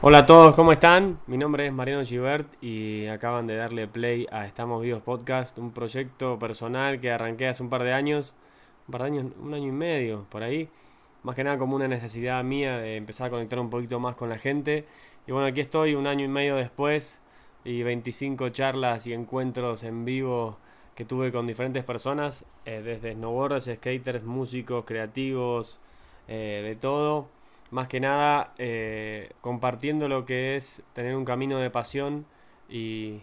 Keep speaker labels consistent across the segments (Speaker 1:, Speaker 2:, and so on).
Speaker 1: Hola a todos, ¿cómo están? Mi nombre es Mariano Givert y acaban de darle play a Estamos Vivos Podcast, un proyecto personal que arranqué hace un par de años, un par de años, un año y medio, por ahí. Más que nada como una necesidad mía de empezar a conectar un poquito más con la gente. Y bueno, aquí estoy un año y medio después y 25 charlas y encuentros en vivo que tuve con diferentes personas, eh, desde snowboarders, skaters, músicos, creativos, eh, de todo más que nada eh, compartiendo lo que es tener un camino de pasión y,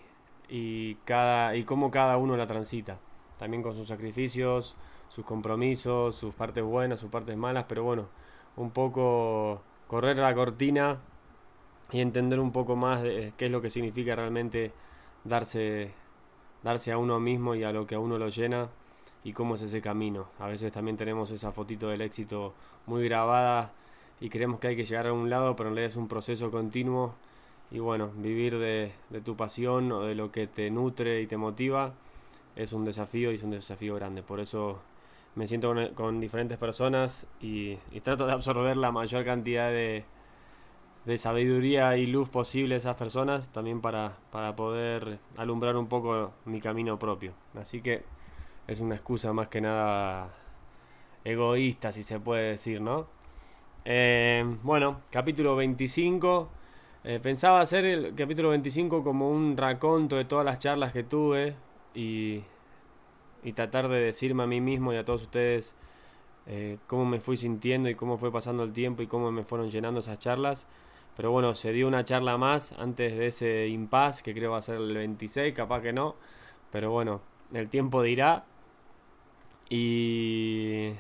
Speaker 1: y, cada, y cómo cada uno la transita. También con sus sacrificios, sus compromisos, sus partes buenas, sus partes malas, pero bueno, un poco correr la cortina y entender un poco más de qué es lo que significa realmente darse, darse a uno mismo y a lo que a uno lo llena y cómo es ese camino. A veces también tenemos esa fotito del éxito muy grabada y creemos que hay que llegar a un lado, pero en realidad es un proceso continuo y bueno, vivir de, tu pasión o de lo que te nutre y te motiva es un desafío y es un desafío grande. Por eso me siento con, diferentes personas y, trato de absorber la mayor cantidad de, de sabiduría y luz posible a esas personas también para, para poder alumbrar un poco mi camino propio. Así que es una excusa más que nada egoísta, si se puede decir, ¿no? Eh, bueno, capítulo 25. Eh, pensaba hacer el capítulo 25 como un raconto de todas las charlas que tuve y, y tratar de decirme a mí mismo y a todos ustedes eh, cómo me fui sintiendo y cómo fue pasando el tiempo y cómo me fueron llenando esas charlas. Pero bueno, se dio una charla más antes de ese impasse que creo va a ser el 26, capaz que no. Pero bueno, el tiempo dirá. Y,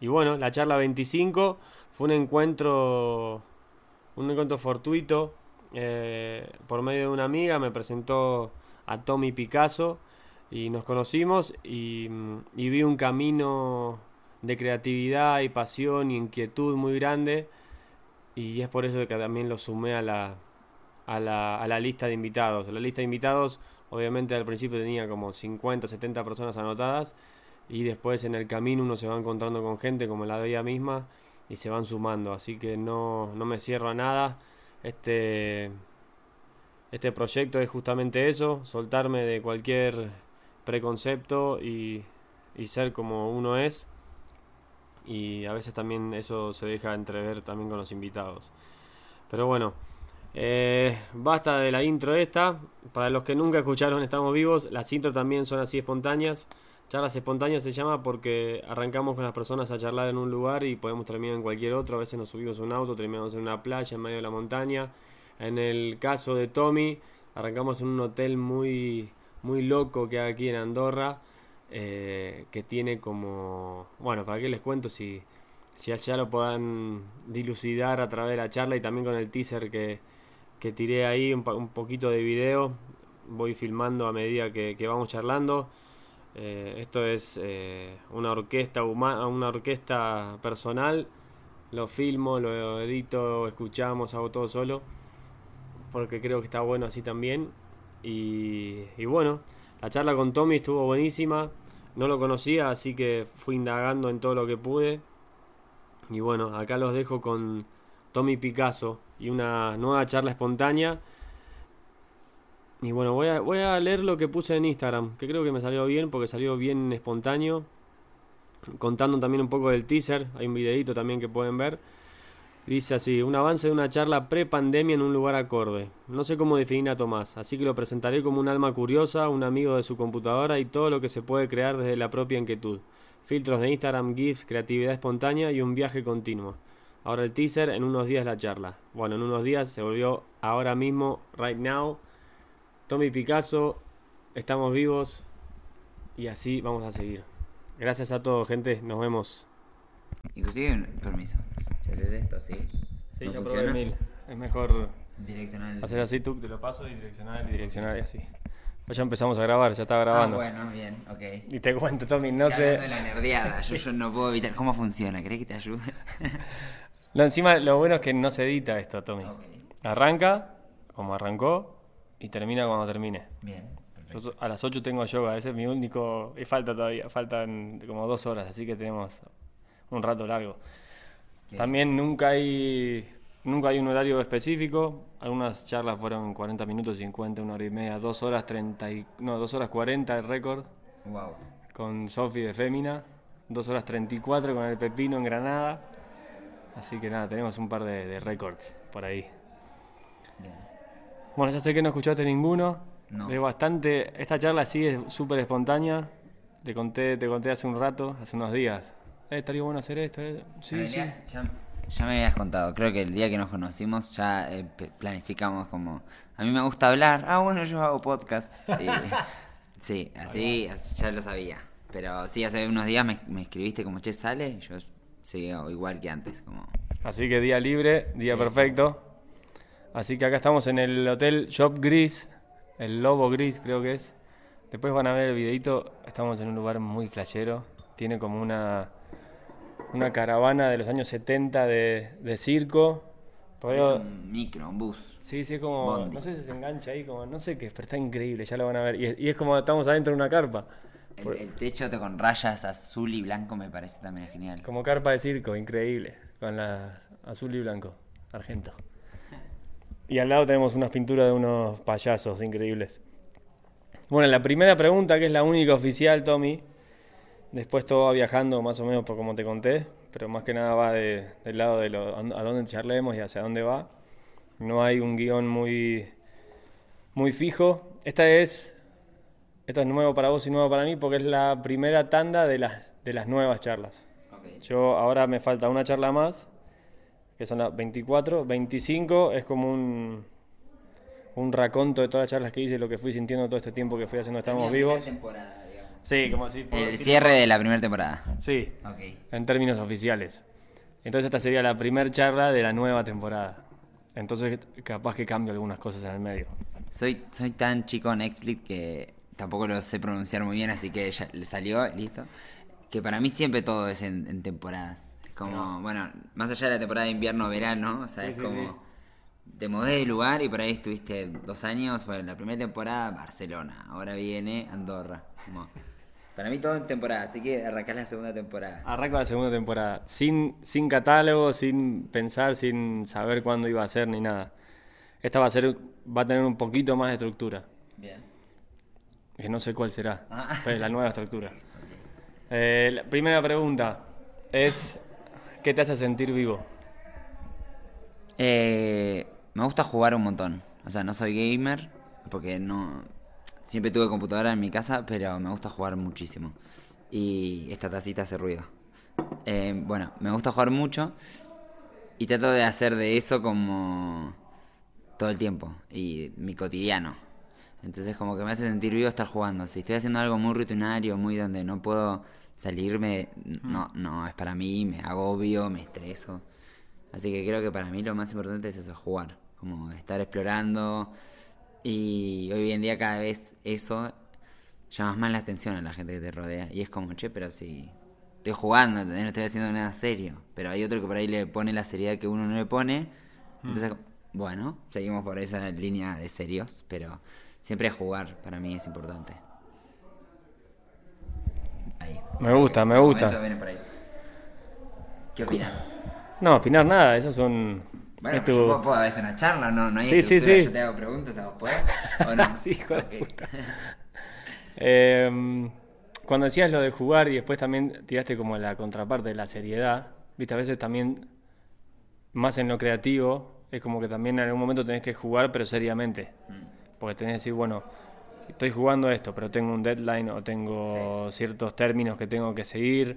Speaker 1: y bueno, la charla 25 fue un encuentro, un encuentro fortuito. Eh, por medio de una amiga me presentó a Tommy Picasso y nos conocimos y, vi un camino de creatividad y pasión y inquietud muy grande y es por eso que también lo sumé a la, a la, a la lista de invitados. La lista de invitados obviamente al principio tenía como 50, 70 personas anotadas y después en el camino uno se va encontrando con gente como la de ella misma y se van sumando. Así que no, no me cierro a nada. Este, este proyecto es justamente eso, soltarme de cualquier preconcepto y, y ser como uno es. Y a veces también eso se deja entrever también con los invitados. Pero bueno, eh, basta de la intro esta. Para los que nunca escucharon Estamos Vivos, las intros también son así espontáneas. Charlas espontáneas se llama porque arrancamos con las personas a charlar en un lugar y podemos terminar en cualquier otro. A veces nos subimos a un auto, terminamos en una playa en medio de la montaña. En el caso de Tommy, arrancamos en un hotel muy, muy loco que hay aquí en Andorra, eh, que tiene como... Bueno, ¿para qué les cuento si, si ya lo puedan dilucidar a través de la charla y también con el teaser que, que tiré ahí, un, poquito de video. Voy filmando a medida que vamos charlando. Eh, esto es eh, una orquesta humana, una orquesta personal. Lo filmo, lo edito, escuchamos, hago todo solo. Porque creo que está bueno así también. Y, y bueno, la charla con Tommy estuvo buenísima. No lo conocía, así que fui indagando en todo lo que pude. Y bueno, acá los dejo con Tommy Picasso y una nueva charla espontánea y bueno, voy a, voy a leer lo que puse en Instagram, que creo que me salió bien porque salió bien espontáneo. Contando también un poco del teaser, hay un videito también que pueden ver. Dice así, un avance de una charla pre-pandemia en un lugar acorde. No sé cómo definir a Tomás, así que lo presentaré como un alma curiosa, un amigo de su computadora y todo lo que se puede crear desde la propia inquietud. Filtros de Instagram, GIFs, creatividad espontánea y un viaje continuo. Ahora el teaser, en unos días la charla. Bueno, en unos días se volvió ahora mismo, right now. Tommy Picasso, estamos vivos y así vamos a seguir. Gracias a todos, gente. Nos vemos.
Speaker 2: Inclusive, permiso. Si haces esto así.
Speaker 1: Sí, ya probé mil. Es mejor direccional. hacer así, tú te lo paso y direccional y direccional y así. Pues ya empezamos a grabar, ya está grabando.
Speaker 2: Ah, bueno, bien, ok.
Speaker 1: Y te cuento, Tommy, no sé.
Speaker 2: De la nerdeada, yo, yo, no puedo evitar. ¿Cómo funciona? ¿Crees que te ayude?
Speaker 1: no, encima lo bueno es que no se edita esto, Tommy. Arranca, como arrancó, y termina cuando termine.
Speaker 2: Bien.
Speaker 1: a las 8 tengo yoga, ese es mi único. Y falta todavía, faltan como dos horas, así que tenemos un rato largo. También nunca hay nunca hay un horario específico. Algunas charlas fueron 40 minutos, 50, una hora y media, 2 horas 30, y- no, 2 horas 40 el récord
Speaker 2: Wow.
Speaker 1: con Sofi de Fémina, 2 horas 34 con el Pepino en Granada. Así que nada, tenemos un par de, de récords por ahí. Bueno, ya sé que no escuchaste ninguno.
Speaker 2: No.
Speaker 1: Es bastante. Esta charla sí es súper espontánea. Te conté, te conté hace un rato, hace unos días. Eh, estaría bueno hacer esto. eh. Sí, sí.
Speaker 2: Ya, ya me habías contado, creo que el día que nos conocimos ya eh, planificamos como... A mí me gusta hablar, ah bueno, yo hago podcast. Y- sí, así así ya lo sabía. Pero sí, hace unos días me, me escribiste como, che, sale, y yo sigo igual que antes, como...
Speaker 1: Así que día libre, día perfecto. Así que acá estamos en el Hotel Shop Gris, el Lobo Gris creo que es. Después van a ver el videito, estamos en un lugar muy flashero. Tiene como una, una caravana de los años 70 de, de circo.
Speaker 2: Es un micro, un bus.
Speaker 1: Sí, sí, es como.
Speaker 2: Bondi.
Speaker 1: No sé si se engancha ahí, como. No sé qué, pero está increíble, ya lo van a ver. Y es, y es como estamos adentro de una carpa.
Speaker 2: El, el techo te- con rayas azul y blanco me parece también genial.
Speaker 1: Como carpa de circo, increíble. Con la azul y blanco, argento. Y al lado tenemos unas pinturas de unos payasos increíbles. Bueno, la primera pregunta, que es la única oficial, Tommy. Después todo va viajando más o menos por como te conté, pero más que nada va de- del lado de lo, a dónde charlemos y hacia dónde va. No hay un guion muy, muy fijo. Esta es, esta es nuevo para vos y nuevo para mí porque es la primera tanda de las, de las nuevas charlas. Yo ahora me falta una charla más, que son las 24. 25 es como un, un raconto de todas las charlas que hice, lo que fui sintiendo todo este tiempo que fui haciendo Estamos Vivos.
Speaker 2: Temporada, digamos.
Speaker 1: Sí, como si... por
Speaker 2: El
Speaker 1: decir-
Speaker 2: cierre de la primera temporada.
Speaker 1: Sí,
Speaker 2: Ok.
Speaker 1: en términos oficiales. Entonces esta sería la primera charla de la nueva temporada. Entonces capaz que cambio algunas cosas en el medio.
Speaker 2: Soy, soy tan chico en Netflix que tampoco lo sé pronunciar muy bien, así que ya le salió, listo. Que para mí siempre todo es en, en temporadas. Como, bueno, más allá de la temporada de invierno-verano, o sea,
Speaker 1: Sí,
Speaker 2: es
Speaker 1: sí,
Speaker 2: como...
Speaker 1: sí.
Speaker 2: Te mudé de lugar y por ahí estuviste dos años, fue la primera temporada Barcelona, ahora viene Andorra. Como, para mí todo en temporada, así que arrancás la segunda temporada.
Speaker 1: Arranco la segunda temporada, sin, sin catálogo, sin pensar, sin saber cuándo iba a ser ni nada. Esta va a ser, va a tener un poquito más de estructura.
Speaker 2: Bien.
Speaker 1: Que no sé cuál será,
Speaker 2: Ah.
Speaker 1: pero es la nueva estructura. Eh, la primera pregunta es, ¿qué te hace sentir vivo?
Speaker 2: Eh, me gusta jugar un montón. O sea, no soy gamer, porque no... Siempre tuve computadora en mi casa, pero me gusta jugar muchísimo. Y esta tacita hace ruido. Eh, bueno, me gusta jugar mucho y trato de hacer de eso como todo el tiempo y mi cotidiano. Entonces como que me hace sentir vivo estar jugando. Si estoy haciendo algo muy rutinario, muy donde no puedo salirme, no, no, es para mí, me agobio, me estreso. Así que creo que para mí lo más importante es eso, jugar. Como estar explorando. Y hoy en día cada vez eso llamas más la atención a la gente que te rodea. Y es como, che, pero si estoy jugando, ¿entendés? no estoy haciendo nada serio. Pero hay otro que por ahí le pone la seriedad que uno no le pone. Entonces, bueno, seguimos por esa línea de serios. Pero siempre jugar para mí es importante. Ahí.
Speaker 1: Me gusta, me gusta.
Speaker 2: momento viene por ahí. ¿Qué opinas?
Speaker 1: No, opinar nada, esas son...
Speaker 2: Bueno,
Speaker 1: es
Speaker 2: pues
Speaker 1: tu-
Speaker 2: yo puedo, puedo hacer una charla, no, no hay
Speaker 1: Sí, sí,
Speaker 2: estructura,
Speaker 1: sí.
Speaker 2: Yo te hago preguntas a vos, ¿puedes? ¿O no?
Speaker 1: Sí, hijo de
Speaker 2: Ok.
Speaker 1: puta. Eh, cuando decías lo de jugar y después también tiraste como la contraparte de la seriedad, viste, a veces también, más en lo creativo, es como que también en algún momento tenés que jugar, pero seriamente. Porque tenés que decir, bueno, estoy jugando esto, pero tengo un deadline o tengo ciertos términos que tengo que seguir.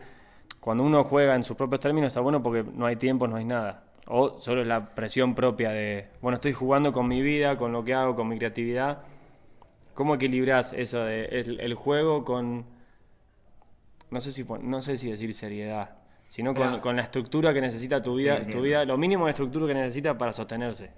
Speaker 1: Cuando uno juega en sus propios términos está bueno porque no hay tiempo, no hay nada. O solo es la presión propia de, bueno, estoy jugando con mi vida, con lo que hago, con mi creatividad. ¿Cómo equilibras eso de el, el juego con no sé si no sé si decir seriedad, sino con, la estructura que necesita tu
Speaker 2: Sí,
Speaker 1: vida, tu vida, lo mínimo de estructura que necesita para sostenerse.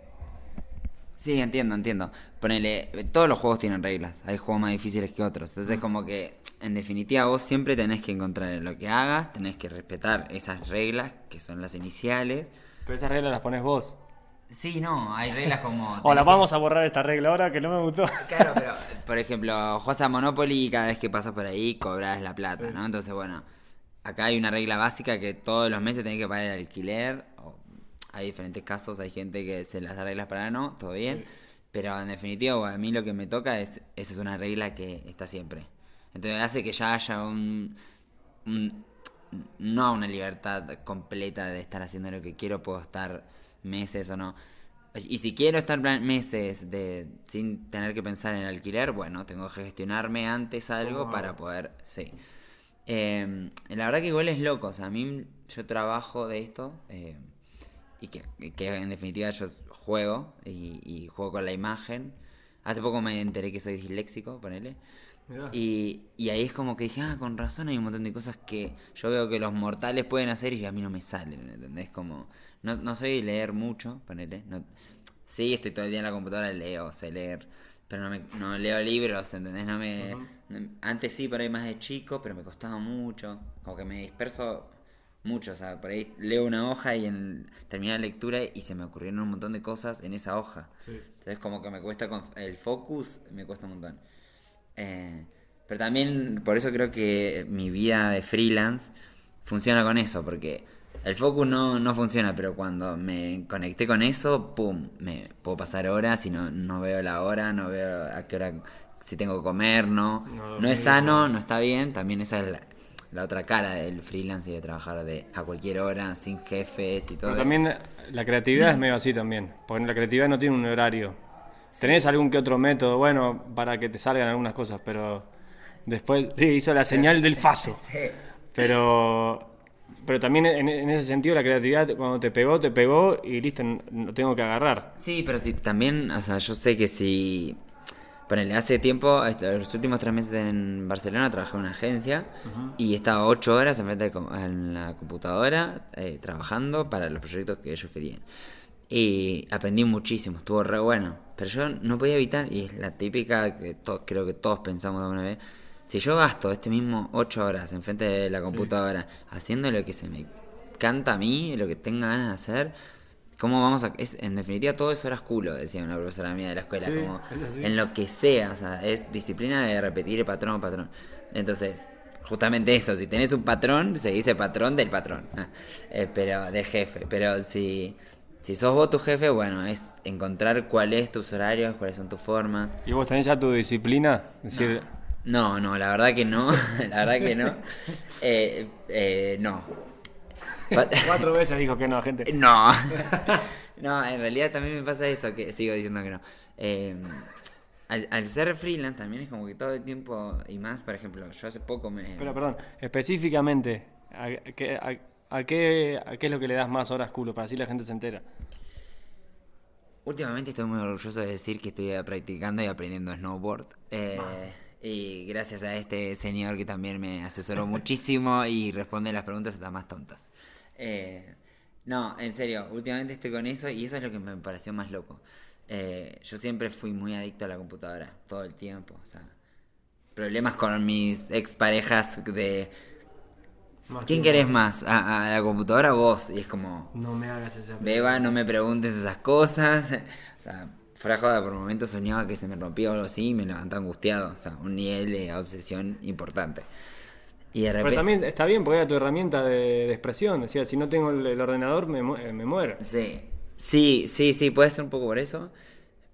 Speaker 2: Sí, entiendo, entiendo. Ponele, todos los juegos tienen reglas. Hay juegos más difíciles que otros. Entonces,
Speaker 1: Mm.
Speaker 2: como que, en definitiva, vos siempre tenés que encontrar en lo que hagas, tenés que respetar esas reglas, que son las iniciales.
Speaker 1: Pero esas reglas las pones vos.
Speaker 2: Sí, no, hay reglas como...
Speaker 1: O la
Speaker 2: que-
Speaker 1: vamos a borrar esta regla ahora que no me gustó.
Speaker 2: Claro, pero, por ejemplo, juegas a Monopoly y cada vez que pasas por ahí cobras la plata,
Speaker 1: Sí.
Speaker 2: ¿no? Entonces, bueno, acá hay una regla básica que todos los meses tenés que pagar el alquiler. o- hay diferentes casos, hay gente que se las arreglas para no, todo bien. Pero en definitiva, a mí lo que me toca es, esa es una regla que está siempre. Entonces hace que ya haya un, un- no una libertad completa de estar haciendo lo que quiero, puedo estar meses o no. Y si quiero estar meses de sin tener que pensar en alquiler, bueno, tengo que gestionarme antes algo
Speaker 1: ¿Cómo
Speaker 2: para poder, sí. Eh, la verdad que igual es loco, o sea, a mí yo trabajo de esto eh, y que, que en definitiva yo juego y, y juego con la imagen. Hace poco me enteré que soy disléxico, ponele. Y, y ahí es como que dije, ah, con razón hay un montón de cosas que yo veo que los mortales pueden hacer y a mí no me salen, ¿entendés? Como, no, no soy de leer mucho, ponele. No, sí, estoy todo el día en la computadora, leo, sé leer, pero no, me, no leo libros, ¿entendés? No me, antes sí, por ahí más de chico, pero me costaba mucho, como que me disperso mucho, o sea, por ahí leo una hoja y en terminé la lectura y se me ocurrieron un montón de cosas en esa hoja.
Speaker 1: Sí.
Speaker 2: Entonces como que me cuesta con el focus, me cuesta un montón. Eh, pero también por eso creo que mi vida de freelance funciona con eso, porque el focus no, no funciona, pero cuando me conecté con eso, pum, me puedo pasar horas y no, no veo la hora, no veo a qué hora, si tengo que comer, no.
Speaker 1: No,
Speaker 2: No, es sano,
Speaker 1: no.
Speaker 2: no está bien, también esa es la, la otra cara del freelance y de trabajar de, a cualquier hora, sin jefes y todo
Speaker 1: Pero
Speaker 2: eso.
Speaker 1: también la creatividad es medio así también. Porque la creatividad no tiene un horario. Tenés algún que otro método, bueno, para que te salgan algunas cosas, pero después, sí, hizo la señal del faso.
Speaker 2: Sí.
Speaker 1: Pero, pero también en, en ese sentido la creatividad cuando te pegó, te pegó y listo, no tengo que agarrar.
Speaker 2: Sí, pero si también, o sea, yo sé que si. Ponele, hace tiempo, este, los últimos tres meses en Barcelona trabajé en una agencia y estaba ocho horas enfrente de en la computadora eh, trabajando para los proyectos que ellos querían. Y aprendí muchísimo, estuvo re bueno. Pero yo no podía evitar, y es la típica que creo que todos pensamos alguna vez, si yo gasto este mismo ocho horas enfrente de la computadora haciendo lo que se me canta a mí, lo que tenga ganas de hacer, ¿cómo vamos a...? Es, en definitiva todo es horas culo, decía una profesora mía de la escuela,
Speaker 1: Sí,
Speaker 2: como
Speaker 1: es
Speaker 2: en lo que sea, o sea, es disciplina de repetir el patrón, patrón. Entonces, justamente eso, si tenés un patrón, se dice patrón del patrón, ah, eh, pero de jefe, pero si... Si sos vos tu jefe, bueno, es encontrar cuáles es tus horarios, cuáles son tus formas.
Speaker 1: ¿Y vos tenés ya tu disciplina? Es decir,
Speaker 2: No, no, la verdad que no, la verdad que no. Eh, eh, no.
Speaker 1: Cuatro veces dijo que no, gente.
Speaker 2: No. No, en realidad también me pasa eso, que sigo diciendo que no. Eh, al, al ser freelance también es como que todo el tiempo, y más, por ejemplo, yo hace poco me...
Speaker 1: Pero perdón, específicamente, ¿a qué, a, a qué, a qué es lo que le das más horas culo? Para así la gente se entera.
Speaker 2: Últimamente estoy muy orgulloso de decir que estoy practicando y aprendiendo snowboard. Eh, y gracias a este señor que también me asesoró muchísimo y responde las preguntas hasta más tontas. Eh, no, en serio, últimamente estoy con eso y eso es lo que me pareció más loco. Eh, yo siempre fui muy adicto a la computadora, todo el tiempo. O sea, problemas con mis exparejas de...
Speaker 1: Más
Speaker 2: ¿Quién querés más? ¿A, a la computadora vos? Y es como...
Speaker 1: No me hagas esa
Speaker 2: Beba, no me preguntes esas cosas. O sea, fuera joda, por momentos soñaba que se me rompía o algo así y me levantaba angustiado. O sea, un nivel de obsesión importante. Y de
Speaker 1: Pero
Speaker 2: repente.
Speaker 1: también está bien porque era tu herramienta de, de expresión. Decía, si no tengo el, el ordenador me, mu- me muero.
Speaker 2: Sí, sí, sí, sí, puede ser un poco por eso.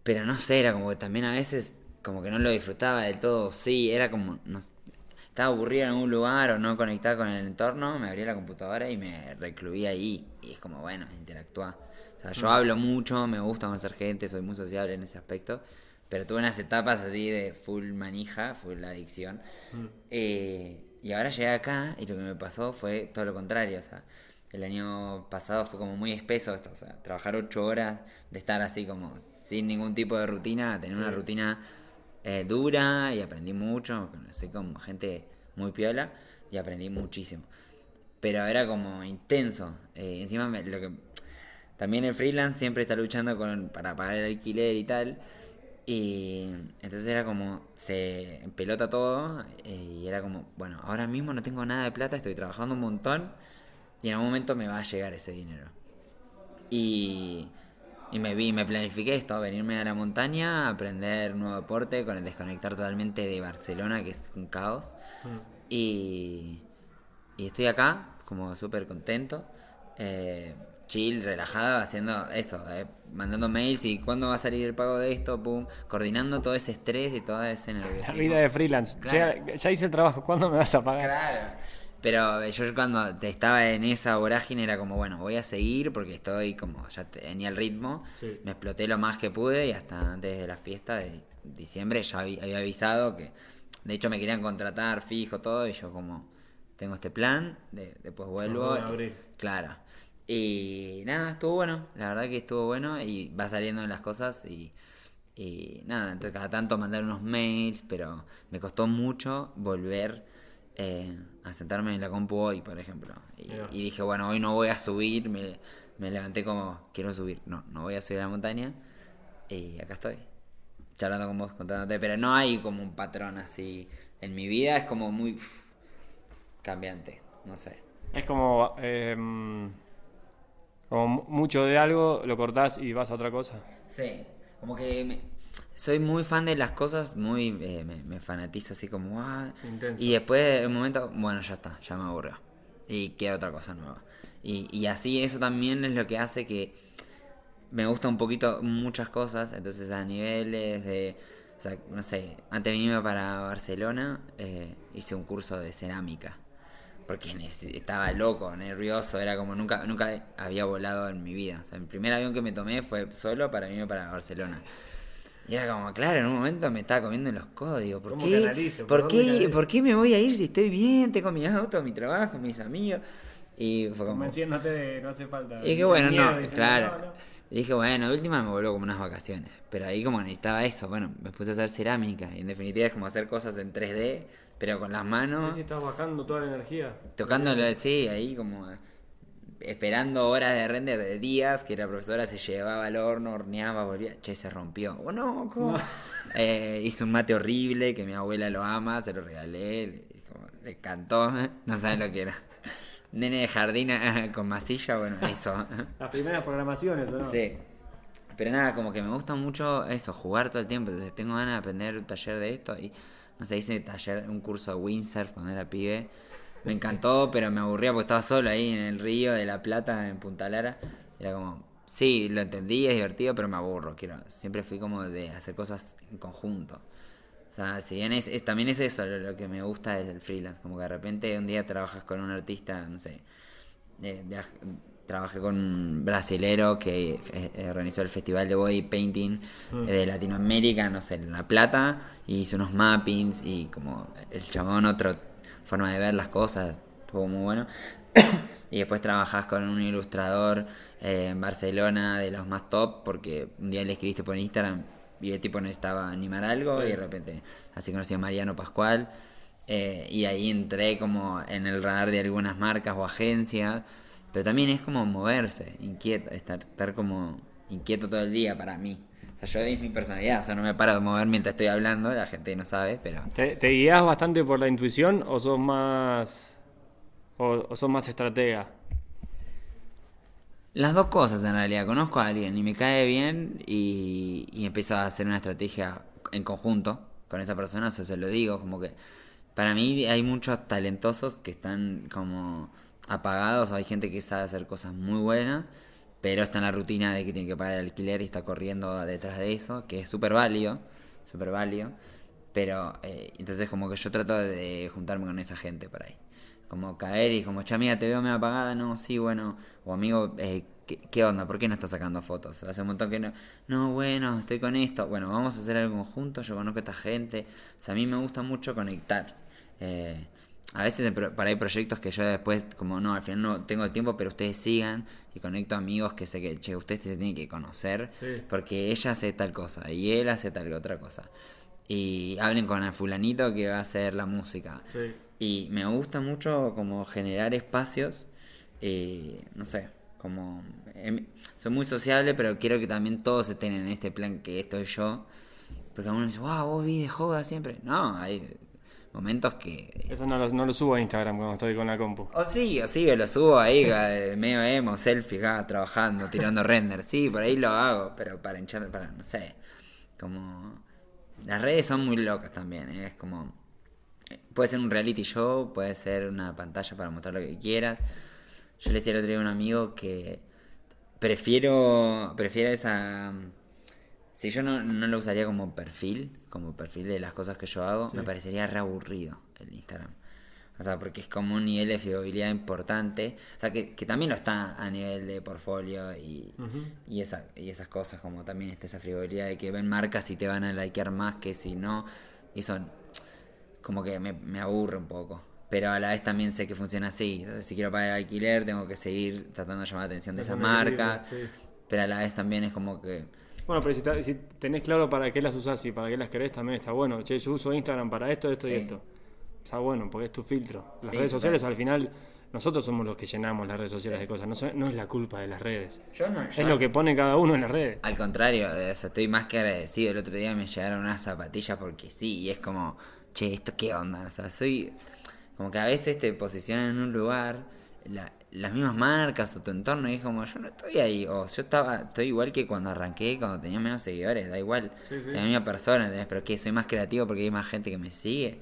Speaker 2: Pero no sé, era como que también a veces como que no lo disfrutaba del todo. Sí, era como. No, estaba aburrido en algún lugar o no conectado con el entorno, me abría la computadora y me recluía ahí. Y es como, bueno, interactuar. O sea, yo hablo mucho, me gusta conocer gente, soy muy sociable en ese aspecto. Pero tuve unas etapas así de full manija, full adicción. Eh, y ahora llegué acá y lo que me pasó fue todo lo contrario. O sea, el año pasado fue como muy espeso esto. O sea, trabajar ocho horas, de estar así como sin ningún tipo de rutina, tener una rutina eh, dura y aprendí mucho. Conocí como gente muy piola y aprendí muchísimo. Pero era como intenso. Eh, encima me- lo que también el freelance siempre está luchando con para pagar el alquiler y tal. Y entonces era como, se pelota todo eh, y era como, bueno, ahora mismo no tengo nada de plata, estoy trabajando un montón y en algún momento me va a llegar ese dinero. Y, y me vi, me planifiqué esto, venirme a la montaña, aprender un nuevo deporte, con el desconectar totalmente de Barcelona, que es un caos. Y, y estoy acá, como súper contento. Eh, chill, relajado, haciendo eso, eh, mandando mails y cuándo va a salir el pago de esto, pum, coordinando todo ese estrés y todo ese
Speaker 1: La
Speaker 2: nerviosismo.
Speaker 1: vida de freelance.
Speaker 2: Claro.
Speaker 1: Ya, ya hice el trabajo, ¿cuándo me vas a pagar?
Speaker 2: Claro. Pero yo cuando te estaba en esa vorágine era como, bueno, voy a seguir porque estoy como, ya tenía el ritmo,
Speaker 1: Sí.
Speaker 2: me exploté lo más que pude y hasta antes de la fiesta de diciembre ya habí- había avisado que, de hecho me querían contratar fijo todo y yo como, tengo este plan, de, después vuelvo. y- claro. Y nada, estuvo bueno, la verdad que estuvo bueno y va saliendo las cosas y, y nada, entonces cada tanto mandar unos mails, pero me costó mucho volver eh, a sentarme en la compu hoy, por ejemplo. Y, dije, bueno, hoy no voy a subir, me, me levanté como, quiero subir, no, no voy a subir a la montaña y acá estoy. Charlando con vos, contándote, pero no hay como un patrón así. En mi vida es como muy cambiante, no sé.
Speaker 1: Es como, eh, como mu- mucho de algo, lo cortás y vas a otra cosa.
Speaker 2: Sí, como que me- soy muy fan de las cosas, muy eh, me, me fanatizo así como ah,
Speaker 1: Intenso.
Speaker 2: y después de un momento, bueno, ya está, ya me aburrió y queda otra cosa nueva. Y, y así eso también es lo que hace que me gusta un poquito muchas cosas, entonces a niveles de, o sea, no sé, antes de venirme para Barcelona eh, hice un curso de cerámica. Porque estaba loco, nervioso, era como nunca nunca había volado en mi vida. O sea, el primer avión que me tomé fue solo para irme para Barcelona. Y era como, claro, en un momento me estaba comiendo en los codos. Digo, ¿por
Speaker 1: ¿Cómo
Speaker 2: qué?
Speaker 1: canalizo? ¿Por
Speaker 2: ¿Por qué? ¿Por qué me voy a ir si estoy bien? Tengo mi auto, mi trabajo, mis amigos. Y fue como,
Speaker 1: Convenciéndote de no hace falta.
Speaker 2: y dije, bueno,
Speaker 1: Miedo,
Speaker 2: no, claro.
Speaker 1: no, no.
Speaker 2: Y dije, bueno, de última me vuelvo como unas vacaciones. Pero ahí como necesitaba eso, bueno, me puse a hacer cerámica. Y en definitiva es como hacer cosas en 3D, pero con las manos.
Speaker 1: Sí, sí, estás bajando toda la energía.
Speaker 2: Tocándolo, sí, ahí como esperando horas de render de días, que la profesora se llevaba al horno, horneaba, volvía, che, se rompió. Oh, no, ¿cómo? Eh, hice un mate horrible que mi abuela lo ama, se lo regalé, le, como, le encantó, no saben lo que era. Nene de jardín eh, con masilla, bueno, eso.
Speaker 1: Las primeras programaciones, ¿o no?
Speaker 2: Sí. Pero nada, como que me gusta mucho eso, jugar todo el tiempo. Entonces tengo ganas de aprender un taller de esto y no sé, hice taller, un curso de windsurf cuando era pibe. Me encantó, pero me aburría porque estaba solo ahí en el río de La Plata, en Punta Lara. Era como, sí, lo entendí, es divertido, pero me aburro. Quiero, siempre fui como de hacer cosas en conjunto. O sea, si bien es, es- también es eso lo, que me gusta es el freelance, como que de repente un día trabajas con un artista, no sé, eh, viaj- trabajé con un brasilero que eh, organizó el festival de body painting
Speaker 1: Mm.
Speaker 2: eh, de Latinoamérica, no sé, en La Plata, y hizo unos mappings y como el chabón otra forma de ver las cosas, estuvo muy bueno. y después trabajás con un ilustrador eh, en Barcelona de los más top porque un día le escribiste por Instagram y el tipo necesitaba animar algo
Speaker 1: Sí.
Speaker 2: y de repente así conocí a Mariano Pascual eh, y ahí entré como en el radar de algunas marcas o agencias pero también es como moverse inquieto estar, estar como inquieto todo el día para mí o sea yo es mi personalidad o sea no me paro de mover mientras estoy hablando la gente no sabe pero
Speaker 1: ¿Te, te guías bastante por la intuición o sos más. o, o sos más estratega?
Speaker 2: Las dos cosas en realidad. Conozco a alguien y me cae bien y, y empiezo a hacer una estrategia en conjunto con esa persona, eso se lo digo, como que para mí hay muchos talentosos que están como apagados, hay gente que sabe hacer cosas muy buenas, pero está en la rutina de que tiene que pagar el alquiler y está corriendo detrás de eso, que es súper válido, súper válido, pero eh, entonces como que yo trato de juntarme con esa gente por ahí como caer y como, che, amiga, te veo medio apagada, no, sí, bueno, o amigo, eh, ¿qué, qué onda? ¿Por qué no estás sacando fotos? Hace un montón que no, no, bueno, estoy con esto, bueno, vamos a hacer algo conjunto, yo conozco a esta gente, o sea, a mí me gusta mucho conectar. Eh, a veces para hay proyectos que yo después, como no, al final no tengo tiempo, pero ustedes sigan y conecto amigos que sé que, che, ustedes se tienen que conocer
Speaker 1: Sí.
Speaker 2: porque ella hace tal cosa y él hace tal otra cosa. Y hablen con el fulanito que va a hacer la música.
Speaker 1: Sí.
Speaker 2: Y me gusta mucho como generar espacios, eh, no sé, como... em, soy muy sociable, pero quiero que también todos estén en este plan que estoy yo. Porque uno dice, wow, vos vi de joda siempre. No, hay momentos que...
Speaker 1: Eso no lo, no lo subo a Instagram cuando estoy con la compu.
Speaker 2: O sí, o sí, lo subo ahí, eh, medio emo, selfie, acá, trabajando, tirando render. Sí, por ahí lo hago, pero para hinchar, para, no sé, como... Las redes son muy locas también, ¿eh? es como... Puede ser un reality show, puede ser una pantalla para mostrar lo que quieras. Yo le decía el otro día a un amigo que prefiero, prefiero esa... Si yo no, no lo usaría como perfil, como perfil de las cosas que yo hago,
Speaker 1: Sí.
Speaker 2: me parecería re aburrido el Instagram. O sea, porque es como un nivel de fiabilidad importante. O sea, que, que también lo está a nivel de portfolio y, y, esa, y esas cosas, como también está esa frivolidad de que ven marcas y te van a likear más que si no. Y son como que me, me aburre un poco. Pero a la vez también sé que funciona así. Entonces, si quiero pagar el alquiler, tengo que seguir tratando de llamar la atención de
Speaker 1: equilibrio, sí.
Speaker 2: Pero a la vez también es como que...
Speaker 1: Bueno, pero si, ta- si tenés claro para qué las usás y para qué las querés, también está bueno. Che, yo uso Instagram para esto, esto y esto. Está bueno, porque es tu filtro. Las
Speaker 2: Sí,
Speaker 1: redes sociales,
Speaker 2: total.
Speaker 1: al final, nosotros somos los que llenamos las redes sociales de cosas. No, so- no es la culpa de las redes.
Speaker 2: Yo no...
Speaker 1: Es lo que pone cada uno en las redes.
Speaker 2: Al contrario, estoy más que agradecido. El otro día me llegaron unas zapatillas porque sí, y es como, che, ¿esto qué onda? O sea, soy. Como que a veces te posicionan en un lugar, la- las mismas marcas o tu entorno, y es como, yo no estoy ahí. O yo estaba, estoy igual que cuando arranqué, cuando tenía menos seguidores, da igual.
Speaker 1: Sí, sí.
Speaker 2: La misma persona, ¿entendés? Pero que soy más creativo porque hay más gente que me sigue.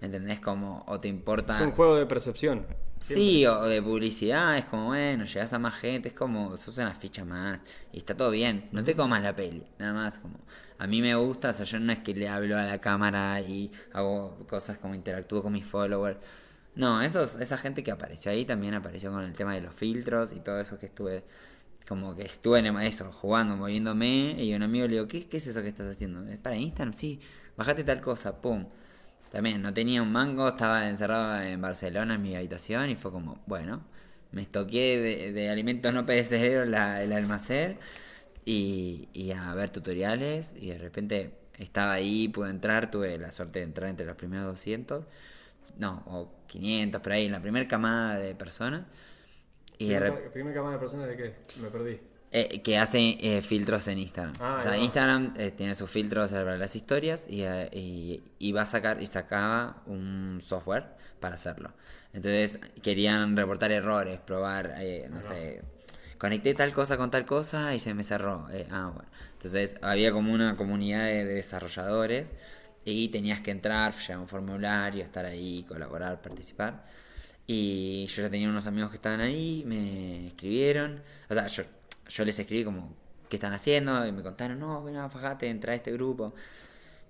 Speaker 2: ¿Entendés? Como, o te importa.
Speaker 1: Es un juego de percepción.
Speaker 2: Sí, o de publicidad, es como, bueno, llegas a más gente, es como, sos una ficha más, y está todo bien, no te comas la peli, nada más, como, a mí me gusta, o sea, yo no es que le hablo a la cámara y hago cosas como interactúo con mis followers, no, esos, esa gente que apareció ahí también apareció con el tema de los filtros y todo eso que estuve, como que estuve en eso, jugando, moviéndome, y un amigo le digo, ¿qué, es eso que estás haciendo? ¿Es para Instagram? Sí, bajate tal cosa, pum. También no tenía un mango, estaba encerrado en Barcelona en mi habitación y fue como, bueno, me estoqué de, de alimentos no perecederos el almacén y, y a ver tutoriales y de repente estaba ahí, pude entrar, tuve la suerte de entrar entre los primeros 200, no, o 500 por ahí, en la primera camada de personas y de repente...
Speaker 1: ¿Primer, primer camada de personas de qué? Me perdí.
Speaker 2: Eh, que hace eh, filtros en Instagram.
Speaker 1: Ah,
Speaker 2: o sea,
Speaker 1: va.
Speaker 2: Instagram eh, tiene sus filtros para las historias y, eh, y, y va a sacar y sacaba un software para hacerlo. Entonces querían reportar errores, probar, eh, no
Speaker 1: va.
Speaker 2: sé, conecté tal cosa con tal cosa y se me cerró. Eh, ah, bueno. Entonces había como una comunidad de desarrolladores y tenías que entrar, llevar un formulario, estar ahí, colaborar, participar. Y yo ya tenía unos amigos que estaban ahí, me escribieron. O sea, yo, yo les escribí como, ¿qué están haciendo? Y me contaron, no, ven, fajate, entra a este grupo.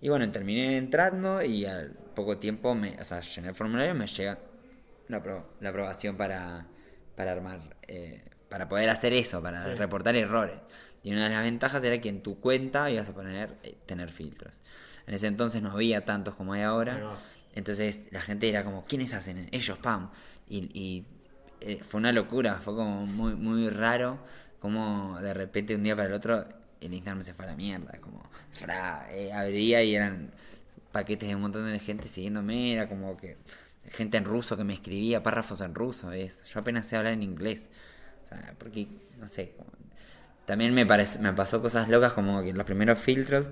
Speaker 2: Y bueno, terminé entrando y al poco tiempo, me, o sea, llené el formulario y me llega la, apro- la aprobación para, para armar, eh, para poder hacer eso, para
Speaker 1: Sí.
Speaker 2: reportar errores. Y una de las ventajas era que en tu cuenta ibas a poner, eh, tener filtros. En ese entonces no había tantos como hay ahora. Entonces la gente era como, ¿quiénes hacen? Ellos, pam. Y, y, eh, fue una locura, fue como muy, muy raro. Como de repente un día para el otro el Instagram se fue a la mierda. Como, fra, eh, abría y eran paquetes de un montón de gente siguiéndome. Era como que gente en ruso que me escribía párrafos en ruso. Es, yo apenas sé hablar en inglés. O sea, porque, no sé. como- también me, parece, me pasó cosas locas como que los primeros filtros.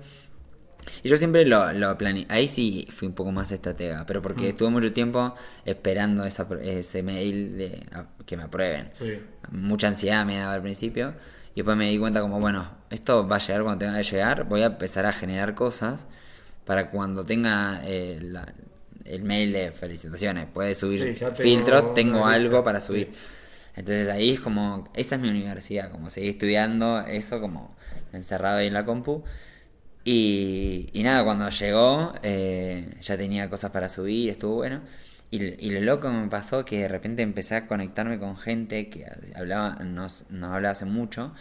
Speaker 2: Y yo siempre lo, lo planeé. Ahí sí fui un poco más estratega, pero porque estuve mucho tiempo esperando esa, ese mail de a- que me aprueben.
Speaker 1: Sí.
Speaker 2: Mucha ansiedad me daba al principio. Y después me di cuenta como, bueno, esto va a llegar cuando tenga que llegar. Voy a empezar a generar cosas para cuando tenga eh, la- el mail de felicitaciones. Puede subir
Speaker 1: Sí,
Speaker 2: filtros, tengo algo para subir. Entonces ahí es como, esa es mi universidad, como seguir estudiando eso como encerrado ahí en la compu. Y, y nada, cuando llegó eh, ya tenía cosas para subir, estuvo bueno. Y, y lo loco que me pasó que de repente empecé a conectarme con gente que hablaba, no, no hablaba hace mucho.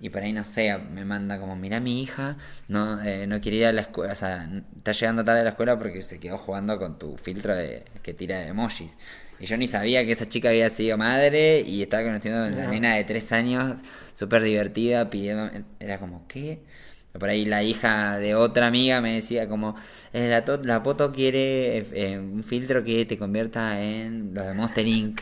Speaker 2: Y por ahí, no sé, me manda como, mira mi hija, no, eh, no quiere ir a la escuela, o sea, está llegando tarde a la escuela porque se quedó jugando con tu filtro de, que tira de emojis. Y yo ni sabía que esa chica había sido madre y estaba conociendo a una
Speaker 1: No.
Speaker 2: nena de tres años, súper divertida, pidiendo, era como, ¿qué? Por ahí la hija de otra amiga me decía como, eh, la, to- la Poto quiere eh, un filtro que te convierta en los de Monster Inc.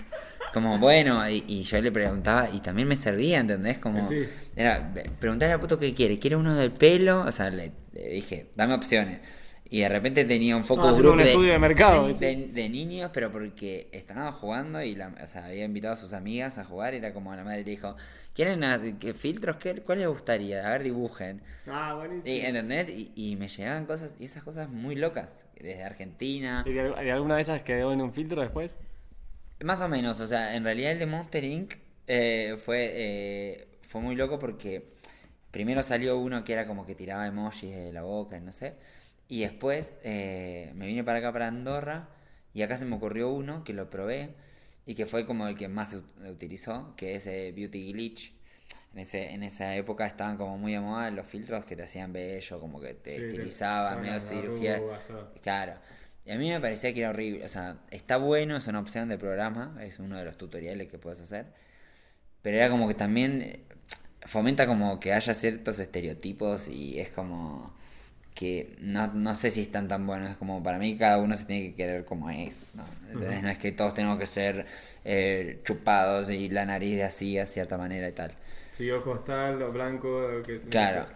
Speaker 2: Como, bueno, y, y yo le preguntaba, y también me servía, ¿entendés? Como,
Speaker 1: Sí.
Speaker 2: era, preguntarle a la Poto qué quiere, ¿quiere uno del pelo? O sea, le, le dije, dame opciones. Y de repente tenía un
Speaker 1: Ah,
Speaker 2: focus
Speaker 1: haciendo
Speaker 2: group
Speaker 1: un estudio de mercado,
Speaker 2: de, de niños, pero porque estaban jugando y la, o sea, había invitado a sus amigas a jugar y era como la madre le dijo, ¿quieren a- filtros? ¿Qué, ¿Cuál les gustaría? A ver, dibujen.
Speaker 1: Ah, buenísimo.
Speaker 2: Y, ¿Entendés? Y, y me llegaban cosas, y esas cosas muy locas, desde Argentina.
Speaker 1: ¿Y de, de alguna de esas quedó en un filtro después?
Speaker 2: Más o menos, o sea, en realidad el de Monster Inc. eh, fue, eh, fue muy loco porque primero salió uno que era como que tiraba emojis de la boca, no sé. Y después eh, me vine para acá, para Andorra, y acá se me ocurrió uno que lo probé y que fue como el que más se ut- utilizó, que es eh, Beauty Glitch. En, ese, en esa época estaban como muy de moda los filtros que te hacían bello, como que te
Speaker 1: Sí,
Speaker 2: estilizaban, medio cirugía. Claro. Y a mí me parecía que era horrible. O sea, está bueno, es una opción de programa, es uno de los tutoriales que puedes hacer. Pero era como que también eh, fomenta como que haya ciertos estereotipos y es como que no, no sé si están tan buenos. Es como para mí cada uno se tiene que querer como es. ¿no? Entonces no es que todos tenemos que ser eh, chupados y la nariz de así, a cierta manera y tal.
Speaker 1: Sí, ojos tal, o blanco. Que,
Speaker 2: Claro.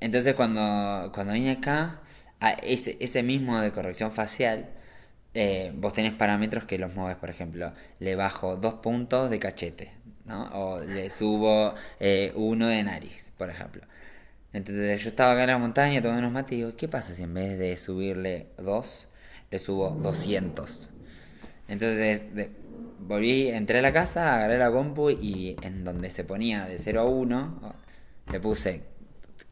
Speaker 2: Entonces cuando, cuando vine acá, a ese, ese mismo de corrección facial, eh, vos tenés parámetros que los mueves, por ejemplo, le bajo dos puntos de cachete, ¿no? O le subo eh, uno de nariz, por ejemplo. Entonces yo estaba acá en la montaña tomando unos mates y digo, ¿qué pasa si en vez de subirle dos, le subo 200? Entonces volví, entré a la casa, agarré la compu y en donde se ponía de 0 a 1, le puse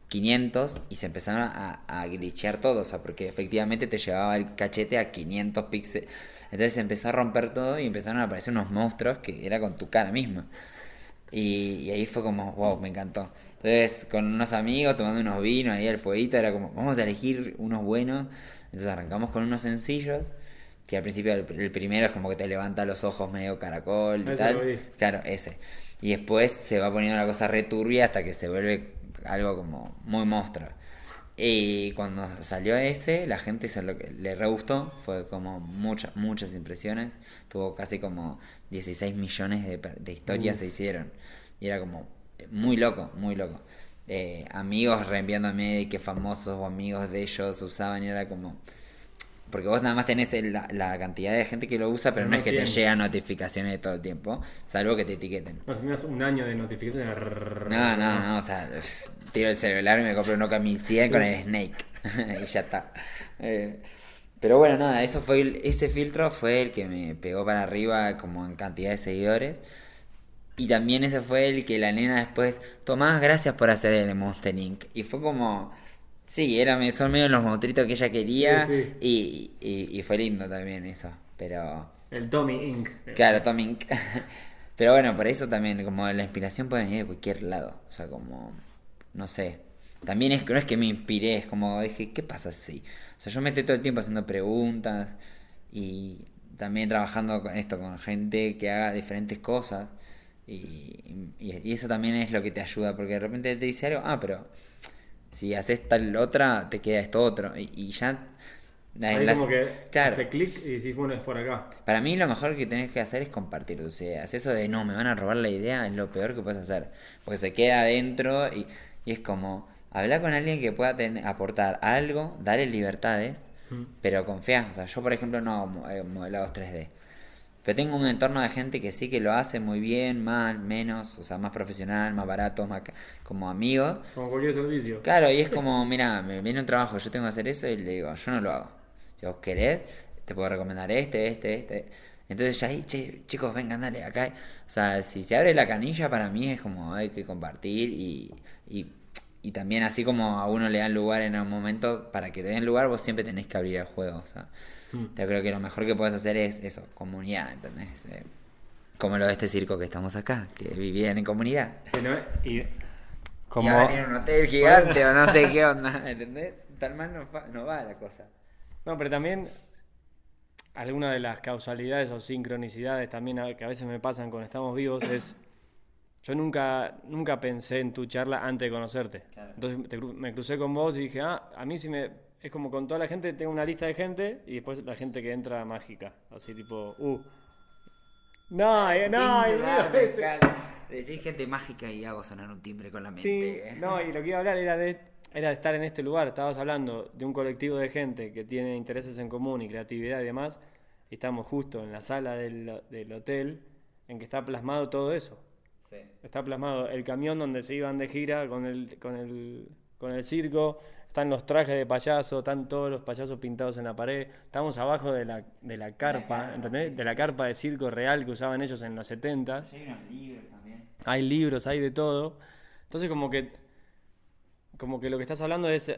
Speaker 2: 500 y se empezaron a, a glitchear todo, o sea, porque efectivamente te llevaba el cachete a 500 píxeles. Entonces se empezó a romper todo y empezaron a aparecer unos monstruos que era con tu cara misma. Y, y ahí fue como, wow, me encantó. Entonces, con unos amigos, tomando unos vinos ahí al fueguito, era como, vamos a elegir unos buenos. Entonces arrancamos con unos sencillos, que al principio el, el primero es como que te levanta los ojos medio caracol y
Speaker 1: Ese
Speaker 2: tal. Claro, ese. Y después se va poniendo la cosa returbia hasta que se vuelve algo como muy monstruo. Y cuando salió ese, la gente se lo, le re gustó. Fue como muchas, muchas impresiones. Tuvo casi como 16 millones de, de historias
Speaker 1: Uh.
Speaker 2: se hicieron. Y era como muy loco, muy loco. Eh, amigos reenviándome de que famosos o amigos de ellos usaban y era como... Porque vos nada más tenés el- la, la cantidad de gente que lo usa, pero no es que te llegan notificaciones de todo el tiempo, salvo que te etiqueten.
Speaker 1: No, si un año de notificaciones.
Speaker 2: No, no, no, o sea, tiro el celular y me compro un 1100 con el Snake y ya está. Eh, pero bueno, nada, eso fue el- ese filtro fue el que me pegó para arriba como en cantidad de seguidores. Y también ese fue el que la nena después, Tomás, gracias por hacer el Monster Inc. Y fue como, sí, era, son medio los monstruitos que ella quería
Speaker 1: Sí, sí.
Speaker 2: Y, y, y fue lindo también eso. Pero
Speaker 1: El Tommy Inc.
Speaker 2: Claro, Tom Inc. Pero bueno, por eso también, como la inspiración puede venir de cualquier lado. O sea, como, no sé. También es que no es que me inspiré, es como dije, ¿qué pasa si? O sea, yo me estoy todo el tiempo haciendo preguntas y también trabajando con esto, con gente que haga diferentes cosas. Y, y, y eso también es lo que te ayuda, porque de repente te dice algo, ah, pero si haces tal otra, te queda esto otro. Y, y ya...
Speaker 1: Ahí
Speaker 2: las-
Speaker 1: como que
Speaker 2: claro.
Speaker 1: hace clic y decís, bueno, es por acá.
Speaker 2: Para mí lo mejor que tenés que hacer es compartir tus ideas. Eso de no, me van a robar la idea es lo peor que puedes hacer. Porque se queda adentro y, y es como hablar con alguien que pueda tener- aportar algo, darle libertades,
Speaker 1: Mm.
Speaker 2: pero confía. O sea, yo por ejemplo no hago eh, modelados 3D. Pero tengo un entorno de gente que sí que lo hace muy bien, mal, menos, o sea, más profesional, más barato, más como amigo.
Speaker 1: Como cualquier servicio.
Speaker 2: Claro, y es como, mira, me viene un trabajo, yo tengo que hacer eso y le digo, yo no lo hago. Si vos querés, te puedo recomendar este, este, este. Entonces ya ahí, che, chicos, vengan, dale, acá. O sea, si se abre la canilla, para mí es como hay que compartir y, y, y también así como a uno le dan lugar en un momento, para que te den lugar, vos siempre tenés que abrir el juego. O sea,
Speaker 1: Mm.
Speaker 2: yo creo que lo mejor que puedes hacer es eso, comunidad, ¿entendés? Eh, como lo de este circo que estamos acá, que vivían en comunidad.
Speaker 1: No- y
Speaker 2: Y
Speaker 1: como
Speaker 2: ahora tiene un hotel gigante o no sé qué onda, ¿entendés? Tan mal no, fa- no va la cosa.
Speaker 1: No, pero también alguna de las causalidades o sincronicidades también que a veces me pasan cuando estamos vivos es yo nunca nunca pensé en tu charla antes de conocerte.
Speaker 2: Claro.
Speaker 1: Entonces te me crucé con vos y dije, ah, a mí sí me es como con toda la gente tengo una lista de gente y después la gente que entra mágica, así tipo, uh. No, eh, no, ese-
Speaker 2: encanta. Decís gente mágica y hago sonar un timbre con la
Speaker 1: Sí,
Speaker 2: mente.
Speaker 1: no, y lo que iba a hablar era de, era de estar en este lugar. Estabas hablando de un colectivo de gente que tiene intereses en común y creatividad y demás. Y estamos justo en la sala del, del hotel en que está plasmado todo eso.
Speaker 2: Sí.
Speaker 1: Está plasmado el camión donde se iban de gira con el, con el, con el circo. Están los trajes de payaso, están todos los payasos pintados en la pared. Estamos abajo de la, de la carpa,
Speaker 2: carpa,
Speaker 1: ¿entendés? De la carpa de circo real que usaban ellos en los 70.
Speaker 2: Hay unos libros también.
Speaker 1: Hay libros, hay de todo. Entonces como que, como que lo que estás hablando es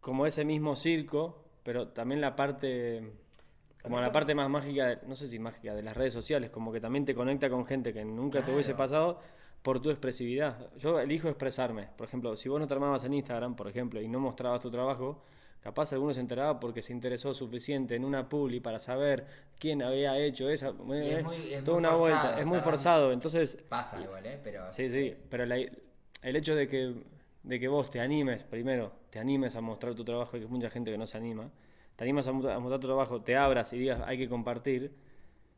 Speaker 1: como ese mismo circo, pero también la parte, como la parte más mágica, de- no sé si mágica, de las redes sociales, como que también te conecta con gente que nunca te hubiese pasado por tu expresividad. Yo elijo expresarme. Por ejemplo, si vos no te armabas en Instagram, por ejemplo, y no mostrabas tu trabajo, capaz alguno se enteraba porque se interesó suficiente en una publi para saber quién había hecho esa. eh,
Speaker 2: muy- es
Speaker 1: toda
Speaker 2: muy
Speaker 1: una vuelta.
Speaker 2: forzado,
Speaker 1: Es muy forzado. Entonces,
Speaker 2: Pasa igual, ¿eh? Pero...
Speaker 1: Sí, sí, pero la- el hecho de que, de que vos te animes, primero, te animes a mostrar tu trabajo, que hay mucha gente que no se anima, te animas a, a mostrar tu trabajo, te abras y digas hay que compartir,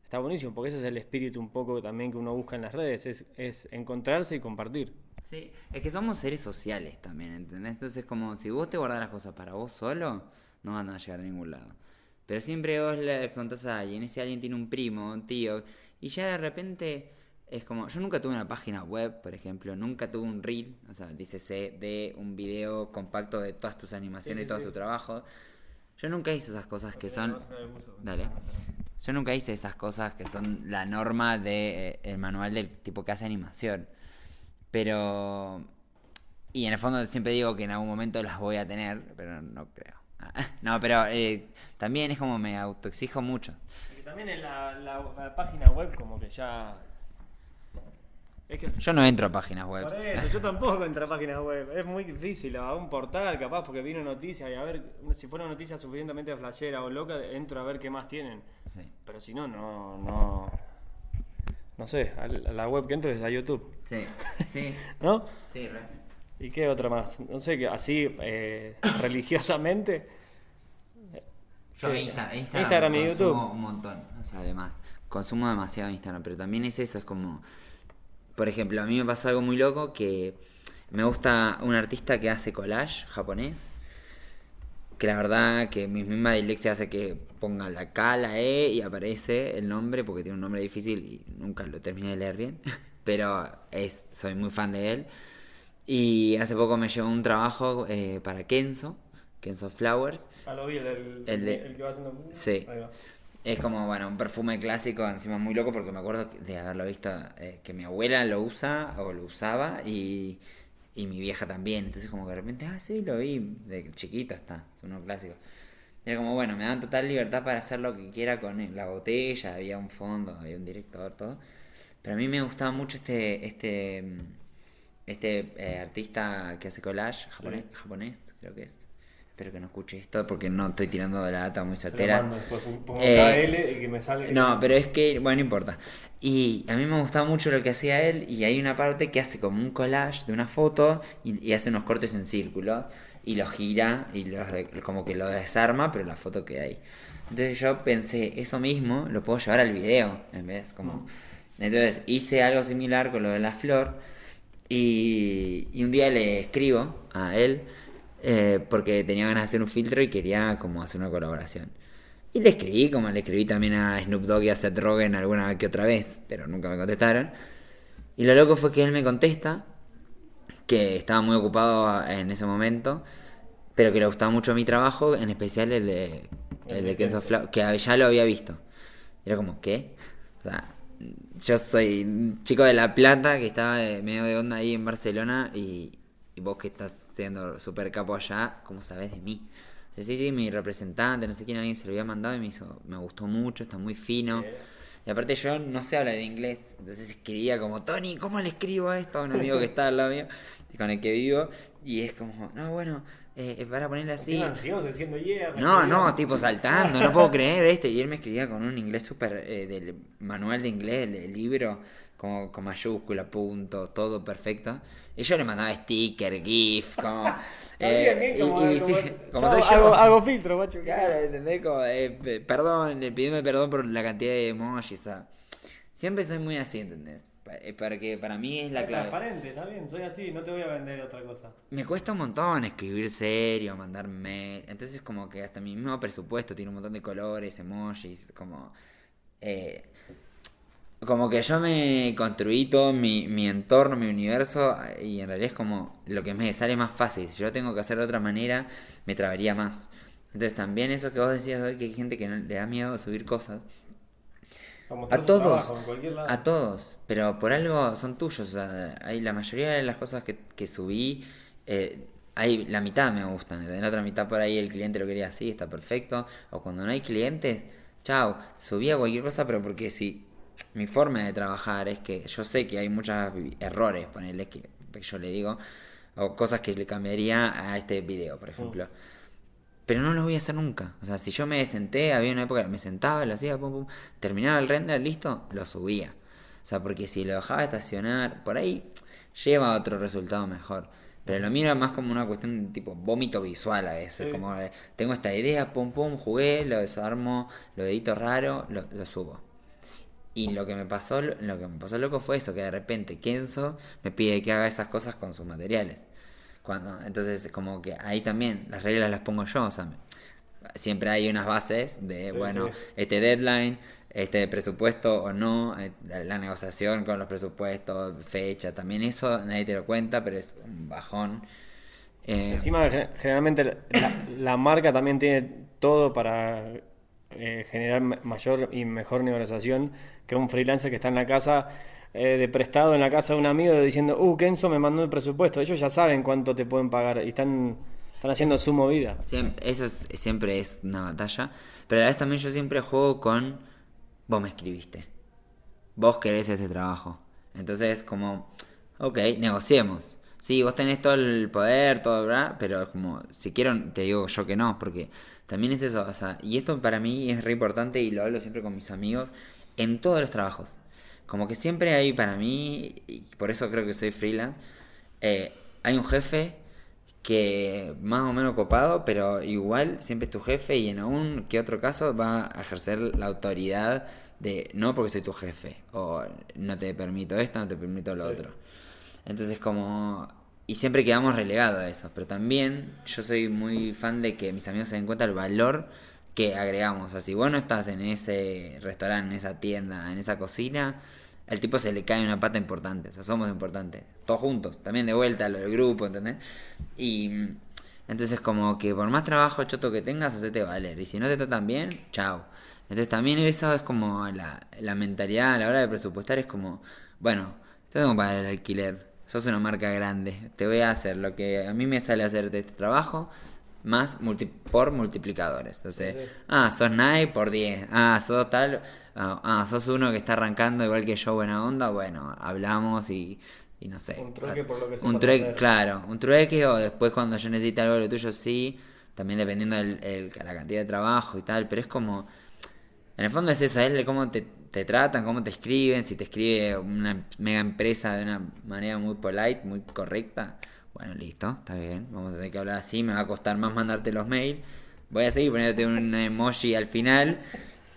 Speaker 1: está buenísimo, porque ese es el espíritu un poco también que uno busca en las redes, es, es encontrarse y compartir.
Speaker 2: Sí, es que somos seres sociales también, ¿entendés? Entonces, como si vos te guardás las cosas para vos solo, no van a llegar a ningún lado. Pero siempre vos le contás a alguien, ese alguien tiene un primo, un tío, y ya de repente es como, yo nunca tuve una página web, por ejemplo, nunca tuve un reel, o sea, dícese de un video compacto de todas tus animaciones
Speaker 1: Sí, sí,
Speaker 2: y todos
Speaker 1: sí.
Speaker 2: tus trabajos. Yo nunca hice esas cosas que son... Dale. Yo nunca hice esas cosas que son la norma del manual del tipo que hace animación. Pero. Y en el fondo siempre digo que en algún momento las voy a tener, pero no creo. No, pero eh, también es como me autoexijo mucho.
Speaker 1: también en la, la página web como que ya... Es que
Speaker 2: Yo no entro a páginas web.
Speaker 1: Por eso, yo tampoco entro a páginas web. Es muy difícil, a un portal capaz, porque vino noticia y a ver, si fuera una noticia suficientemente flashera o loca, entro a ver qué más tienen.
Speaker 2: Sí.
Speaker 1: Pero si no, no, no. No sé, a la web que entro es a YouTube,
Speaker 2: Sí, sí,
Speaker 1: ¿no?
Speaker 2: sí, re.
Speaker 1: ¿Y qué otra más? No sé, así, eh, religiosamente.
Speaker 2: Yo. Insta- Instagram,
Speaker 1: Instagram y YouTube.
Speaker 2: un montón, o sea, además, consumo demasiado Instagram, pero también es eso, es como, por ejemplo, a mí me pasó algo muy loco que me gusta un artista que hace collage japonés, que la verdad que mi misma dislexia hace que ponga la K, la E y aparece el nombre, porque tiene un nombre difícil y nunca lo terminé de leer bien, pero es, soy muy fan de él. Y hace poco me llevó un trabajo eh, para Kenzo, Kenzo Flowers,
Speaker 1: Ah, lo vi, el, del-
Speaker 2: El de-
Speaker 1: el que va haciendo.
Speaker 2: Sí.
Speaker 1: Ahí va.
Speaker 2: Es como, bueno, un perfume clásico, encima muy loco, porque me acuerdo de haberlo visto, eh, que mi abuela lo usa o lo usaba y, y mi vieja también. Entonces como que de repente, ah, sí, lo vi, de chiquito está, es uno clásico. Era como, bueno, me dan total libertad para hacer lo que quiera con la botella, había un fondo, había un director, todo. Pero a mí me gustaba mucho este, este, este eh, artista que hace collage, japonés, japonés creo que es. Espero que no escuche esto porque no estoy tirando de la data muy
Speaker 1: después pongo
Speaker 2: Eh,
Speaker 1: KL y que me salga.
Speaker 2: No, pero es que, bueno, no importa. Y a mí me gustaba mucho lo que hacía él y hay una parte que hace como un collage de una foto y, y hace unos cortes en círculos y lo gira y los como que lo desarma, pero la foto queda ahí. Entonces yo pensé, eso mismo lo puedo llevar al video, en vez como... Entonces hice algo similar con lo de la flor y, y un día le escribo a él eh, porque tenía ganas de hacer un filtro y quería como hacer una colaboración. Y le escribí, como le escribí también a Snoop Dogg y a Seth Rogen alguna que otra vez, pero nunca me contestaron. Y lo loco fue que él me contesta, que estaba muy ocupado en ese momento, pero que le gustaba mucho mi trabajo, en especial el de, el de Kenzo Fla- que ya lo había visto. Y era como, ¿qué? O sea, yo soy un chico de La Plata que estaba de medio de onda ahí en Barcelona y vos que estás siendo súper capo allá, ¿cómo sabés de mí? O sea, sí, sí, mi representante, no sé quién, alguien se lo había mandado y me hizo, me gustó mucho, está muy fino. Y aparte yo no sé hablar inglés, entonces escribía como, Tony, ¿cómo le escribo esto a un amigo que está al lado mío, y con el que vivo? Y es como, no, bueno, eh, para ponerle así...
Speaker 1: Yeah.
Speaker 2: No, no, tipo saltando, no puedo creer este. Y él me escribía con un inglés súper eh, del manual de inglés, del libro, como con mayúscula, punto, todo perfecto. Y yo le mandaba sticker, GIF, como.
Speaker 1: Como-
Speaker 2: y
Speaker 1: como-
Speaker 2: sí, como
Speaker 1: yo
Speaker 2: soy yo.
Speaker 1: Hago, filtro, macho.
Speaker 2: Claro, ¿entendés? Como, eh, pe- perdón, le pidiendo perdón por la cantidad de emojis. Siempre soy muy así, ¿entendés? Eh, Porque para mí es la
Speaker 1: Es
Speaker 2: clave.
Speaker 1: transparente, está bien, soy así, no te voy a vender otra cosa.
Speaker 2: Me cuesta un montón escribir serio, mandar mail. Entonces como que hasta mi mismo presupuesto tiene un montón de colores, emojis, como... eh, como que yo me construí todo mi, mi entorno, mi universo, y en realidad es como lo que me sale más fácil. Si yo tengo que hacer de otra manera, me trabaría más. Entonces también eso que vos decías hoy, que hay gente que no- le da miedo subir cosas. a todos, a todos, pero por algo son tuyos. O sea, hay la mayoría de las cosas que, que subí, eh, hay la mitad me gustan, en la otra mitad por ahí el cliente lo quería así, está perfecto. O cuando no hay clientes, chao, subía cualquier cosa, pero porque si mi forma de trabajar es que yo sé que hay muchos errores, ponerle que yo le digo, o cosas que le cambiaría a este video, por ejemplo. Pero no lo voy a hacer nunca. O sea, si yo me senté, había una época que me sentaba, lo hacía, pum, pum, terminaba el render, listo, lo subía. O sea, porque si lo dejaba estacionar, por ahí lleva a otro resultado mejor. Pero lo miro más como una cuestión de tipo vómito visual a veces. Como tengo esta idea, pum pum, jugué, lo desarmo, lo edito raro, lo, lo, subo. Y lo que me pasó, lo que me pasó loco fue eso, que de repente Kenzo me pide que haga esas cosas con sus materiales. Cuando, entonces, como que ahí también las reglas las pongo yo, o sea, siempre hay unas bases de, bueno, este deadline, este presupuesto o no, eh, la negociación con los presupuestos, fecha, también eso nadie te lo cuenta, pero es un bajón.
Speaker 1: Eh, Encima, generalmente la, marca también tiene todo para eh, generar mayor y mejor negociación que un freelancer que está en la casa eh, de prestado en la casa de un amigo diciendo, uh, Kenzo me mandó el presupuesto. Ellos ya saben cuánto te pueden pagar y están, están haciendo su movida.
Speaker 2: eso siempre es una batalla. Pero a la vez también yo siempre juego con, vos me escribiste. Vos querés este trabajo. Entonces, como, ok, negociemos. Sí, vos tenés todo el poder, todo, ¿verdad? Pero como, si quiero, te digo yo que no, porque también es eso, o sea, y esto para mí es re importante y lo hablo siempre con mis amigos en todos los trabajos. Como que siempre hay para mí, y por eso creo que soy freelance, eh, hay un jefe que más o menos copado, pero igual siempre es tu jefe y en algún que otro caso va a ejercer la autoridad de no porque soy tu jefe o no te permito esto, no te permito lo otro. Entonces como y siempre quedamos relegados a eso, pero también yo soy muy fan de que mis amigos se den cuenta del valor que agregamos. O sea, si vos no estás en ese restaurante, en esa tienda, en esa cocina, el tipo se le cae una pata importante, o sea, somos importantes, todos juntos, también de vuelta lo del grupo, ¿entendés? Y entonces como que por más trabajo choto que tengas, hacete valer, y si no te tratan bien, chao. Entonces también eso es como la, la mentalidad a la hora de presupuestar, es como, bueno, tengo que pagar el alquiler, sos una marca grande, te voy a hacer lo que a mí me sale hacer de este trabajo, más por multiplicadores. Entonces, ah, sos Nike por 10. Ah, sos tal. Ah, ah, sos uno que está arrancando igual que yo, buena onda. Bueno, hablamos y, y no sé.
Speaker 1: Un trueque por lo que se
Speaker 2: Un trueque, claro. Un trueque o después cuando yo necesite algo de lo tuyo, sí. También dependiendo de la cantidad de trabajo y tal. Pero es como. En el fondo es eso, es cómo te, te tratan, cómo te escriben. Si te escribe una mega empresa de una manera muy polite, muy correcta bueno, listo, está bien. Vamos a tener que hablar así. Me va a costar más mandarte los mails. Voy a seguir poniéndote un emoji al final.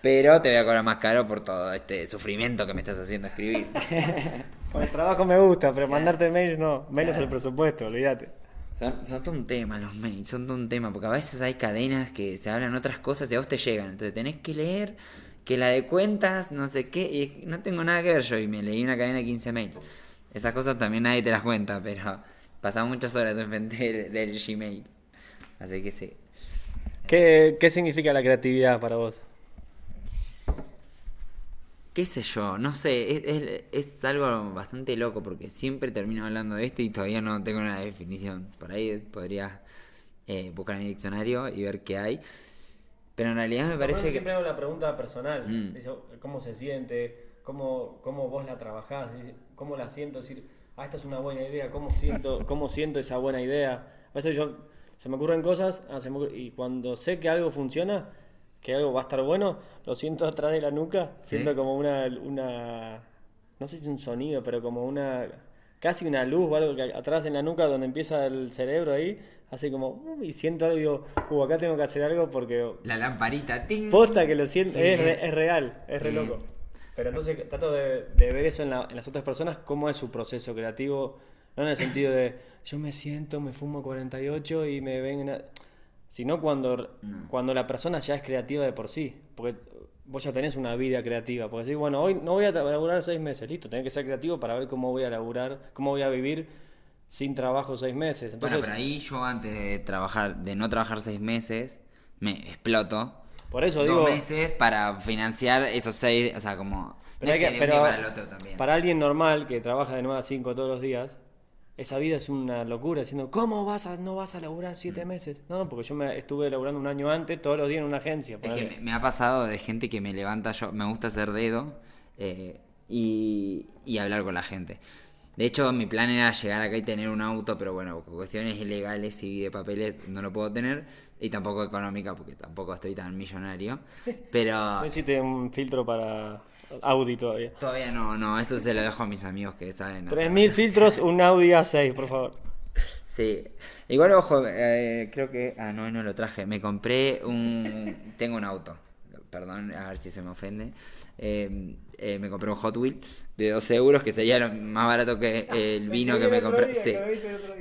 Speaker 2: Pero te voy a cobrar más caro por todo este sufrimiento que me estás haciendo escribir.
Speaker 1: el trabajo me gusta, pero mandarte mails no. Menos el presupuesto, olvídate.
Speaker 2: Son, son, todo un tema los mails, son todo un tema, porque a veces hay cadenas que se hablan otras cosas y a vos te llegan. Entonces tenés que leer que la de cuentas, no sé qué, y no tengo nada que ver yo y me leí una cadena de 15 mails. Esas cosas también nadie te las cuenta, pero Pasaba muchas horas enfrente del, Gmail. Así que sí.
Speaker 1: ¿Qué, ¿Qué significa la creatividad para vos?
Speaker 2: Qué sé yo, no sé, es, es, algo bastante loco porque siempre termino hablando de esto y todavía no tengo una definición. Por ahí podrías eh, buscar en el diccionario y ver qué hay. Pero en realidad me parece que...
Speaker 1: Siempre hago la pregunta personal, mm. cómo se siente, cómo, cómo vos la trabajás, cómo la siento, decir, ah, esta es una buena idea, ¿cómo siento, cómo siento esa buena idea? A veces yo, se me ocurren cosas ah, y cuando sé que algo funciona, que algo va a estar bueno, lo siento atrás de la nuca, siento como una, una, no sé si un sonido, pero como una, casi una luz o algo que atrás en la nuca donde empieza el cerebro ahí, así como, uh, y siento algo y digo, uh, acá tengo que hacer algo porque...
Speaker 2: La lamparita, ting.
Speaker 1: Posta que lo siento, es, es real, es re loco. Pero entonces trato de, ver eso en, las otras personas, cómo es su proceso creativo, no en el sentido de yo me siento, me fumo 48 y me ven... Sino cuando, cuando la persona ya es creativa de por sí, porque vos ya tenés una vida creativa, porque decís, bueno, hoy no voy a laburar seis meses, listo, tenés que ser creativo para ver cómo voy a laburar, cómo voy a vivir sin trabajo seis meses. Entonces,
Speaker 2: bueno, pero ahí yo antes de trabajar, de no trabajar seis meses, me exploto
Speaker 1: Por eso
Speaker 2: dos
Speaker 1: digo,
Speaker 2: meses para financiar esos seis, o sea, como...
Speaker 1: Pero,
Speaker 2: no es
Speaker 1: que-
Speaker 2: que
Speaker 1: pero
Speaker 2: para el otro también.
Speaker 1: para alguien normal que trabaja de 9 a 5 todos los días, esa vida es una locura, diciendo, ¿cómo vas a, no vas a laburar 7
Speaker 2: Mm.
Speaker 1: meses? No, porque yo me estuve laburando un año antes, todos los días en una agencia.
Speaker 2: Es que me ha pasado de gente que me levanta, yo me gusta hacer dedo eh, y, y hablar con la gente. De hecho, mi plan era llegar acá y tener un auto, pero bueno, cuestiones ilegales y de papeles no lo puedo tener. Y tampoco económica, porque tampoco estoy tan millonario. Pero
Speaker 1: No hiciste un filtro para Audi todavía.
Speaker 2: todavía no, no, eso se lo dejo a mis amigos que saben. hacer.
Speaker 1: 3.000 filtros, un Audi A6, por favor.
Speaker 2: Sí. Igual, ojo, eh, creo que... Ah, no, no lo traje. Me compré un... Tengo un auto. Perdón, a ver si se me ofende. Eh, eh, me compré un Hot Wheel de 12 euros, que sería lo más barato que el vino que me compré. Sí.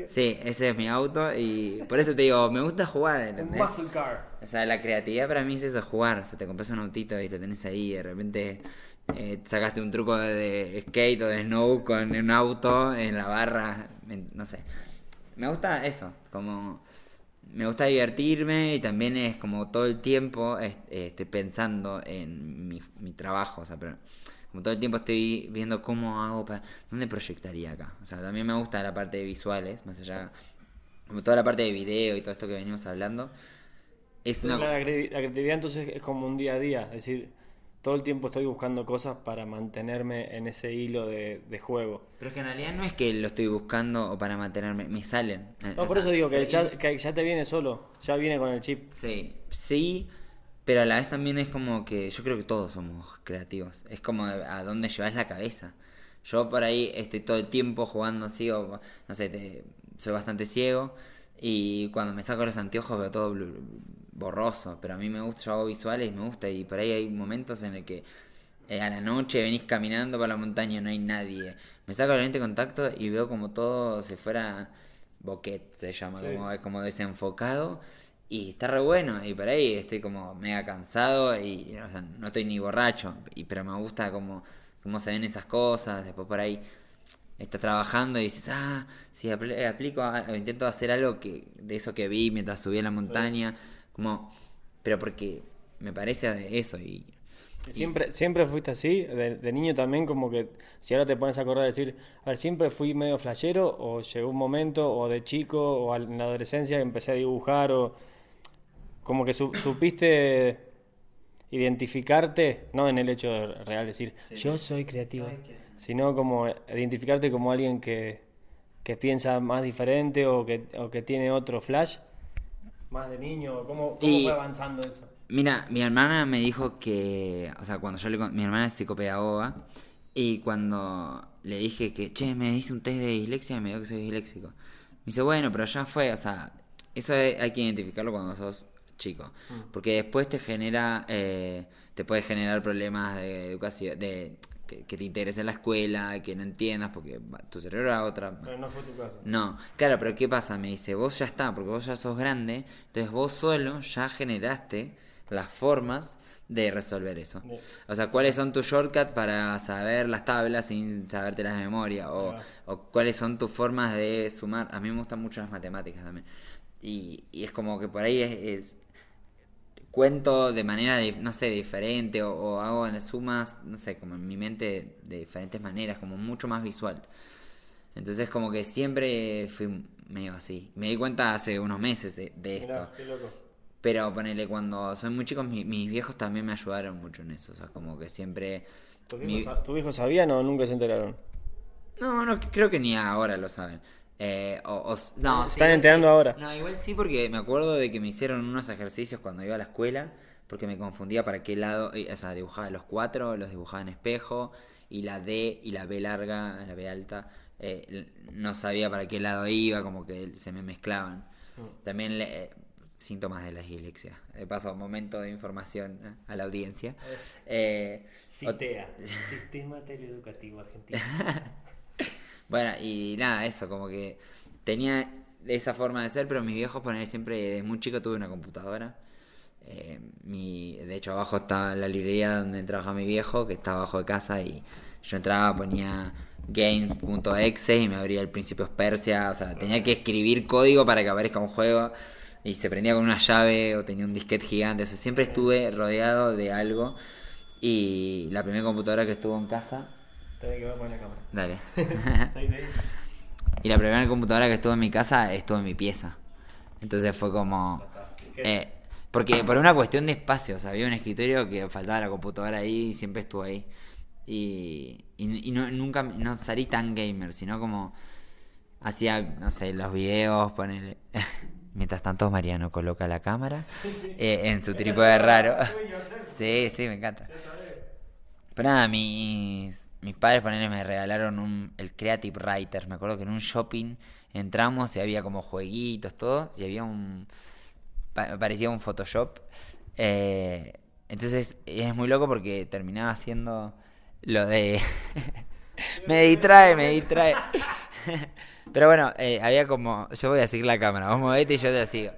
Speaker 2: sí, ese es mi auto y por eso te digo, me gusta jugar.
Speaker 1: Un muscle car.
Speaker 2: O sea, la creatividad para mí es eso, jugar. O sea, te compras un autito y lo tenés ahí y de repente eh, sacaste un truco de, skate o de snow con un auto en la barra. No sé. Me gusta eso, como... Me gusta divertirme y también es como todo el tiempo es- eh, estoy pensando en mi, mi trabajo, o sea, pero como todo el tiempo estoy viendo cómo hago para... ¿Dónde proyectaría acá? O sea, también me gusta la parte de visuales, más allá... Como toda la parte de video y todo esto que venimos hablando. Es una...
Speaker 1: La, la creatividad entonces es como un día a día, es decir, todo el tiempo estoy buscando cosas para mantenerme en ese hilo de, de juego.
Speaker 2: Pero es que en realidad no es que lo estoy buscando o para mantenerme, me salen.
Speaker 1: No,
Speaker 2: o
Speaker 1: por
Speaker 2: sea,
Speaker 1: eso digo que
Speaker 2: eh,
Speaker 1: ya, que ya te viene solo, ya viene con el chip.
Speaker 2: Sí, sí, pero a la vez también es como que yo creo que todos somos creativos. Es como a dónde llevas la cabeza. Yo por ahí estoy todo el tiempo jugando así, o no sé, te- soy bastante ciego y cuando me saco los anteojos veo todo blu- borroso, pero a mí me gusta, yo hago visuales y me gusta y por ahí hay momentos en el que eh, a la noche venís caminando por la montaña y no hay nadie. Me saco el lente de contacto y veo como todo se fuera boquet, se llama,
Speaker 1: Sí.
Speaker 2: como, como desenfocado. Y está re bueno, y por ahí estoy como mega cansado y o sea, no estoy ni borracho, y, pero me gusta como, cómo se ven esas cosas, después por ahí estás trabajando y dices, ah, si apl- aplico, a- o intento hacer algo que de eso que vi mientras subí a la montaña, como, pero porque me parece eso y...
Speaker 1: Y Siempre, siempre fuiste así, de, de niño también, como que si ahora te pones a acordar, decir, a ver, siempre fui medio flashero, o llegó un momento, o de chico, o en la adolescencia empecé a dibujar, o como que su- supiste identificarte, no en el hecho real decir, yo soy creativo, sino como identificarte como alguien que, que piensa más diferente o que, o que tiene otro flash, más de niño, ¿cómo, cómo
Speaker 2: Y-
Speaker 1: fue avanzando eso?
Speaker 2: Mira, mi hermana me dijo que, o sea, cuando yo le mi hermana es psicopedagoga y cuando le dije que, che, me hice un test de dislexia y me dio que soy disléxico. Me dice, bueno, pero ya fue, o sea, eso hay hay que identificarlo cuando sos chico, porque después te genera, eh, te puede generar problemas de educación, de que, que te interese en la escuela, que no entiendas porque tu cerebro era otra.
Speaker 1: Pero no fue tu caso.
Speaker 2: No, claro, pero ¿qué pasa? Me dice, vos ya está, porque vos ya sos grande, entonces vos solo ya generaste las formas de resolver eso. O sea, ¿cuáles son tus shortcuts para saber las tablas sin saberte las de memoria? O, cuáles son tus formas de sumar. A mí me gustan mucho las matemáticas también. Y, y es como que por ahí es, es- cuento de manera, no sé, diferente o, o hago en sumas, no sé, como en mi mente de diferentes maneras, como mucho más visual. Entonces como que siempre fui medio así. Me di cuenta hace unos meses de, de esto.
Speaker 1: Mirá, qué loco.
Speaker 2: Pero ponele, cuando soy muy chico, mi- mis viejos también me ayudaron mucho en eso. O sea, como que siempre...
Speaker 1: ¿Tus
Speaker 2: mi-
Speaker 1: hijos, sa- tus hijos sabían o nunca se enteraron?
Speaker 2: No, no, creo que ni ahora lo saben. Eh, o, o- no,
Speaker 1: Se
Speaker 2: sí,
Speaker 1: están
Speaker 2: igual
Speaker 1: enterando
Speaker 2: sí.
Speaker 1: ahora.
Speaker 2: No, igual sí, porque me acuerdo de que me hicieron unos ejercicios cuando iba a la escuela, porque me confundía para qué lado, eh, o sea, dibujaba los cuatro, los dibujaba en espejo, y la D y la B larga, la B alta, eh, no sabía para qué lado iba, como que se me mezclaban. También le- eh, síntomas de la dislexia. De paso, momento de información a la audiencia. Eh,
Speaker 1: CITEA, Sistema Teleeducativo Argentino.
Speaker 2: Bueno, y nada, eso, como que tenía esa forma de ser, pero mis viejos, poner siempre, desde muy chico tuve una computadora. Eh, mi, de hecho, abajo está la librería donde trabaja mi viejo, que está abajo de casa, y yo entraba, ponía games.exe y me abría el Principios Persia, o sea, tenía que escribir código para que aparezca un juego. y se prendía con una llave o tenía un disquete gigante. O siempre estuve rodeado de algo. Y la primera computadora que estuvo en casa.
Speaker 1: Que la cámara.
Speaker 2: Dale. Y la primera computadora que estuvo en mi casa estuvo en mi pieza. Entonces fue como. eh, porque por una cuestión de espacio, o sea, había un escritorio que faltaba la computadora ahí y siempre estuvo ahí. Y, y, y no, nunca no salí tan gamer, sino como hacía, no sé, los videos, poner... Mientras tanto Mariano coloca la cámara eh, en su trípode raro. Sí, sí, me encanta. Pero nada, mis, mis padres ponele, me regalaron un, el Creative Writer. Me acuerdo que en un shopping entramos y había como jueguitos, todo. Y había un... pa- parecía un Photoshop. Eh, entonces es muy loco porque terminaba haciendo lo de... me distrae, me distrae. Pero bueno, eh, había como... Yo voy a seguir la cámara, vos movete y yo te sigo.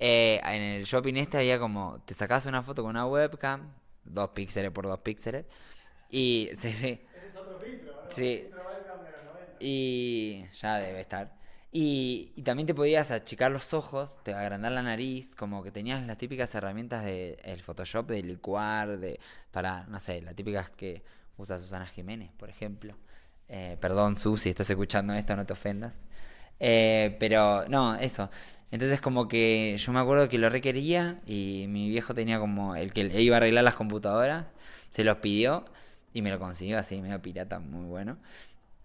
Speaker 2: Eh, en el shopping este había como... Te sacabas una foto con una webcam, dos píxeles por dos píxeles. Y... Sí, sí. Sí. Y ya debe estar. Y, y también te podías achicar los ojos, te agrandar la nariz, como que tenías las típicas herramientas del Photoshop, de licuar, de para, no sé, las típicas que usa Susana Jiménez, por ejemplo. Eh, perdón, Su, si estás escuchando esto, no te ofendas. Eh, pero, no, eso. Entonces como que yo me acuerdo que lo requería y mi viejo tenía como el que iba a arreglar las computadoras, se los pidió y me lo consiguió así, medio pirata, muy bueno.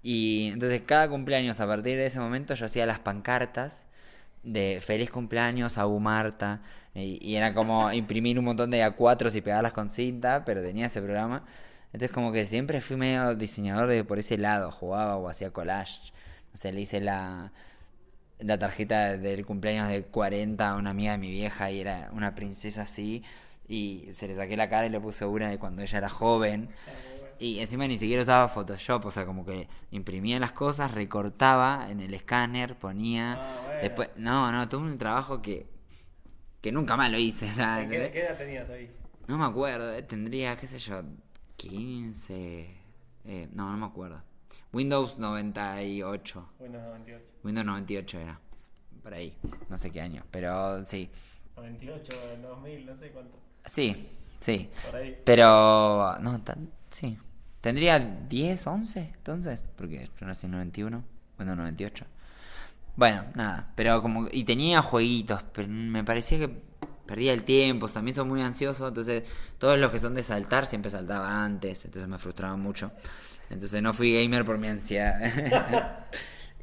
Speaker 2: Y entonces cada cumpleaños a partir de ese momento yo hacía las pancartas de feliz cumpleaños a Marta y, y era como imprimir un montón de A4 y pegarlas con cinta, pero tenía ese programa. Entonces como que siempre fui medio diseñador de por ese lado, jugaba o hacía collage. No sé, le hice la, la tarjeta del cumpleaños de 40 a una amiga de mi vieja y era una princesa así. Y se le saqué la cara y le puse una de cuando ella era joven. Y encima ni siquiera usaba Photoshop, o sea, como que imprimía las cosas, recortaba en el escáner, ponía.
Speaker 1: Ah, bueno.
Speaker 2: Después, no, no, tuve un trabajo que, que nunca más lo hice, o sea,
Speaker 1: ¿Qué, qué edad tenías ahí?
Speaker 2: no me acuerdo, eh, tendría, qué sé yo, 15. eh, no, no me acuerdo. Windows 98.
Speaker 1: Windows 98.
Speaker 2: Windows 98 era. Por ahí. No sé qué año. Pero sí.
Speaker 1: 98, 2000, no sé cuánto.
Speaker 2: Sí, sí.
Speaker 1: Por ahí.
Speaker 2: Pero. No, tan. Sí. Tendría 10, 11 entonces. Porque yo nací en 91. Windows 98. Bueno, nada. Pero como. Y tenía jueguitos. Pero me parecía que perdía el tiempo. También soy muy ansioso. Entonces, todos los que son de saltar siempre saltaba antes. Entonces me frustraba mucho. Entonces no fui gamer por mi ansiedad.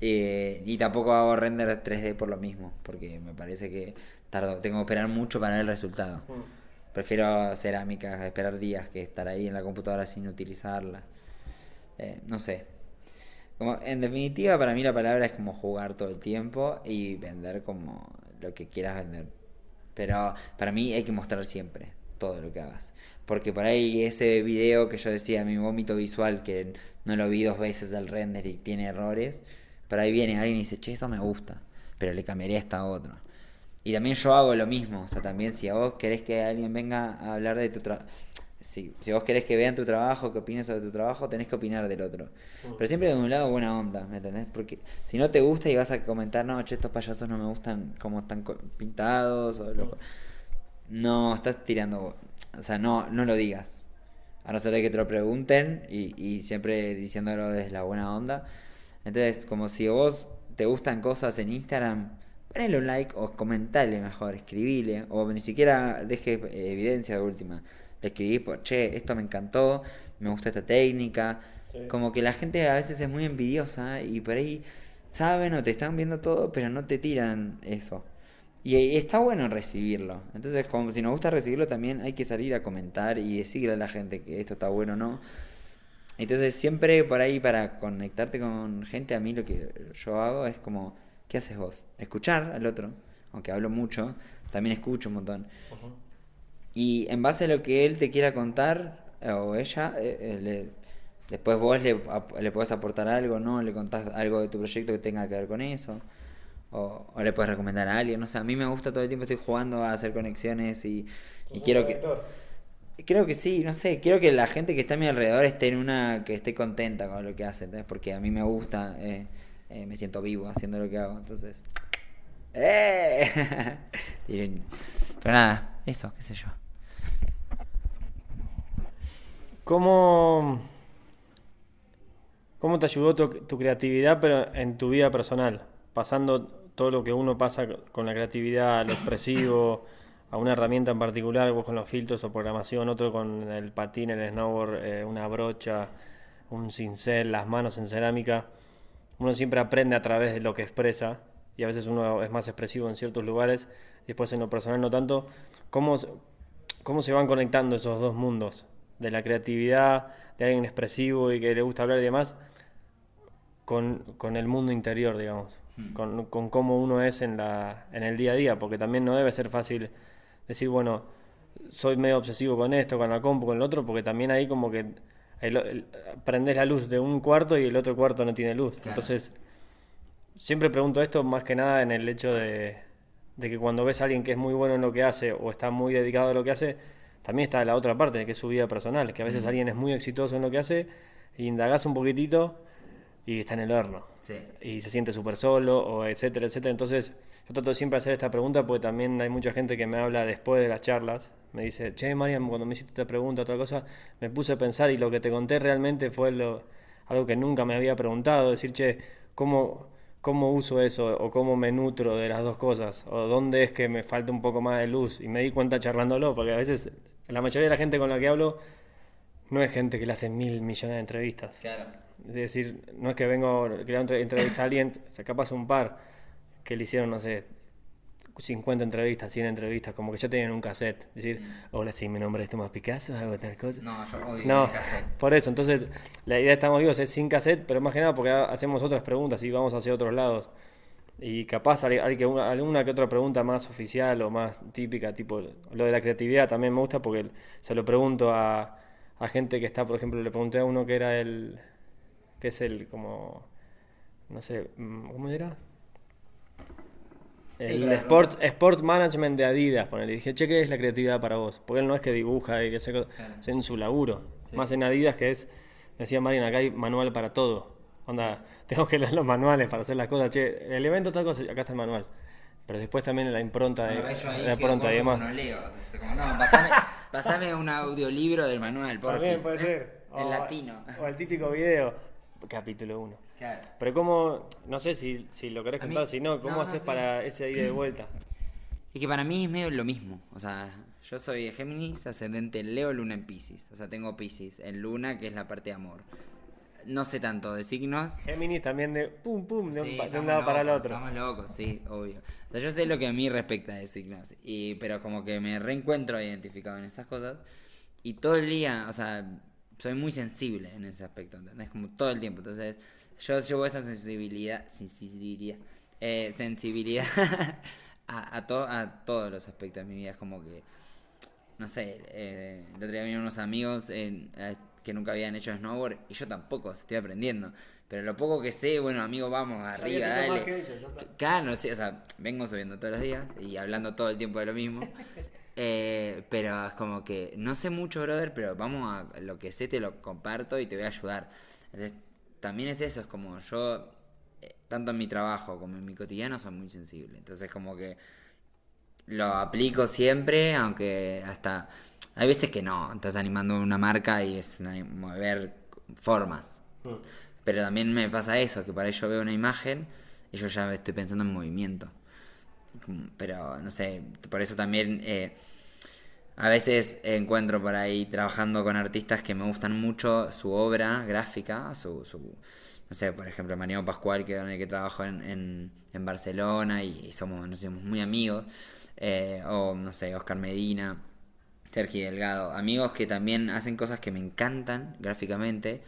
Speaker 2: Eh, y tampoco hago render 3D por lo mismo. Porque me parece que tardo, tengo que esperar mucho para ver el resultado.
Speaker 1: Mm.
Speaker 2: Prefiero cerámica, esperar días que estar ahí en la computadora sin utilizarla. Eh, no sé. Como, en definitiva, para mí la palabra es como jugar todo el tiempo y vender como lo que quieras vender. Pero para mí hay que mostrar siempre todo lo que hagas. Porque por ahí ese video que yo decía, mi vómito visual, que no lo vi dos veces del render y tiene errores, por ahí viene alguien y dice, che, eso me gusta, pero le cambiaría esta a otro. Y también yo hago lo mismo, o sea, también si a vos querés que alguien venga a hablar de tu trabajo, si, si vos querés que vean tu trabajo, que opines sobre tu trabajo, tenés que opinar del otro. Pero siempre de un lado buena onda, ¿me entendés? Porque si no te gusta y vas a comentar, no, che, estos payasos no me gustan cómo están pintados, o lo- no, estás tirando, o sea, no, no lo digas. A no ser de que te lo pregunten y, y siempre diciéndolo desde la buena onda. Entonces, como si a vos te gustan cosas en Instagram, ponele un like o comentale mejor, escribile, o ni siquiera deje eh, evidencia de última. Le escribís por, che, esto me encantó, me gusta esta técnica.
Speaker 1: Sí.
Speaker 2: Como que la gente a veces es muy envidiosa y por ahí saben o te están viendo todo, pero no te tiran eso. Y, y está bueno recibirlo. Entonces, como si nos gusta recibirlo, también hay que salir a comentar y decirle a la gente que esto está bueno o no. Entonces, siempre por ahí para conectarte con gente, a mí lo que yo hago es como, ¿qué haces vos? Escuchar al otro, aunque hablo mucho, también escucho un montón. Y en base a lo que él te quiera contar, eh, o ella, eh, eh, le- después vos le, ap- le podés aportar algo, ¿no? Le contás algo de tu proyecto que tenga que ver con eso. O, o le puedes recomendar a alguien, no sé, a mí me gusta todo el tiempo, estoy jugando a hacer conexiones y, y
Speaker 1: ¿Sos
Speaker 2: quiero que... Creo que sí, no sé, quiero que la gente que está a mi alrededor esté en una, que esté contenta con lo que hace, ¿entendés? Porque a mí me gusta, eh, eh, me siento vivo haciendo lo que hago, entonces, ¡Eh! Pero nada, eso, qué sé yo.
Speaker 1: ¿Cómo, cómo te ayudó tu, tu creatividad, pero en tu vida personal? Pasando todo lo que uno pasa con la creatividad, lo expresivo, a una herramienta en particular, vos con los filtros o programación, otro con el patín, el snowboard, eh, una brocha, un cincel, las manos en cerámica. Uno siempre aprende a través de lo que expresa y a veces uno es más expresivo en ciertos lugares, después en lo personal no tanto. ¿Cómo, cómo se van conectando esos dos mundos? De la creatividad, de alguien expresivo y que le gusta hablar y demás, con, con el mundo interior, digamos,
Speaker 2: Hmm.
Speaker 1: con, con cómo uno es en, la, en el día a día, porque también no debe ser fácil decir, bueno, soy medio obsesivo con esto, con la compu, con el otro, porque también ahí como que el- el- prendés la luz de un cuarto y el otro cuarto no tiene luz.
Speaker 2: Claro.
Speaker 1: Entonces, siempre pregunto esto más que nada en el hecho de, de que cuando ves a alguien que es muy bueno en lo que hace o está muy dedicado a lo que hace, también está la otra parte, que es su vida personal, que a veces alguien es muy exitoso en lo que hace y indagás un poquitito y está en el horno
Speaker 2: Sí.
Speaker 1: y se siente súper solo, o etcétera, etcétera. Entonces, yo trato de siempre hacer esta pregunta porque también hay mucha gente que me habla después de las charlas. Me dice, che, Mariam, cuando me hiciste esta pregunta, otra cosa, me puse a pensar y lo que te conté realmente fue lo, algo que nunca me había preguntado. Decir, che, ¿cómo, ¿cómo uso eso? O cómo me nutro de las dos cosas. O dónde es que me falta un poco más de luz. Y me di cuenta charlándolo, porque a veces la mayoría de la gente con la que hablo no es gente que le hace mil millones de entrevistas.
Speaker 2: Claro.
Speaker 1: Es decir, no es que vengo, que le hago entre- entrevista a alguien, o sea, capaz un par que le hicieron, no sé, 50 entrevistas, 100 entrevistas, como que ya tenían un cassette. Decir, hola, sí, mi nombre es Tomás Picasso, hago tal cosa.
Speaker 2: No, yo odio
Speaker 1: No,
Speaker 2: el cassette.
Speaker 1: por eso, entonces la idea de Estamos Vivos es sin cassette, pero más que nada porque ha- hacemos otras preguntas y vamos hacia otros lados. Y capaz hay, hay que una, alguna que otra pregunta más oficial o más típica, tipo lo de la creatividad también me gusta porque se lo pregunto a, a gente que está, por ejemplo, le pregunté a uno que era el, que es el como, no sé, mm, ¿cómo era?
Speaker 2: Sí,
Speaker 1: El sport, sport management de Adidas, ponele. Y dije, che, ¿qué es la creatividad para vos? Porque él no es que dibuja y que hace cosas,
Speaker 2: Claro.
Speaker 1: es en su laburo.
Speaker 2: Sí.
Speaker 1: Más en Adidas que es, decía Marian, acá hay manual para todo. Onda, tengo que leer los manuales para hacer las cosas. Che, el evento tal cosa, acá está el manual. Pero después también la impronta de,
Speaker 2: Bueno,
Speaker 1: la impronta y demás.
Speaker 2: No leo. Entonces, como, no, pasame, pasame un audiolibro del manual,
Speaker 1: También
Speaker 2: porfis.
Speaker 1: puede ser.
Speaker 2: En
Speaker 1: O-
Speaker 2: latino.
Speaker 1: O el típico video, capítulo 1.
Speaker 2: Claro.
Speaker 1: Pero cómo, no sé si, si lo querés contar, si no, ¿cómo
Speaker 2: no, no,
Speaker 1: haces
Speaker 2: sí.
Speaker 1: para ese ida y de vuelta?
Speaker 2: Y que para mí es medio lo mismo. O sea, yo soy de Géminis, ascendente en Leo, Luna en Pisces. O sea, tengo Pisces en Luna, que es la parte de amor. No sé tanto de signos.
Speaker 1: Géminis también de pum pum, de, un,
Speaker 2: Sí,
Speaker 1: pa- de un
Speaker 2: estamos
Speaker 1: lado para el otro.
Speaker 2: Estamos locos, sí, obvio. O sea, yo sé lo que a mí respecta de signos. Y, pero como que me reencuentro identificado en esas cosas. Y todo el día, o sea, soy muy sensible en ese aspecto, ¿entendés? Como todo el tiempo. Entonces, yo llevo esa sensibilidad, sensibilidad, eh, sensibilidad a, a, to- a todos los aspectos de mi vida. Es como que, no sé, eh, el otro día vinieron unos amigos en- eh, que nunca habían hecho snowboard y yo tampoco, estoy aprendiendo. Pero lo poco que sé, bueno, amigo, vamos, arriba, dale. Claro, sí, o sea, vengo subiendo todos los días y hablando todo el tiempo de lo mismo. Eh, pero es como que no sé mucho, brother, pero vamos a lo que sé, te lo comparto y te voy a ayudar. Entonces, también es eso, es como yo, eh, tanto en mi trabajo como en mi cotidiano, soy muy sensible. Entonces, como que lo aplico siempre, aunque hasta hay veces que no, estás animando una marca y es una- mover formas.
Speaker 1: Mm.
Speaker 2: Pero también me pasa eso, que para ello veo una imagen y yo ya estoy pensando en movimiento. Pero no sé, por eso también eh, a veces encuentro por ahí trabajando con artistas que me gustan mucho su obra gráfica, su, su no sé, por ejemplo, Mariano Pascual, que con el que trabajo en, en, Barcelona y, somos muy amigos, eh, o no sé, Oscar Medina, Sergi Delgado, amigos que también hacen cosas que me encantan gráficamente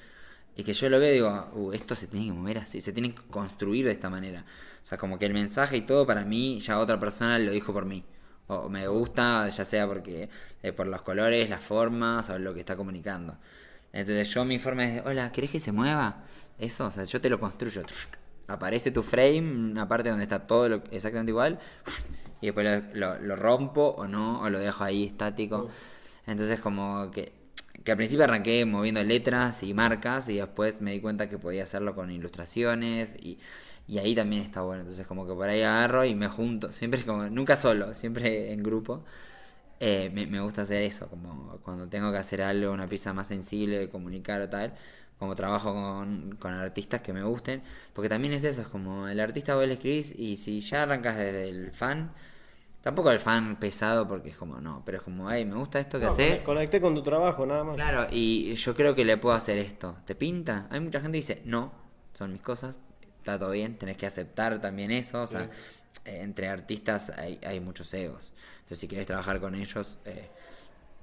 Speaker 2: y que yo lo veo y digo, "Uh, esto se tiene que mover así, se tiene que construir de esta manera. O sea, como que el mensaje y todo para mí ya otra persona lo dijo por mí. O me gusta, ya sea porque eh, por los colores, las formas o lo que está comunicando. Entonces yo mi forma es, hola, ¿querés que se mueva? Eso, o sea, yo te lo construyo. Aparece tu frame, una parte donde está todo lo- exactamente igual, y después lo, lo- lo rompo o no, o lo dejo ahí estático. Entonces como que que al principio arranqué moviendo letras y marcas y después me di cuenta que podía hacerlo con ilustraciones y, ahí también está bueno. Entonces como que por ahí agarro y me junto, siempre como, nunca solo, siempre en grupo. Eh, me, gusta hacer eso, como cuando tengo que hacer algo, una pieza más sensible, comunicar o tal, como trabajo con, con, artistas que me gusten, porque también es eso, es como el artista vos le escribís y si ya arrancas desde el fan, tampoco el fan pesado porque es como, no, pero es como, ay, me gusta esto que no, haces.
Speaker 1: Conecté con tu trabajo, nada más.
Speaker 2: Claro, y yo creo que le puedo hacer esto. ¿Te pinta? Hay mucha gente que dice, no, son mis cosas, está todo bien, tenés que aceptar también eso, o sea, eh, entre artistas hay, hay muchos egos. Entonces, si quieres trabajar con ellos, eh,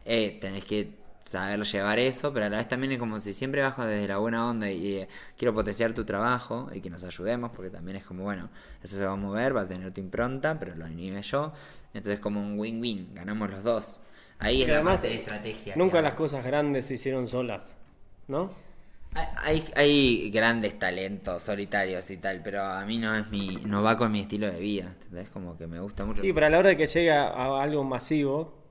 Speaker 2: eh, tenés que saber llevar eso, pero a la vez también es como si siempre bajo desde la buena onda y, eh, quiero potenciar tu trabajo y que nos ayudemos, porque también es como, bueno, eso se va a mover, va a tener tu impronta, pero lo anime yo. Entonces, como un win-win, ganamos los dos. Ahí es la parte de estrategia.
Speaker 1: Nunca las cosas grandes se hicieron solas, ¿no?
Speaker 2: Hay, hay grandes talentos solitarios y tal, pero a mí no es mi no va con mi estilo de vida, es como que me gusta mucho.
Speaker 1: Sí, pero a la hora de que llega a algo masivo,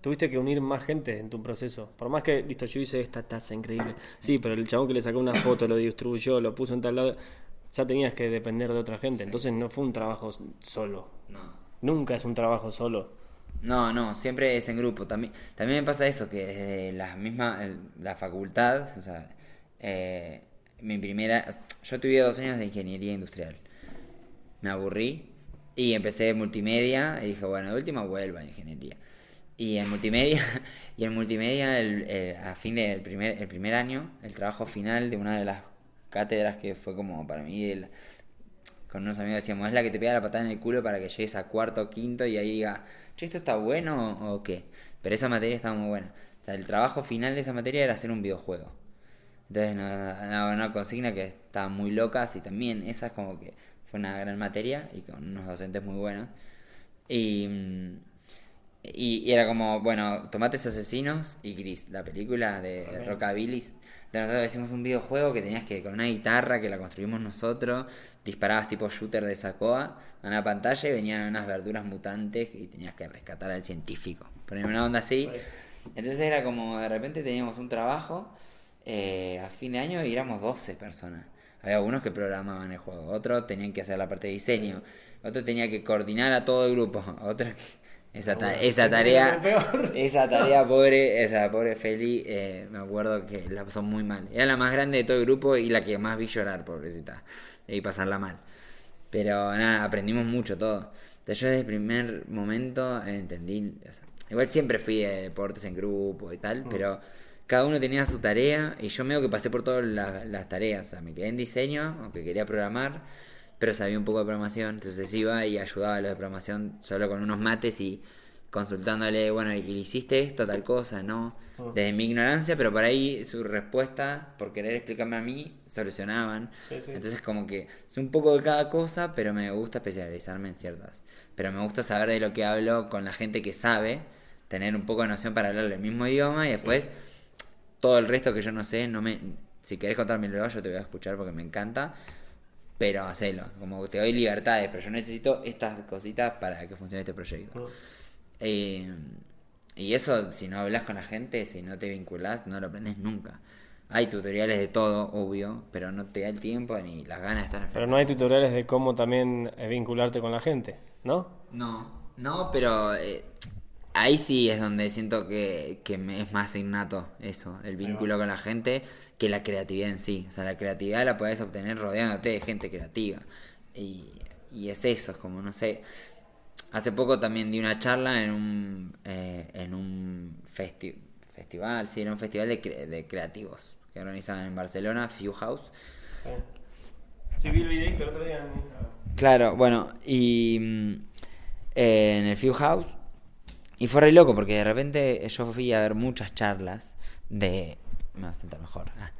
Speaker 1: tuviste que unir más gente en tu proceso. Por más que, listo, yo hice esta taza increíble. Sí, pero el chabón que le sacó una foto, lo distribuyó, lo puso en tal lado, ya tenías que depender de otra gente. Entonces no fue un trabajo solo. No. Nunca es un trabajo solo.
Speaker 2: No, no, siempre es en grupo. También, también me pasa eso, que desde la misma, la facultad, o sea, eh, mi primera. Yo tuve dos años de ingeniería industrial. Me aburrí y empecé multimedia y dije, bueno, de última vuelva a ingeniería. Y en multimedia, y en multimedia el, a fin del primer, el primer año, el trabajo final de una de las cátedras que fue como para mí, con unos amigos decíamos, es la que te pega la patada en el culo para que llegues a cuarto o quinto y ahí diga, che, ¿esto está bueno o qué? Pero esa materia estaba muy buena. O sea, el trabajo final de esa materia era hacer un videojuego. Entonces, una, una consigna que está muy loca, y también esa es como que fue una gran materia y con unos docentes muy buenos. Y, y, era como, bueno, Tomates Asesinos y Gris, la película de Rockabilly. De nosotros hicimos un videojuego que tenías que, con una guitarra que la construimos nosotros, disparabas tipo shooter de Sacoa a una pantalla y venían unas verduras mutantes y tenías que rescatar al científico. Poner una onda así. Entonces era como, de repente teníamos un trabajo eh, a fin de año éramos 12 personas. Había algunos que programaban el juego, otros tenían que hacer la parte de diseño, otros tenía que coordinar a todo el grupo, otros esa, esa tarea, esa tarea pobre, esa pobre Feli, eh, me acuerdo que la pasó muy mal. Era la más grande de todo el grupo y la que más vi llorar, pobrecita, y pasarla mal. Pero nada, aprendimos mucho todo. Entonces yo desde el primer momento entendí, igual siempre fui de deportes en grupo y tal, mm. pero cada uno tenía su tarea y yo medio que pasé por todas las, tareas. O sea, me quedé en diseño, aunque quería programar, pero sabía un poco de programación, entonces iba y ayudaba a los de programación solo con unos mates y consultándole, bueno, ¿y le hiciste esto, tal cosa? No, ah. desde mi ignorancia, pero por ahí su respuesta, por querer explicarme a mí, solucionaban. Entonces como que es un poco de cada cosa, pero me gusta especializarme en ciertas. Pero me gusta saber de lo que hablo con la gente que sabe, tener un poco de noción para hablar el mismo idioma y después todo el resto que yo no sé, no me si querés contarme luego yo te voy a escuchar porque me encanta, pero hacelo, como que te doy libertades, pero yo necesito estas cositas para que funcione este proyecto. Eh, y eso, si no hablas con la gente, si no te vinculas, no lo aprendes nunca. Hay tutoriales de todo, obvio, pero no te da el tiempo ni las ganas de estar en
Speaker 1: Pero no hay tutoriales de cómo también eh, vincularte con la gente, ¿no?
Speaker 2: No, no, pero eh, ahí sí es donde siento que, me es más innato eso, el vínculo con la gente, que la creatividad en sí. O sea, la creatividad la puedes obtener rodeándote de gente creativa. Y, es eso, es como, no sé. Hace poco también di una charla en un, eh, en un festival, sí, era un festival de, de creativos que organizaban en Barcelona, Few House.
Speaker 1: Sí, vi el videito el otro día
Speaker 2: Claro, bueno, y mm, eh, en el Few House y fue re loco porque de repente yo fui a ver muchas charlas de... Me voy a sentar mejor. Ah.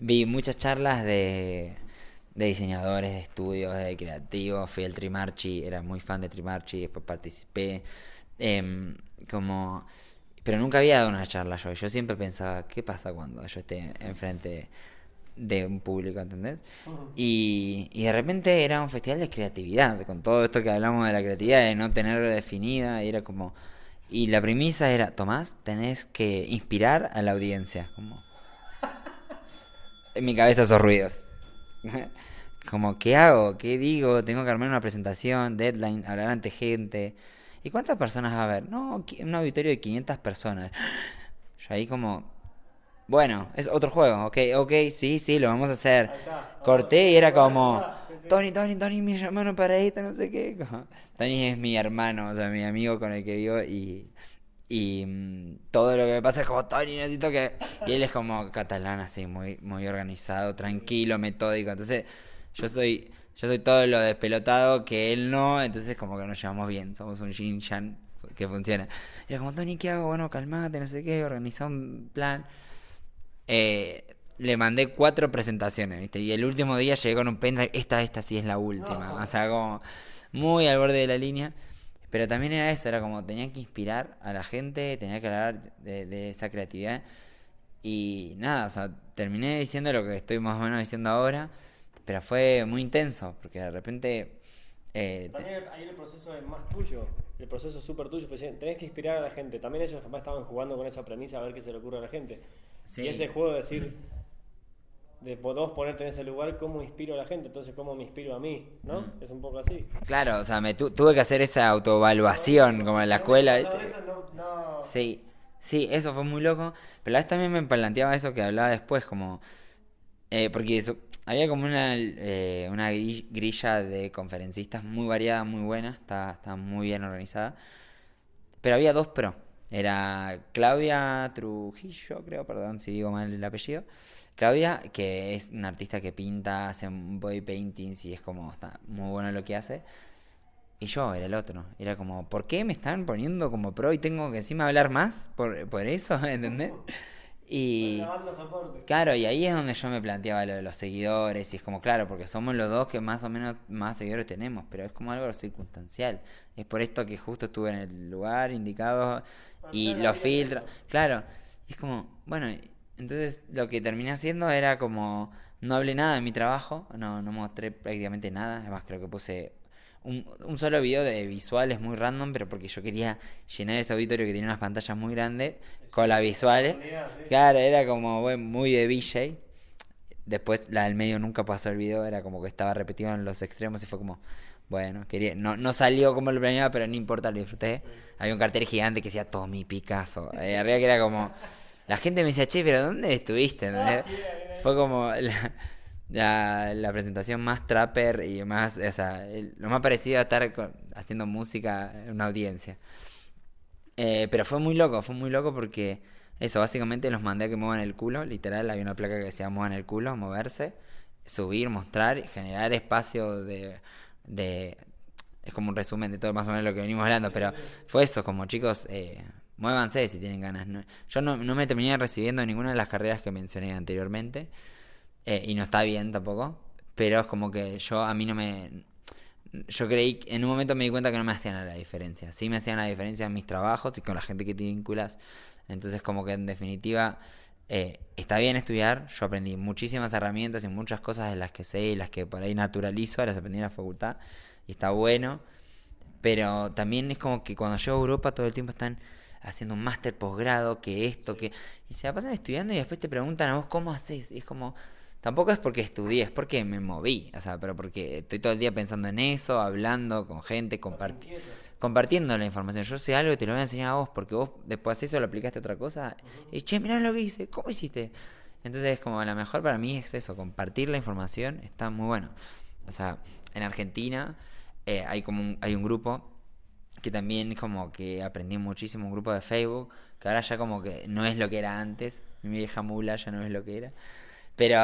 Speaker 2: Vi muchas charlas de, de diseñadores, de estudios, de creativos. Fui al Trimarchi, era muy fan de Trimarchi, después participé. Em, como... Pero nunca había dado una charla yo. Yo siempre pensaba, ¿qué pasa cuando yo esté enfrente de un público, ¿entendés? y, y de repente era un festival de creatividad, con todo esto que hablamos de la creatividad, de no tener definida, y era como Y la premisa era, Tomás, tenés que inspirar a la audiencia. Como... En mi cabeza esos ruidos. Como, ¿qué hago? ¿Qué digo? Tengo que armar una presentación, deadline, hablar ante gente. ¿Y cuántas personas va a haber? No, un auditorio de 500 personas. Yo ahí como, bueno, es otro juego, ok, ok, sí, sí, lo vamos a hacer. Corté y era como, Tony, Tony, Tony, mi hermano para esto, no sé qué. Tony es mi hermano, o sea, mi amigo con el que vivo y, y mm, todo lo que me pasa es como, Tony, necesito que... Y él es como catalán, así, muy, muy organizado, tranquilo, metódico. Entonces, yo soy, yo soy todo lo despelotado que él no, entonces como que nos llevamos bien, somos un yin yang que funciona. Y era como, Tony, ¿qué hago? Bueno, calmate, no sé qué, organizá un plan. Eh, le mandé cuatro presentaciones, ¿viste? Y el último día llegué con un pendrive, esta, esta sí es la última. O sea, como muy al borde de la línea. Pero también era eso, era como tenía que inspirar a la gente, tenía que hablar de, de esa creatividad. Y nada, o sea, terminé diciendo lo que estoy más o menos diciendo ahora, pero fue muy intenso, porque de repente... eh,
Speaker 1: También ahí el proceso es más tuyo, el proceso es súper tuyo, pues, tenés que inspirar a la gente. También ellos jamás estaban jugando con esa premisa a ver qué se le ocurre a la gente.
Speaker 2: Sí.
Speaker 1: Y ese juego de decir, de vos ponerte en ese lugar, ¿cómo inspiro a la gente? Entonces, ¿cómo me inspiro a mí? ¿No?
Speaker 2: Mm.
Speaker 1: Es un poco así.
Speaker 2: Claro, o sea, me tu- tuve que hacer esa autoevaluación como en la escuela.
Speaker 1: No, eso no-
Speaker 2: Sí, sí, eso fue muy loco. Pero a la vez también me planteaba eso que hablaba después, como... eh, porque eso- había como una, eh, una gri- grilla de conferencistas muy variada, muy buena, está, está muy bien organizada. Pero había dos pro. Era Claudia Trujillo, creo, perdón si digo mal el apellido. Claudia, que es una artista que pinta, hace body paintings y es como, está muy bueno lo que hace. Y yo era el otro. Era como, ¿por qué me están poniendo como pro y tengo que encima hablar más por, por eso? ¿Entendés? Y claro, y ahí es donde yo me planteaba lo de los seguidores. Y es como, claro, porque somos los dos que más o menos más seguidores tenemos, pero es como algo circunstancial. Es por esto que justo estuve en el lugar indicado y lo
Speaker 1: eso.
Speaker 2: Claro, y es como, bueno, entonces lo que terminé haciendo era como, no hablé nada de mi trabajo, no, no mostré prácticamente nada. Además, creo que puse un, un solo video de visuales muy random, pero porque yo quería llenar ese auditorio que tenía unas pantallas muy grandes con las visuales.
Speaker 1: sí.
Speaker 2: Claro, era como bueno, muy de VJ. Después la del medio nunca pasó el video, era como que estaba repetido en los extremos y fue como, bueno, quería, no, no salió como lo planeaba, pero no importa, lo disfruté. Había un cartel gigante que decía Tommy Picasso. Eh, arriba que era como, la gente me decía, che, pero ¿dónde estuviste? ¿Entendés? Fue como la, la, la presentación más trapper y más, o sea, el- lo más parecido a estar con- haciendo música en una audiencia. Eh, pero fue muy loco, fue muy loco porque eso, básicamente los mandé a que muevan el culo, literal, había una placa que decía muevan el culo, moverse, subir, mostrar, generar espacio de, de... Es como un resumen de todo más o menos lo que venimos hablando, pero fue eso, como chicos, eh, muévanse si tienen ganas. Yo no, no me terminé recibiendo en ninguna de las carreras que mencioné anteriormente, eh, y no está bien tampoco, pero es como que yo a mí no me... Yo creí, en un momento me di cuenta que no me hacían la diferencia. Sí me hacían la diferencia en mis trabajos y con la gente que te vinculas. Entonces como que en definitiva eh, está bien estudiar. Yo aprendí muchísimas herramientas y muchas cosas de las que sé y las que por ahí naturalizo, las aprendí en la facultad. Y está bueno. Pero también es como que cuando llego a Europa todo el tiempo están haciendo un máster posgrado, que esto, que... Y se la pasan estudiando y después te preguntan a vos cómo haces. Y es como... Tampoco es porque estudié, es porque me moví, o sea, pero porque estoy todo el día pensando en eso, hablando con gente, comparti- compartiendo la información. Yo sé algo y te lo voy a enseñar a vos, porque vos después de eso lo aplicaste a otra cosa. Y che, mirá lo que hice, ¿cómo hiciste? Entonces, como la mejor para mí es eso, compartir la información está muy bueno. O sea, en Argentina eh, hay como un, hay un grupo que también como que aprendí muchísimo, un grupo de Facebook, que ahora ya como que no es lo que era antes, mi vieja mula ya no es lo que era. Pero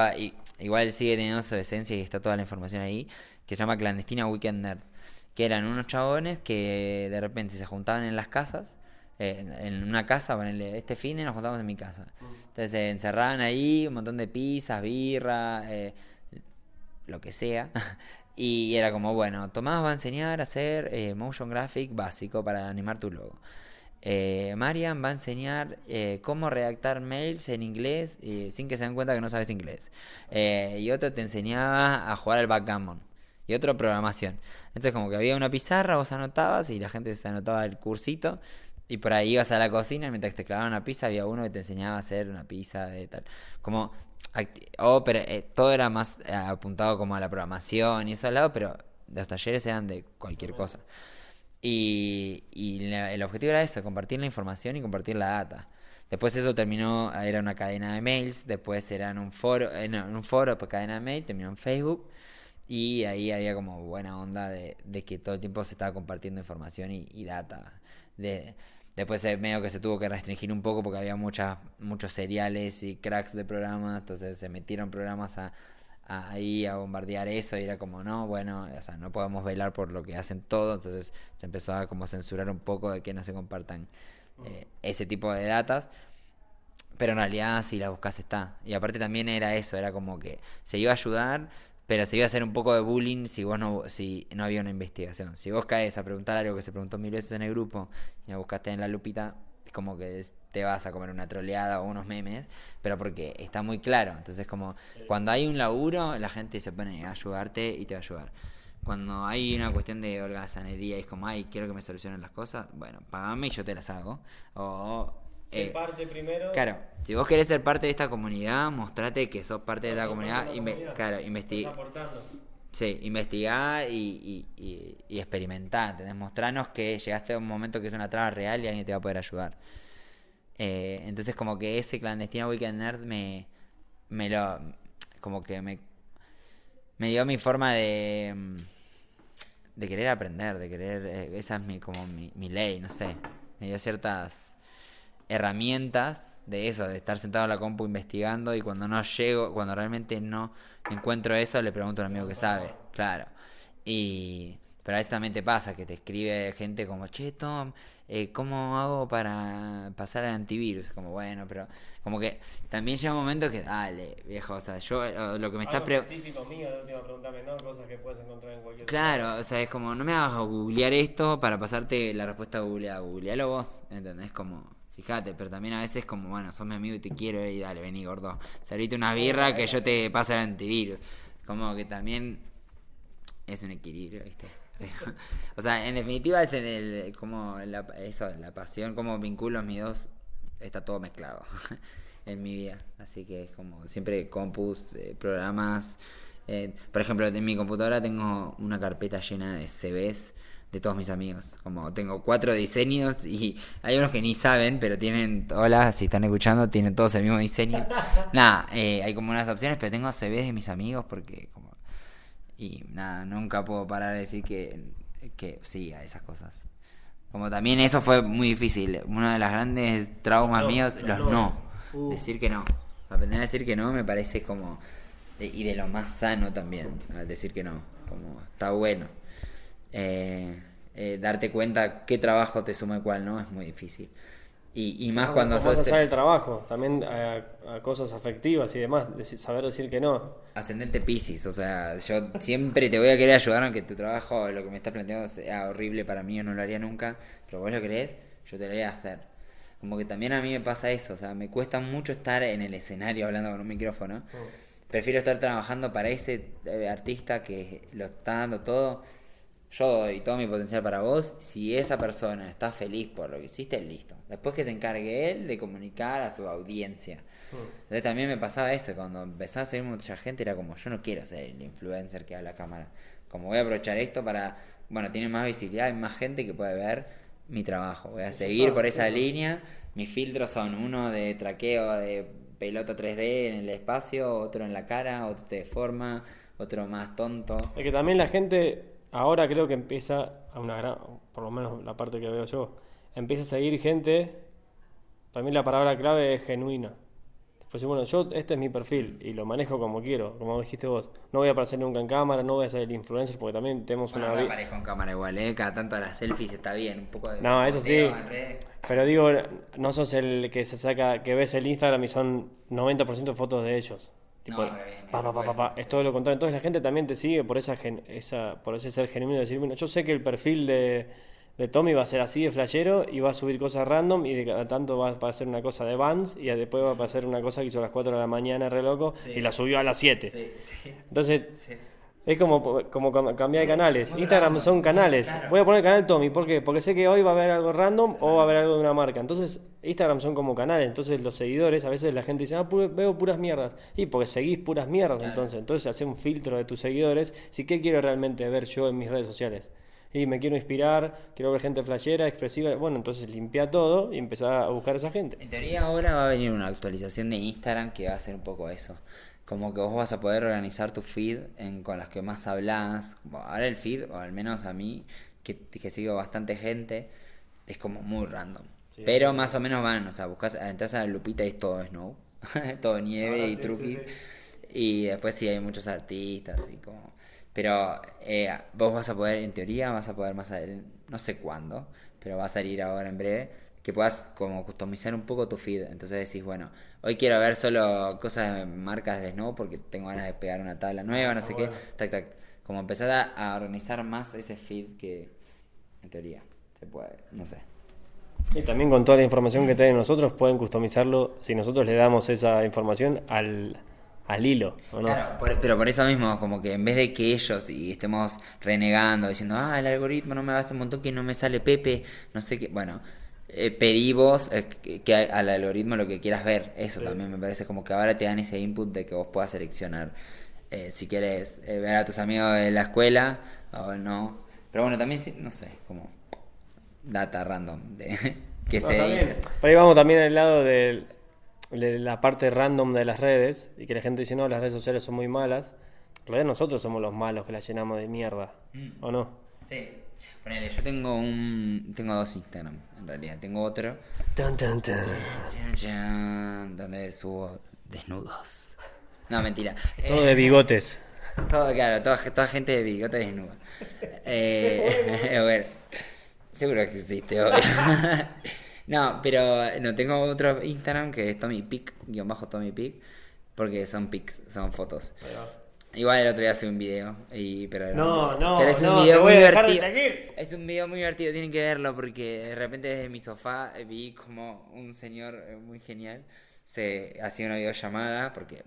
Speaker 2: igual sigue teniendo su esencia y está toda la información ahí, que se llama Clandestina Weekend Nerd. Que eran unos chabones que de repente se juntaban en las casas, eh, en- en una casa, ponele, este fin de nos juntamos en mi casa. Entonces se encerraban ahí, un montón de pizzas, birra, eh, lo que sea. Y era como, bueno, Tomás va a enseñar a hacer eh, motion graphic básico para animar tu logo. Eh, Marian va a enseñar eh, cómo redactar mails en inglés eh, sin que se den cuenta que no sabes inglés. Eh, y otro te enseñaba a jugar al backgammon. Y otro programación. Entonces como que había una pizarra, vos anotabas y la gente se anotaba el cursito. Y por ahí ibas a la cocina y mientras te clavaban una pizza había uno que te enseñaba a hacer una pizza de tal. Como, oh, pero eh, todo era más eh, apuntado como a la programación y eso al lado, pero los talleres eran de cualquier cosa. Y, y la- el objetivo era eso, compartir la información y compartir la data. Después eso terminó, era una cadena de mails, después era en un foro, eh, en un foro, pues cadena de mail, terminó en Facebook. Y ahí había como buena onda de, de que todo el tiempo se estaba compartiendo información y, y data. De, después eh, medio que se tuvo que restringir un poco porque había muchas, muchos seriales y cracks de programas, entonces se metieron programas a, a- ahí a bombardear eso y era como, no, bueno, o sea, no podemos velar por lo que hacen todo, entonces se empezó a como censurar un poco de que no se compartan eh, ese tipo de datas. Pero en realidad si la buscas está. Y aparte también era eso, era como que se iba a ayudar, pero se iba a hacer un poco de bullying si vos no, si no había una investigación. Si vos caes a preguntar algo que se preguntó mil veces en el grupo y la buscaste en la lupita, es como que te vas a comer una troleada o unos memes, pero porque está muy claro. Entonces como cuando hay un laburo, la gente se pone a ayudarte y te va a ayudar. Cuando hay una cuestión de holgazanería y es como, ay, quiero que me solucionen las cosas, bueno, pagame y yo te las hago. O,
Speaker 1: Se
Speaker 2: eh,
Speaker 1: parte primero.
Speaker 2: Claro, si vos querés ser parte de esta comunidad, mostrate que sos parte de
Speaker 1: sos
Speaker 2: comunidad.
Speaker 1: la
Speaker 2: inve-
Speaker 1: comunidad.
Speaker 2: claro, investiga. Sí, investigá y, y, y, y experimentá, ¿entendés? Mostranos que llegaste a un momento que es una traba real y alguien te va a poder ayudar. Eh, entonces como que ese clandestino Weekend Nerd me, me lo... como que me, me dio mi forma de... de querer aprender, de querer... eh, esa es mi, como mi, mi ley, no sé. Me dio ciertas herramientas de eso, de estar sentado en la compu investigando y cuando no llego, cuando realmente no encuentro eso, le pregunto a un amigo que sabe, claro. Y pero a veces también te pasa que te escribe gente como, che, Tom, eh, ¿cómo hago para pasar al antivirus? Como, bueno, pero como que también llega un momento que, dale, viejo, o sea, yo eh, lo que me está...
Speaker 1: Específico no cosas que puedes encontrar en cualquier
Speaker 2: Claro, o sea, es como, no me hagas googlear esto para pasarte la respuesta googleada, googlealo vos, ¿entendés? Como, fíjate, pero también a veces como, bueno, sos mi amigo y te quiero y dale, vení, gordo, servite una birra que yo te paso el antivirus. Como que también es un equilibrio, ¿viste? O sea, en definitiva es el, como la, eso, la pasión, como vinculo mis dos, está todo mezclado en mi vida. Así que es como siempre compus, eh, programas. eh, por ejemplo, en mi computadora tengo una carpeta llena de CVs de todos mis amigos. Como tengo cuatro diseños y hay unos que ni saben, pero tienen, hola, si están escuchando, tienen todos el mismo diseño. Nada, eh, hay como unas opciones, pero tengo CVs de mis amigos porque como y nada, nunca puedo parar de decir que, que sí a esas cosas. Como también eso fue muy difícil. Uno de los grandes traumas
Speaker 1: No,
Speaker 2: míos,
Speaker 1: los
Speaker 2: no.
Speaker 1: Uh.
Speaker 2: Decir que no. Aprender a decir que no me parece como... de- y de lo más sano también, decir que no. Como está bueno. Eh, eh, darte cuenta qué trabajo te suma y cuál no es muy difícil. Y, y más cuando
Speaker 1: Más
Speaker 2: sos...
Speaker 1: del trabajo, también a, a cosas afectivas y demás, saber decir que no.
Speaker 2: Ascendente Piscis, o sea, yo siempre te voy a querer ayudar aunque tu trabajo, lo que me estás planteando sea horrible para mí o no lo haría nunca, pero vos lo querés, yo te lo voy a hacer. Como que también a mí me pasa eso, o sea, me cuesta mucho estar en el escenario hablando con un micrófono. Prefiero estar trabajando para ese eh, artista que lo está dando todo. Yo doy todo mi potencial para vos. Si esa persona está feliz por lo que hiciste, listo. Después que se encargue él de comunicar a su audiencia. Entonces también me pasaba eso, cuando empezaba a seguir mucha gente era como, yo no quiero ser el influencer que habla a cámara. Como voy a aprovechar esto para, bueno, tiene más visibilidad, hay más gente que puede ver mi trabajo. Voy a seguir por esa línea. Mis filtros son uno de traqueo de pelota 3D en el espacio, otro en la cara, otro de forma, otro más tonto.
Speaker 1: Es que también la gente ahora creo que empieza a una gran, por lo menos la parte que veo yo, empieza a seguir gente. Para mí la palabra clave es genuina. Después, bueno, yo este es mi perfil y lo manejo como quiero, como dijiste vos. No voy a aparecer nunca en cámara, no voy a ser el influencer porque también tenemos
Speaker 2: Bueno,
Speaker 1: una vi-
Speaker 2: aparezco en cámara igual, ¿eh? Cada tanto las selfies está bien, un poco de...
Speaker 1: No, eso sí. Pero digo, no sos el que se saca, que ves el Instagram y son 90% fotos de ellos. Tipo,
Speaker 2: No,
Speaker 1: pa, pa, pa, pa, pa. es todo lo contrario. Entonces la gente también te sigue por esa, gen- esa por ese ser genuino de decir, bueno, yo sé que el perfil de, de Tommy va a ser así de flashero y va a subir cosas random y de cada tanto va a hacer una cosa de Vans y después va a hacer una cosa que hizo a las 4 de la mañana re loco
Speaker 2: Sí.
Speaker 1: y la subió a las 7.
Speaker 2: Sí, sí.
Speaker 1: Entonces. Es como, como cam- cambiar de canales. Instagram son canales. Voy a poner el canal Tommy. ¿Por qué? Porque sé que hoy va a haber algo random o va a haber algo de una marca. Entonces, Instagram son como canales. Entonces, los seguidores, a veces la gente dice, ah, pu- veo puras mierdas. Y porque seguís puras mierdas. Entonces, entonces hace un filtro de tus seguidores. Si, ¿qué quiero realmente ver yo en mis redes sociales? Y me quiero inspirar, quiero ver gente flashera, expresiva. Bueno, entonces limpia todo y empezar a buscar a esa gente.
Speaker 2: En teoría ahora va a venir una actualización de Instagram que va a hacer un poco eso. Como que vos vas a poder organizar tu feed en, con las que más hablas. Ahora el feed, o al menos a mí, que, que sigo bastante gente, es como muy random. Pero más o menos van, o sea, buscas, entras a la lupita y es todo snow. todo nieve
Speaker 1: Ahora
Speaker 2: y
Speaker 1: sí,
Speaker 2: truqui.
Speaker 1: sí,
Speaker 2: Y después sí hay muchos artistas y como... Pero eh, vos vas a poder, en teoría, vas a poder más adelante, no sé cuándo, pero va a salir ahora en breve, que puedas como customizar un poco tu feed. Entonces decís, bueno, hoy quiero ver solo cosas de marcas de snow porque tengo ganas de pegar una tabla nueva, no sé qué. Tac, tac. Como empezar a, a organizar más ese feed que, en teoría, se puede, no sé.
Speaker 1: Y también con toda la información que tienen nosotros, pueden customizarlo si nosotros le damos esa información al, al hilo, ¿o no?
Speaker 2: Claro, por- pero por eso mismo, como que en vez de que ellos y estemos renegando, diciendo, ah, el algoritmo no me va a hacer un montón que no me sale Pepe, no sé qué, bueno, eh, pedí vos eh, que, que al algoritmo lo que quieras ver, eso
Speaker 1: Sí.
Speaker 2: también me parece como que ahora te dan ese input de que vos puedas seleccionar eh, si quieres eh, ver a tus amigos de la escuela o no, pero bueno, también, no sé, como data random de que
Speaker 1: No,
Speaker 2: se.
Speaker 1: Por ahí vamos también al lado del- de la parte random de las redes y que la gente dice, no, las redes sociales son muy malas. En realidad nosotros somos los malos que las llenamos de mierda,
Speaker 2: Mm.
Speaker 1: ¿o no?
Speaker 2: Sí. Ponele, yo tengo un tengo dos Instagram, en realidad, tengo otro
Speaker 1: Tan, tan, tan.
Speaker 2: Chan, chan, donde subo desnudos. No, mentira.
Speaker 1: Todo
Speaker 2: Eh,
Speaker 1: de bigotes.
Speaker 2: todo, claro, toda, toda gente de bigote desnuda. Eh, bueno, seguro que existe, obvio. No, pero no, tengo otro Instagram que es Tommy Pic, guion bajo Tommy Pic, porque son pics, son fotos. Igual el otro día subí un video, y, pero,
Speaker 1: No, no,
Speaker 2: pero es un video muy
Speaker 1: de
Speaker 2: divertido. Es un video muy divertido, tienen que verlo porque de repente desde mi sofá eh, vi como un señor eh, muy genial se hacía una videollamada porque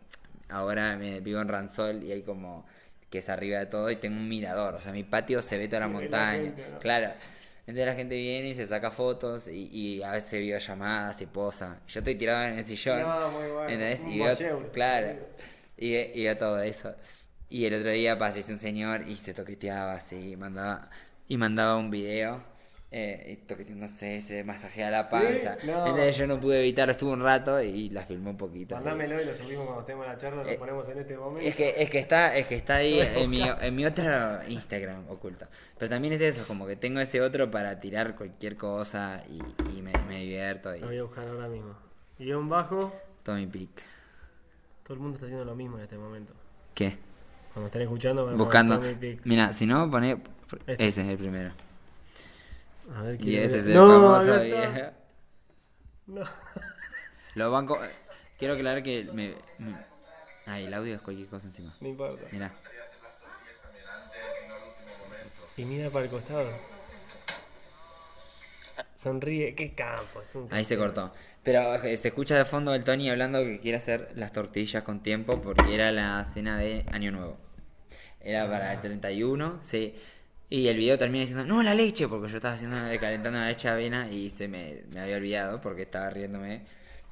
Speaker 2: ahora me vivo en Ransol y hay como que es arriba de todo y tengo un mirador, o sea, mi patio se ve toda la montaña, claro. Entonces la gente viene y se saca fotos y, y a veces videollamadas y posa. Yo estoy tirado en el sillón.
Speaker 1: No, muy bueno,
Speaker 2: Y veo, claro, y, ve- y veo todo eso. Y el otro día apareció un señor y se toqueteaba así, y mandaba, y mandaba un video. Eh, y toqueteándose, se masajea la
Speaker 1: ¿Sí?
Speaker 2: panza.
Speaker 1: No.
Speaker 2: Entonces yo no pude evitarlo, estuve un rato y la filmé un poquito.
Speaker 1: Mandámelo y lo subimos cuando estemos la charla, lo
Speaker 2: Eh,
Speaker 1: ponemos en este momento.
Speaker 2: Es que, es que está, es que está ahí en mi, en mi otro Instagram oculto. Pero también es eso, como que tengo ese otro para tirar cualquier cosa y, y me, me divierto y
Speaker 1: Lo voy a buscar ahora mismo. Guión bajo,
Speaker 2: todo mi pic.
Speaker 1: todo el mundo está haciendo lo mismo en este momento.
Speaker 2: ¿Qué?
Speaker 1: Cuando estén escuchando,
Speaker 2: Buscando. Mira, si no, pone.
Speaker 1: Este.
Speaker 2: Ese es el primero.
Speaker 1: A ver
Speaker 2: Y este es el
Speaker 1: No,
Speaker 2: famoso.
Speaker 1: No.
Speaker 2: Lo banco. Quiero aclarar que me. me- Ay, el audio es cualquier cosa encima.
Speaker 1: No importa.
Speaker 2: Mira.
Speaker 1: Y mira para el costado. Sonríe, qué campo. Es un
Speaker 2: Ahí se cortó. Pero eh, se escucha de fondo el Tony hablando que quiere hacer las tortillas con tiempo porque era la cena de Año Nuevo. Era para el 31, sí. Y el video termina diciendo, no, la leche, porque yo estaba haciendo calentando la leche de avena y se me, me había olvidado porque estaba riéndome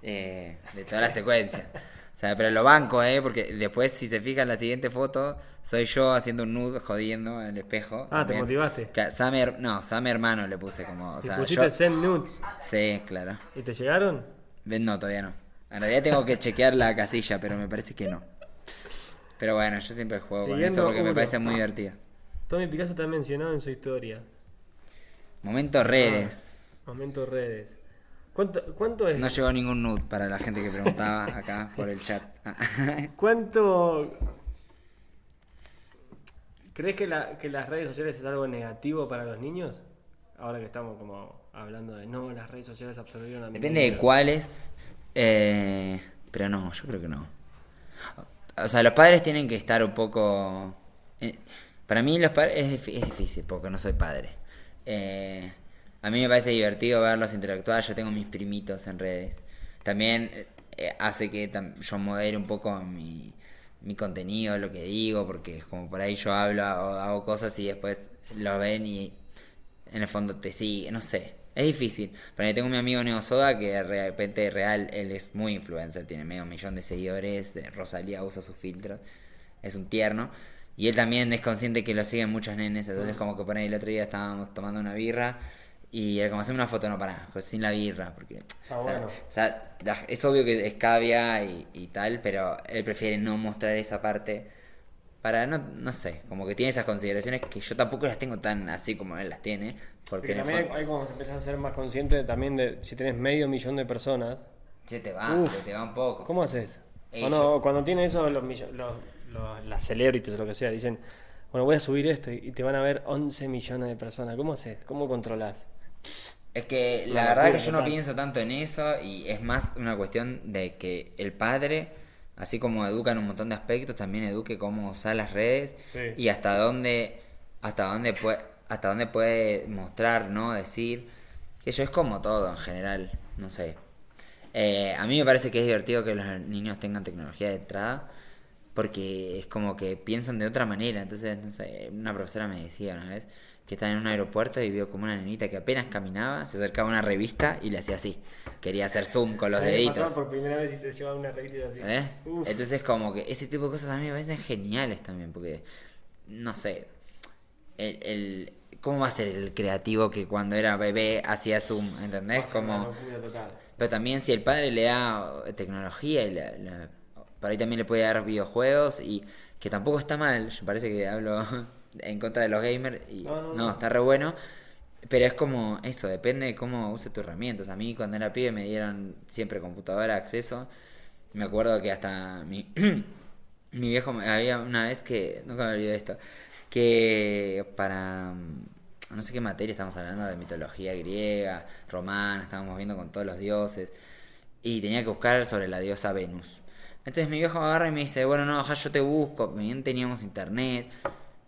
Speaker 2: eh, de toda la secuencia. O sea, pero lo banco, ¿eh? Porque después, si se fijan en la siguiente foto, soy yo haciendo un nude jodiendo en el espejo.
Speaker 1: Ah, te motivaste.
Speaker 2: Cla- Sam, no, Sam hermano le puse como... O
Speaker 1: Te
Speaker 2: sea,
Speaker 1: pusiste
Speaker 2: yo-
Speaker 1: send nudes.
Speaker 2: Sí, claro.
Speaker 1: ¿Y te llegaron?
Speaker 2: No, todavía no. En realidad tengo que chequear la casilla, pero me parece que no. Pero bueno, yo siempre juego con eso porque me parece muy divertido.
Speaker 1: Tommy Picasso está mencionado en su historia.
Speaker 2: Momento redes.
Speaker 1: Momento redes. ¿Cuánto, cuánto es?
Speaker 2: No llegó ningún nude para la gente que preguntaba acá por el chat.
Speaker 1: ¿Cuánto crees que, la, que las redes sociales es algo negativo para los niños? Ahora que estamos como hablando de no, las redes sociales absorbieron a mi
Speaker 2: Depende de cuáles. eh, pero no, yo creo que no. O sea, los padres tienen que estar un poco... eh, para mí los padres es, difí- es difícil porque no soy padre. Eh, a mí me parece divertido verlos interactuar. Yo tengo mis primitos en redes. También eh, hace que yo modere un poco mi, mi contenido, lo que digo, porque es como por ahí yo hablo o hago cosas y después lo ven y en el fondo te sigue, no sé. Es difícil. Pero tengo mi amigo Neo Soda que de repente real, él es muy influencer, tiene medio millón de seguidores, Rosalía usa sus filtros, es un tierno. Y él también es consciente que lo siguen muchos nenes, entonces como que por ahí el otro día estábamos tomando una birra y era como hacer una foto, no para, pues sin la birra, porque o sea, es obvio que es cavia y, y, tal, pero él prefiere no mostrar esa parte para, no, no sé, como que tiene esas consideraciones que yo tampoco las tengo tan así como él las tiene. Porque
Speaker 1: también hay, como que empiezas a ser más consciente también de si tenés medio millón de personas.
Speaker 2: Se te va, se te va un poco.
Speaker 1: ¿Cómo haces? Cuando, cuando tiene eso los, los, las celebrities o lo que sea, dicen, bueno, voy a subir esto y, te van a ver 11 millones de personas. ¿Cómo haces? ¿Cómo controlas?
Speaker 2: Es que la verdad que yo no pienso tanto en eso y es más una cuestión de que el padre así como educa en un montón de aspectos, también eduque cómo usar las redes y hasta dónde, hasta dónde puede, hasta dónde puede mostrar, ¿no? Decir. Eso es como todo en general, no sé. Eh, a mí me parece que es divertido que los niños tengan tecnología de entrada porque es como que piensan de otra manera. Entonces, no sé, una profesora me decía una vez que estaba en un aeropuerto y vio como una nenita que apenas caminaba, se acercaba a una revista y le hacía así. Quería hacer zoom con los deditos.
Speaker 1: por primera vez y se llevaba una revista así. ¿Eh?
Speaker 2: Entonces como que ese tipo de cosas a mí me parecen geniales también, porque, no sé, el, el ¿cómo va a ser el creativo que cuando era bebé hacía zoom? ¿Entendés? Como, pero también si el padre le da tecnología y por ahí también le puede dar videojuegos y que tampoco está mal, parece que hablo en contra de los gamers y no, está re bueno. Pero es como eso, depende de cómo uses tus herramientas. A mí cuando era pibe me dieron siempre computadora acceso. Me acuerdo que hasta mi, mi viejo había una vez que, nunca me olvidé esto, que para no sé qué materia estamos hablando de mitología griega, romana, estábamos viendo con todos los dioses y tenía que buscar sobre la diosa Venus. Entonces mi viejo agarra y me dice, bueno, no, yo te busco, bien teníamos internet.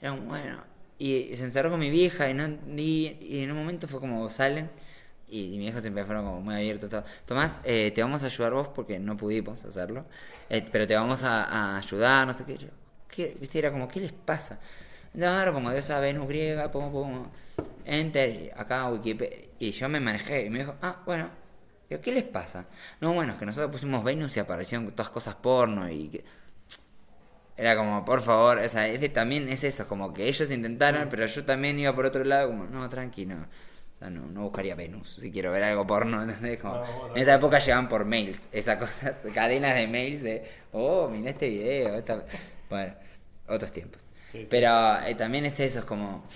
Speaker 2: Era bueno. Y se encerró con mi vieja y, en un momento fue como salen. Y, mi viejo siempre fueron como muy abiertos. Todo. Tomás, eh, te vamos a ayudar vos porque no pudimos hacerlo. Eh, pero te vamos a, ayudar, no sé qué. Yo, ¿Viste? Era como, ¿qué les pasa? No, como de esa Venus griega, pongo, pongo, enter, acá Wikipedia. Y yo me manejé y me dijo, ah, bueno. ¿qué les pasa? No, bueno, es que nosotros pusimos Venus y aparecieron todas cosas porno y que era como, por favor, o sea, también es eso, como que ellos intentaron, pero yo también iba por otro lado, como, no, tranquilo. O sea, no, no buscaría Venus si quiero ver algo porno, ¿entendés? Como, en esa época llegaban por mails, esas cosas, cadenas de mails de, oh, mira este video, esta... bueno, otros tiempos. Pero eh, también es eso, es como,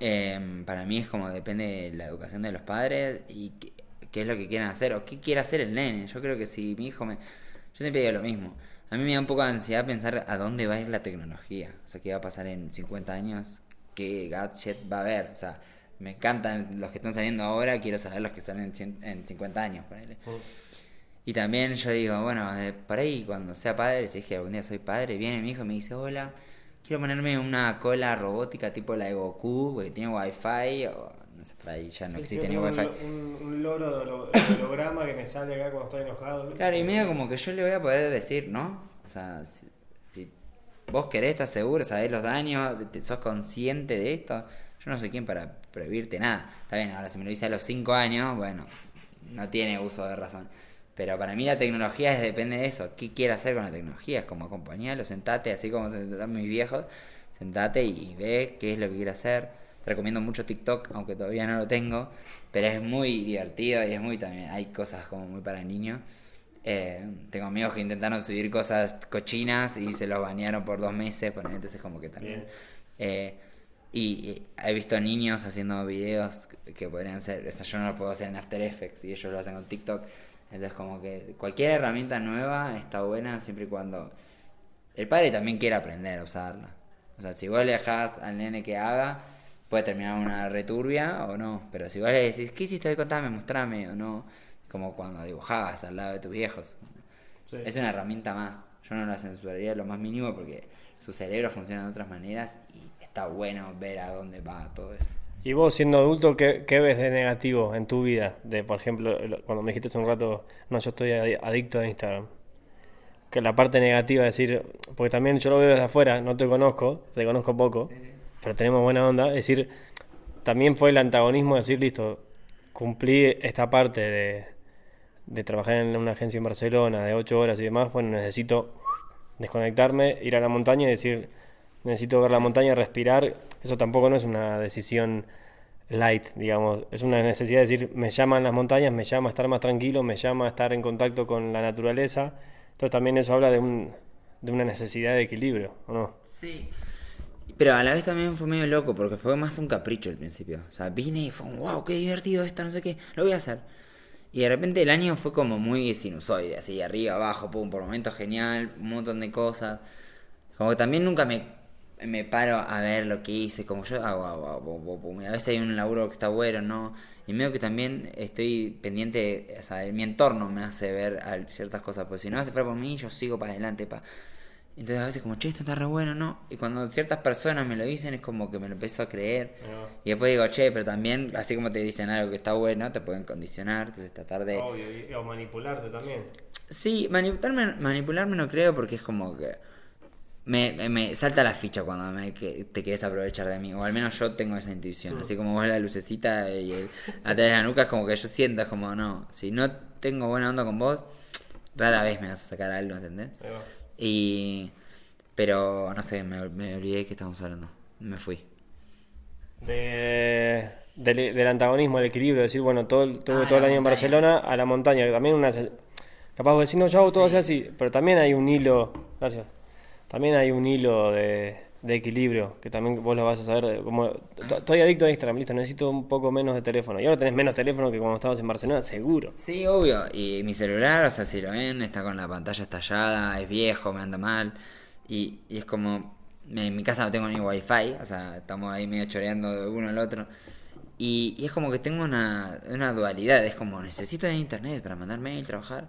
Speaker 2: em, para mí es como depende de la educación de los padres y qué, qué, es lo que quieran hacer o qué quiere hacer el nene. Yo creo que si mi hijo me... Yo siempre digo lo mismo a mí me da un poco de ansiedad pensar a dónde va a ir la tecnología. O sea, qué va a pasar en 50 años, qué gadget va a haber. O sea, me encantan los que están saliendo ahora, quiero saber los que salen en 50 años, ponele. Y también yo digo, bueno, eh, por ahí cuando sea padre, si es que algún día soy padre, viene mi hijo y me dice, hola, quiero ponerme una cola robótica tipo la de Goku, porque tiene wifi, o no sé, por ahí ya no existe ni wifi.
Speaker 1: Un, un, loro de holograma que me sale acá cuando estoy enojado.
Speaker 2: Claro, y medio como que yo le voy a poder decir, ¿no? O sea, si, vos querés, estás seguro, sabés los daños, sos consciente de esto, yo no soy quien para prohibirte nada. Está bien, ahora si me lo dice a los 5 años, bueno, no tiene uso de razón. Pero para mí la tecnología es, depende de eso. ¿Qué quiere hacer con la tecnología? Es como acompañarlo, sentate, así como se sentan mis viejos, sentate y, y ve qué es lo que quiere hacer recomiendo mucho TikTok, aunque todavía no lo tengo, pero es muy divertido y es muy también, hay cosas como muy para niños. Eh, tengo amigos que intentaron subir cosas cochinas y se los bañaron por dos meses, bueno, entonces como que también... Eh, y, he visto niños haciendo videos que podrían ser, o sea, yo no lo puedo hacer en After Effects y ellos lo hacen con TikTok. Entonces como que cualquier herramienta nueva está buena siempre y cuando el padre también quiera aprender a usarla. O sea, si vos le dejás al nene que haga, puede terminar una returbia o no. Pero si vos le decís, ¿qué hiciste hoy? Contame, mostrame o no. Como cuando dibujabas al lado de tus viejos. Es una herramienta más. Yo no la censuraría lo más mínimo porque su cerebro funciona de otras maneras y está bueno ver a dónde va todo eso.
Speaker 1: ¿Y vos siendo adulto qué, qué ves de negativo en tu vida? De, por ejemplo, cuando me dijiste hace un rato, no, yo estoy adicto a Instagram. que la parte negativa, es decir, porque también yo lo veo desde afuera, no te conozco, te conozco poco, pero tenemos buena onda, es decir, también fue el antagonismo de decir, listo, cumplí esta parte de, de trabajar en una agencia en Barcelona de 8 horas y demás, bueno, necesito desconectarme, ir a la montaña y decir, necesito ver la montaña, respirar, eso tampoco no es una decisión light, digamos, es una necesidad de decir, me llaman las montañas, me llama a estar más tranquilo, me llama a estar en contacto con la naturaleza, entonces también eso habla de, un, de una necesidad de equilibrio, ¿o no?
Speaker 2: Sí. Pero a la vez también fue medio loco porque fue más un capricho al principio. O sea, vine y fue un wow, qué divertido esto, no sé qué, lo voy a hacer. Y de repente el año fue como muy sinusoide, así arriba, abajo, pum, por momentos genial, un montón de cosas. Como que también nunca me, me paro a ver lo que hice, como yo hago, a veces hay un laburo que está bueno, ¿no? Y medio que también estoy pendiente, o sea, mi entorno me hace ver ciertas cosas, pues si no hace fuera por mí, yo sigo para adelante, pa. Entonces a veces como, che, esto está re bueno, ¿no? Y cuando ciertas personas me lo dicen es como que me lo empiezo a creer. Y después digo, che, pero también, así como te dicen algo que está bueno, te pueden condicionar. Entonces tratar de...
Speaker 1: Obvio, o manipularte también.
Speaker 2: Sí, manipularme, manipularme no creo porque es como que... Me, me salta la ficha cuando me, que, te quieres aprovechar de mí. O al menos yo tengo esa intuición. Así como vos la lucecita y el, atrás de la nuca es como que yo siento, es como, no, si no tengo buena onda con vos, rara vez me vas a sacar algo, ¿entendés? Y. Pero no sé, me, me olvidé que estábamos hablando. Me fui.
Speaker 1: De, del, antagonismo, el equilibrio, decir, bueno, todo, todo, ah, todo el año en Barcelona a la montaña. También una. Capaz de decir, no, yo hago todo así, pero también hay un hilo. Gracias. También hay un hilo de, de equilibrio, que también vos lo vas a saber. Como, estoy adicto a Instagram, listo, necesito un poco menos de teléfono. Y ahora tenés menos teléfono que cuando estabas en Barcelona, seguro.
Speaker 2: Sí, obvio. Y mi celular, o sea, si lo ven, está con la pantalla estallada, es viejo, me anda mal. Y, y es como, en mi casa no tengo ni wifi, o sea, estamos ahí medio choreando de uno al otro. Y, y es como que tengo una, una dualidad, es como, necesito internet para mandar mail, trabajar.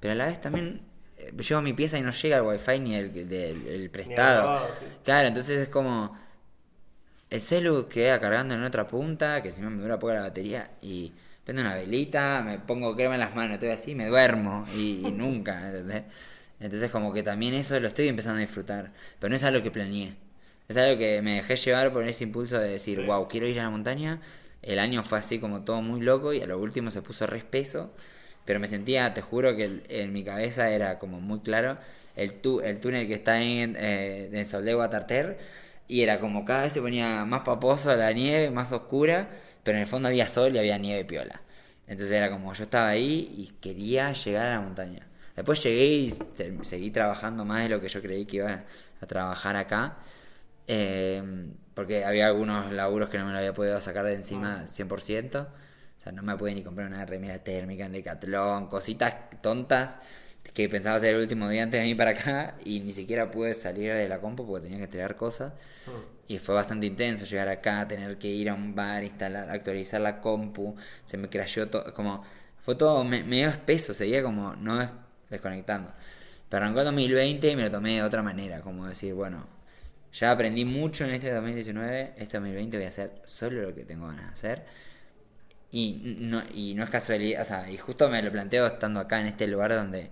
Speaker 2: Pero a la vez también llevo a mi pieza y no llega el wifi ni el, del prestado. Claro, entonces es como el celu queda cargando en otra punta, que si me dura poco la batería y prendo una velita, me pongo crema en las manos, estoy así, me duermo y, nunca, ¿entendés? Entonces como que también eso lo estoy empezando a disfrutar, pero no es algo que planeé. Es algo que me dejé llevar por ese impulso de decir, wow, quiero ir a la montaña. El año fue así como todo muy loco y a lo último se puso respeso pero me sentía, te juro que en mi cabeza era como muy claro el, el túnel que está en, eh, en Sol de Guatarter y era como cada vez se ponía más paposo la nieve, más oscura, pero en el fondo había sol y había nieve piola. Entonces era como yo estaba ahí y quería llegar a la montaña. Después llegué y seguí trabajando más de lo que yo creí que iba a trabajar acá. Eh, porque había algunos laburos que no me lo había podido sacar de encima 100%. O sea, no me pude ni comprar una remera térmica en Decathlon, cositas tontas que pensaba hacer el último día antes de venir para acá y ni siquiera pude salir de la compu porque tenía que entregar cosas. Mm. Y fue bastante intenso llegar acá, tener que ir a un bar, instalar, actualizar la compu, se me crashó todo, como fue todo medio espeso, seguía como no desconectando. Pero arrancó 2020 y me lo tomé de otra manera, como decir, bueno, ya aprendí mucho en este 2019, este 2020 voy a hacer solo lo que tengo ganas de hacer y no, y no es casualidad, o sea, y justo me lo planteo estando acá en este lugar donde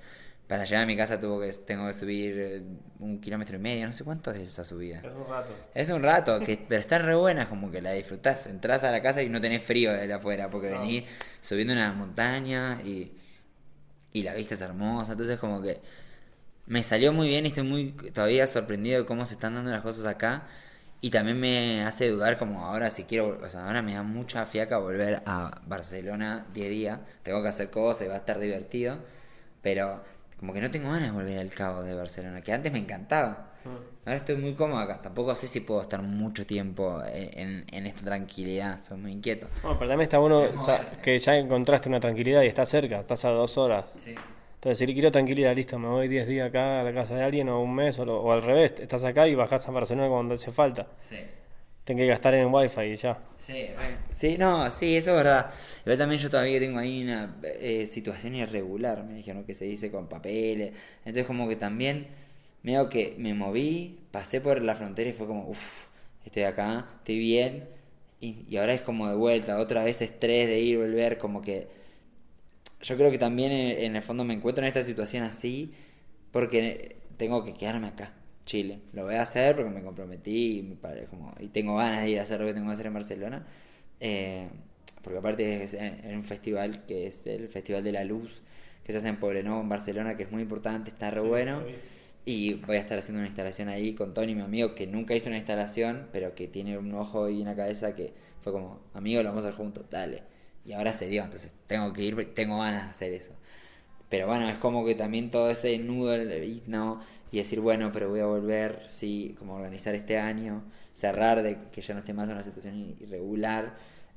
Speaker 2: para llegar a mi casa tuvo que, tengo que subir eh, un kilómetro y medio, no sé cuánto es esa subida.
Speaker 1: Es un rato.
Speaker 2: Es un rato, que, pero está re buena, como que la disfrutás. Entras a la casa y no tenés frío de afuera, porque venís subiendo una montaña y, y la vista es hermosa. Entonces, como que me salió muy bien y estoy muy todavía sorprendido de cómo se están dando las cosas acá. Y también me hace dudar como ahora si quiero, o sea, ahora me da mucha fiaca volver a Barcelona 10 días, tengo que hacer cosas y va a estar divertido, pero como que no tengo ganas de volver al cabo de Barcelona, que antes me encantaba. Mm. Ahora estoy muy cómodo acá, tampoco sé si puedo estar mucho tiempo en, en esta tranquilidad, soy muy inquieto.
Speaker 1: Bueno, pero también está bueno que ya encontraste una tranquilidad y estás cerca, estás a dos horas.
Speaker 2: Sí.
Speaker 1: Entonces, si quiero tranquilidad, listo, me voy 10 días acá a la casa de alguien o un mes o, al revés, estás acá y bajás a Barcelona cuando hace falta.
Speaker 2: Sí.
Speaker 1: Tengo que gastar en wifi y ya.
Speaker 2: Sí, sí, no, sí, eso es verdad. Igual también yo todavía tengo ahí una eh, situación irregular, me dijeron que se dice con papeles. Entonces como que también, veo que me moví, pasé por la frontera y fue como, uff, estoy acá, estoy bien. Y, y ahora es como de vuelta, otra vez estrés de ir, volver, como que yo creo que también eh, en el fondo me encuentro en esta situación así porque tengo que quedarme acá, Chile. Lo voy a hacer porque me comprometí y, me como, y tengo ganas de ir a hacer lo que tengo que hacer en Barcelona. Eh, porque aparte es en, en un festival que es el Festival de la Luz, que se hace en Poblenou, en Barcelona, que es muy importante, está re
Speaker 1: Sí,
Speaker 2: bueno. Y voy a estar haciendo una instalación ahí con Tony, mi amigo, que nunca hizo una instalación, pero que tiene un ojo y una cabeza que fue como, amigo, lo vamos a hacer juntos, dale. Y ahora se dio, entonces tengo que ir, tengo ganas de hacer eso. Pero bueno, es como que también todo ese nudo y no y decir, bueno, pero voy a volver, sí, como organizar este año, cerrar de que ya no esté más en una situación irregular,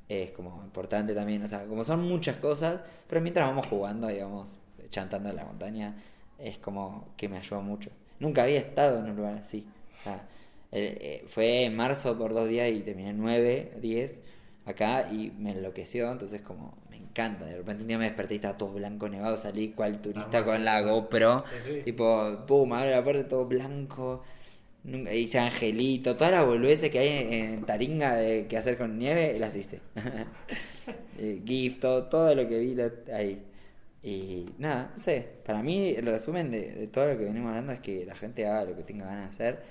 Speaker 2: es como importante también, o sea, como son muchas cosas, pero mientras vamos jugando, digamos, chantando en la montaña, es como que me ayuda mucho. Nunca había estado en un lugar así. O sea, eh, eh, fue en marzo por dos días y terminé nueve, diez acá y me enloqueció, entonces como me encanta. De repente un día me desperté y estaba todo blanco, nevado, salí cual turista
Speaker 1: Ah,
Speaker 2: con la GoPro,
Speaker 1: Sí, sí.
Speaker 2: tipo, pum, abre la puerta todo blanco. Nunca hice angelito, todas las boludeces que hay en Taringa de que hacer con nieve, las hice. Eh, GIF, todo, todo lo que vi lo- ahí. Y nada, no sé, para mí el resumen de, de todo lo que venimos hablando es que la gente haga lo que tenga ganas de hacer.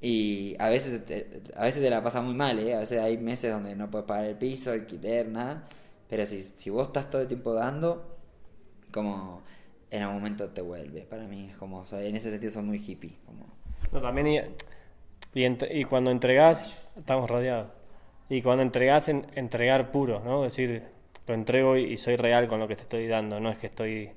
Speaker 2: Y a veces, te- a veces se la pasa muy mal, ¿eh? A veces hay meses donde no puedes pagar el piso, alquiler, nada. Pero si, si vos estás todo el tiempo dando, como en algún momento te vuelve. Para mí es como, soy, en ese sentido soy muy hippie. Como,
Speaker 1: No, también y, y cuando entregás, estamos rodeados. Y cuando entregás, en, entregar puro, ¿no? Es decir, lo entrego y, y soy real con lo que te estoy dando. No es que estoy,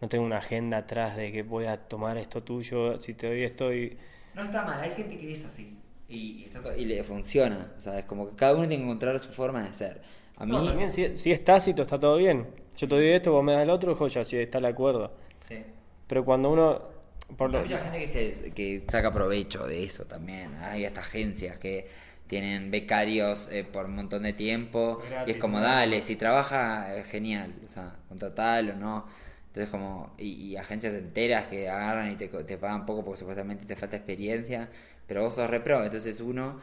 Speaker 1: no tengo una agenda atrás de que voy a tomar esto tuyo, si te doy esto y...
Speaker 2: No está mal, hay gente que es así. Y, y está todo- y le funciona, o sea, es como que cada uno tiene que encontrar su forma de ser. A mí,
Speaker 1: No, también si, si es tácito está todo bien. Yo te doy esto, vos me das el otro, joya, si está de acuerdo.
Speaker 2: sí.
Speaker 1: Pero cuando uno... Por lo,
Speaker 2: Hay mucha gente que, se, que saca provecho de eso también. Hay hasta agencias que tienen becarios eh, por un montón de tiempo y es como,
Speaker 1: ¿no?
Speaker 2: dale, si trabaja, eh, genial, o sea, contratalo, ¿no? Entonces como, y, y agencias enteras que agarran y te, te pagan poco porque supuestamente te falta experiencia, pero vos sos repro, entonces uno